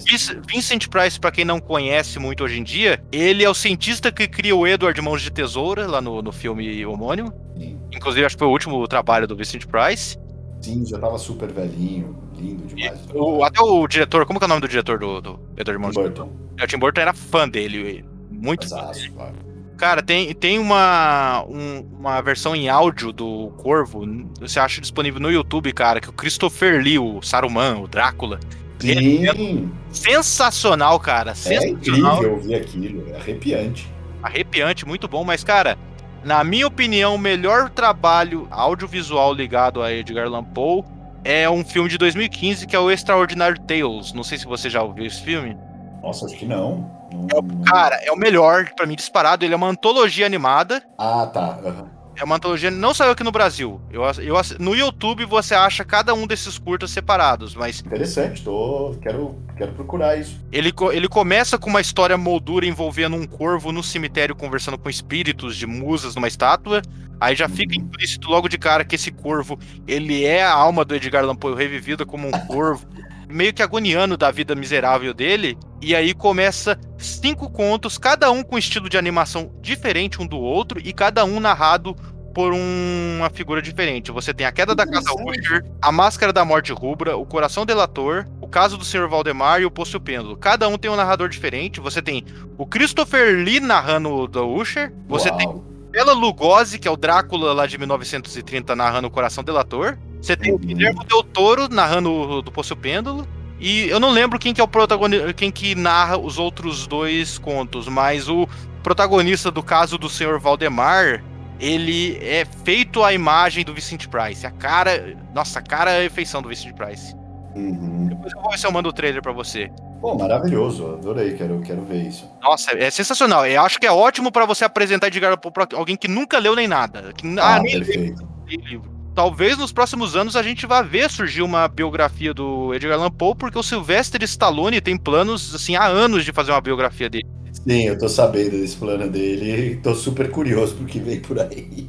Vic- Vincent Price, pra quem não conhece muito hoje em dia, ele é o cientista que cria o Edward Mãos de Tesoura, lá no, no filme homônimo. Sim. Inclusive, acho que foi o último trabalho do Vincent Price. Sim, já tava super velhinho, lindo E demais. o- até o diretor, como é o nome do diretor do, do Edward de Burton. É, O Tim Burton era fã dele, Muito Exato, claro. Cara, tem, tem uma, um- uma versão em áudio do Corvo, você acha disponível no YouTube, cara, que o Christopher Lee, o Saruman, o Drácula. Sim, Sensacional, cara. é Sensacional. incrível ouvir aquilo, é arrepiante. arrepiante, muito bom, mas, cara, na minha opinião, o melhor trabalho audiovisual ligado a Edgar Allan Poe é um filme de 2015 que é o Extraordinary Tales. Não sei se você já ouviu esse filme. Nossa, acho que não. Não- É Cara, é o melhor, pra mim, disparado. Ele é uma antologia animada. Ah, tá. aham. É uma antologia, não saiu aqui no Brasil. Eu, eu, no YouTube você acha cada um desses curtas separados, mas Interessante, tô... quero, quero procurar isso. Ele, ele começa com uma história moldura envolvendo um corvo no cemitério conversando com espíritos de musas numa estátua. Aí já fica implícito logo de cara que esse corvo, ele é a alma do Edgar Allan Poe revivida como um corvo, meio que agoniano da vida miserável dele. E aí começa cinco contos, cada um com estilo de animação diferente um do outro e cada um narrado por um- uma figura diferente. Você tem a queda da casa. Usher, a máscara da morte rubra, o coração delator, o caso do Sr. Valdemar e o Poço Pêndulo. Cada um tem um narrador diferente. Você tem o Christopher Lee narrando o da Usher, você tem Uau. Bela Lugosi, que é o Drácula lá de 1930, narrando o Coração Delator. Você tem o. Guilherme Del Toro narrando o do Poço Pêndulo. E eu não lembro quem que é o protagonista, quem que narra os outros dois contos, mas o protagonista do caso do Sr. Valdemar, ele é feito à imagem do Vicente Price. A cara, nossa, a cara é a feição do Vicente Price. Uhum. Depois eu vou ver se eu mando o trailer pra você. Pô, maravilhoso, adorei, quero, quero ver isso. Nossa, é sensacional. Eu acho que é ótimo pra você apresentar Poe pra alguém que nunca leu nem nada. Que, Ah, ah, nem perfeito. livro. Talvez nos próximos anos a gente vá ver surgir uma biografia do Edgar Allan Poe, porque o Sylvester Stallone tem planos assim há anos de fazer uma biografia dele. Sim, eu tô sabendo desse plano dele e tô super curioso pro que vem por aí.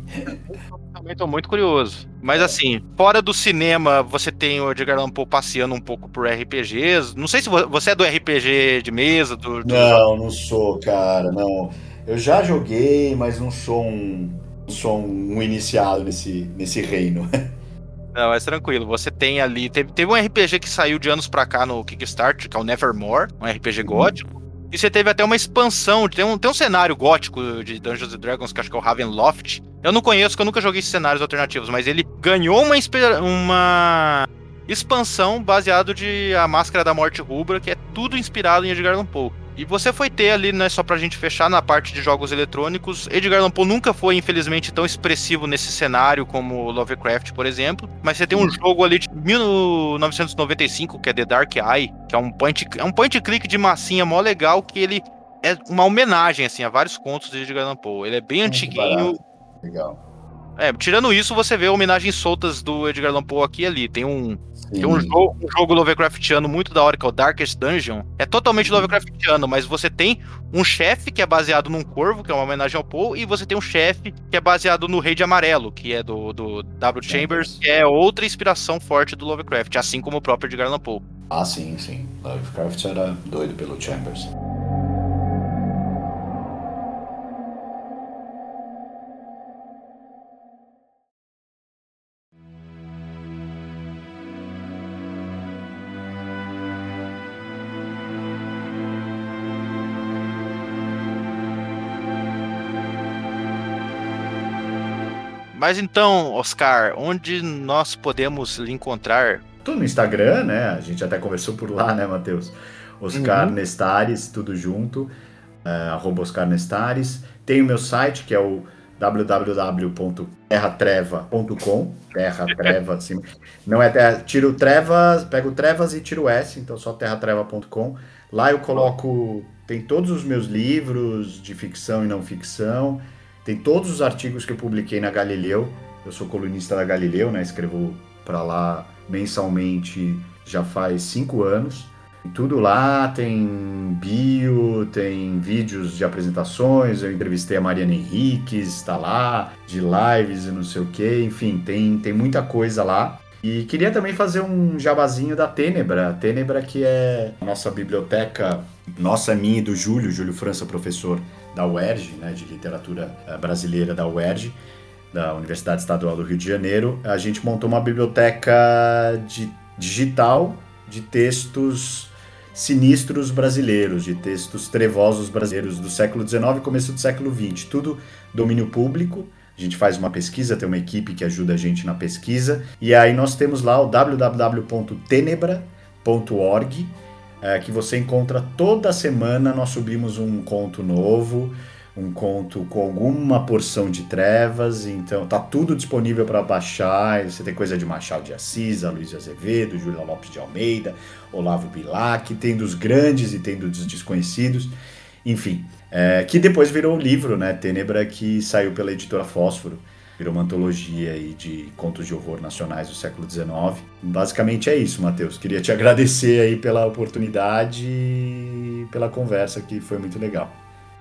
Também tô muito curioso. Mas assim, fora do cinema, você tem o Edgar Allan Poe passeando um pouco por RPGs. Não sei se vo- você é do RPG de mesa, do, do- Não, não sou, cara, não. Eu já joguei, mas não sou um, sou um iniciado nesse, nesse reino. Não, mas tranquilo. Você tem ali. Teve, teve um RPG que saiu de anos pra cá no Kickstarter, que é o Nevermore, um RPG gótico. E você teve até uma expansão. Tem um, tem um cenário gótico de Dungeons and Dragons, que acho que é o Ravenloft. Eu não conheço, porque eu nunca joguei esses cenários alternativos, mas ele ganhou uma, uma expansão baseado de A Máscara da Morte Rubra, que é tudo inspirado em Edgar Allan Poe. E você foi ter ali, né, só pra gente fechar na parte de jogos eletrônicos, Edgar Allan Poe nunca foi, infelizmente, tão expressivo nesse cenário como Lovecraft, por exemplo, mas você tem um jogo ali de 1995, que é The Dark Eye, que é um point, é um point click de massinha mó legal, que ele é uma homenagem, assim, a vários contos de Edgar Allan Poe. Ele é bem antiguinho, Barato. Legal. é, tirando isso, você vê homenagens soltas do Edgar Allan Poe aqui e ali. Tem um. Tem um jogo, um jogo Lovecraftiano muito da hora, que é o Darkest Dungeon. É totalmente Lovecraftiano, mas você tem um chefe que é baseado num corvo, que é uma homenagem ao Poe, e você tem um chefe que é baseado no Rei de Amarelo, que é do, do W. Chambers, que é outra inspiração forte do Lovecraft, assim como o próprio Edgar Allan Poe. Ah, sim, sim. Lovecraft era doido pelo Chambers. Mas então, Oscar, onde nós podemos lhe encontrar? Tô no Instagram, né? A gente até conversou por lá, né, Matheus? Oscar Uhum. Nestares, tudo junto. é, arroba Oscar Nestares. Tem o meu site, que é o www.terratreva.com. Terra, treva, assim. Não é terra, tiro trevas, pego trevas e tiro S, então só terratreva.com. Lá eu coloco. Tem todos os meus livros de ficção e não ficção. Tem todos os artigos que eu publiquei na Galileu. Eu sou colunista da Galileu, né? Escrevo para lá mensalmente já faz cinco anos. Tudo lá tem bio, tem vídeos de apresentações. Eu entrevistei a Mariana Henriques, está lá, de lives e não sei o que. Enfim, tem, tem muita coisa lá. E queria também fazer um jabazinho da Tênebra. A Tênebra, que é a nossa biblioteca, nossa, minha e do Júlio, Júlio França, professor da UERJ, né, de literatura eh, brasileira da UERJ, da Universidade Estadual do Rio de Janeiro. A gente montou uma biblioteca de, digital de textos sinistros brasileiros, de textos trevosos brasileiros do século XIX e começo do século XX. Tudo domínio público. A gente faz uma pesquisa, tem uma equipe que ajuda a gente na pesquisa. E aí nós temos lá o www.tenebra.org, é, que você encontra toda semana. Nós subimos um conto novo um conto com alguma porção de trevas, então tá tudo disponível para baixar. Você tem coisa de Machado de Assis, Luiz Azevedo, Júlia Lopes de Almeida, Olavo Bilac, tem dos grandes e tem dos desconhecidos, enfim, é, que depois virou um livro, né? Tênebra, que saiu pela editora Fósforo. Virou uma antologia aí de contos de horror nacionais do século XIX. Basicamente é isso, Matheus. Queria te agradecer aí pela oportunidade e pela conversa, que foi muito legal.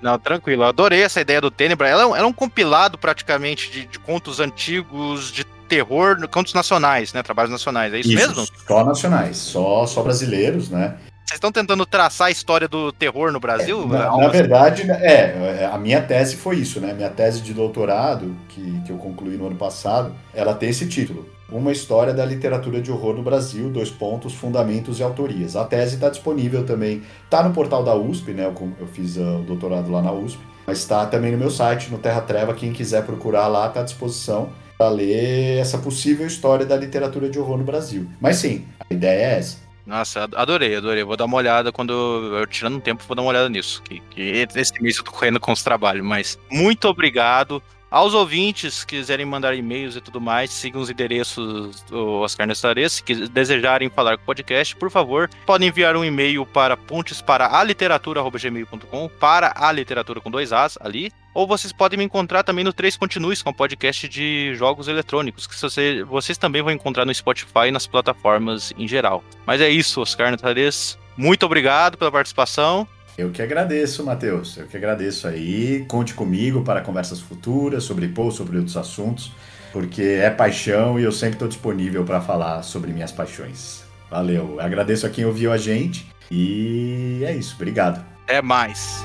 Não, tranquilo. Eu adorei essa ideia do Tenebra. Ela, ela é um compilado praticamente de, de, contos antigos, de terror, contos nacionais, né? Trabalhos nacionais. É isso, isso mesmo? Só nacionais, só, só brasileiros, né? Vocês estão tentando traçar a história do terror no Brasil? É, na, na, verdade, é, é, a minha tese foi isso, né? Minha tese de doutorado, que, que eu concluí no ano passado, ela tem esse título. Uma história da literatura de horror no Brasil, dois pontos, fundamentos e autorias. A tese está disponível também, está no portal da USP, né? Eu, eu fiz uh, o doutorado lá na USP, mas está também no meu site, no Terra Treva. Quem quiser procurar lá, está à disposição para ler essa possível história da literatura de horror no Brasil. Mas sim, a ideia é essa. Nossa, adorei, adorei. Vou dar uma olhada quando eu tirando um tempo, vou dar uma olhada nisso. Que, que esse mês eu tô correndo com os trabalhos, mas muito obrigado. Aos ouvintes que quiserem mandar e-mails e tudo mais, sigam os endereços do Oscar Nestarê. Se desejarem falar com o podcast, por favor, podem enviar um e-mail para pontes para a literatura.gmail.com, para a literatura com dois As ali. Ou vocês podem me encontrar também no Três Continues, com é um podcast de jogos eletrônicos, que você, vocês também vão encontrar no Spotify e nas plataformas em geral. Mas é isso, Oscar Nestarês. Muito obrigado pela participação. Eu que agradeço, Matheus. Eu que agradeço aí. Conte comigo para conversas futuras sobre Paul, sobre outros assuntos, porque é paixão e eu sempre estou disponível para falar sobre minhas paixões. Valeu. agradeço a quem ouviu a gente e é isso. Obrigado. É mais.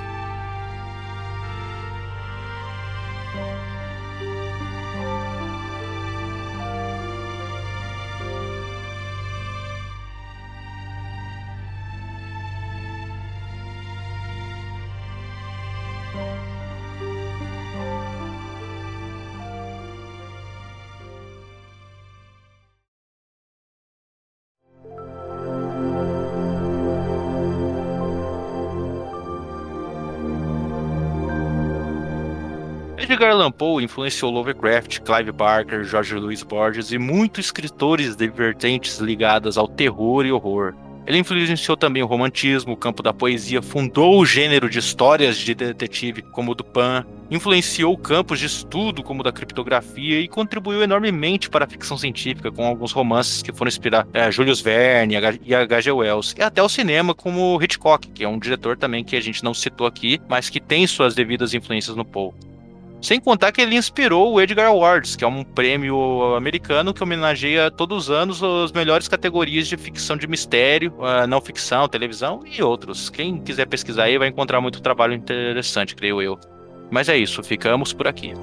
Poe influenciou Lovecraft, Clive Barker, George Louis Borges e muitos escritores de vertentes ligadas ao terror e horror. Ele influenciou também o romantismo, o campo da poesia, fundou o gênero de histórias de detetive como o do Pan, influenciou campos de estudo como o da criptografia e contribuiu enormemente para a ficção científica com alguns romances que foram inspirar é, Julius Verne e H.G. Wells, e até o cinema como Hitchcock, que é um diretor também que a gente não citou aqui, mas que tem suas devidas influências no Poe. Sem contar que ele inspirou o Edgar Awards, que é um prêmio americano que homenageia todos os anos as melhores categorias de ficção de mistério, não ficção, televisão e outros. Quem quiser pesquisar aí vai encontrar muito trabalho interessante, creio eu. Mas é isso, ficamos por aqui.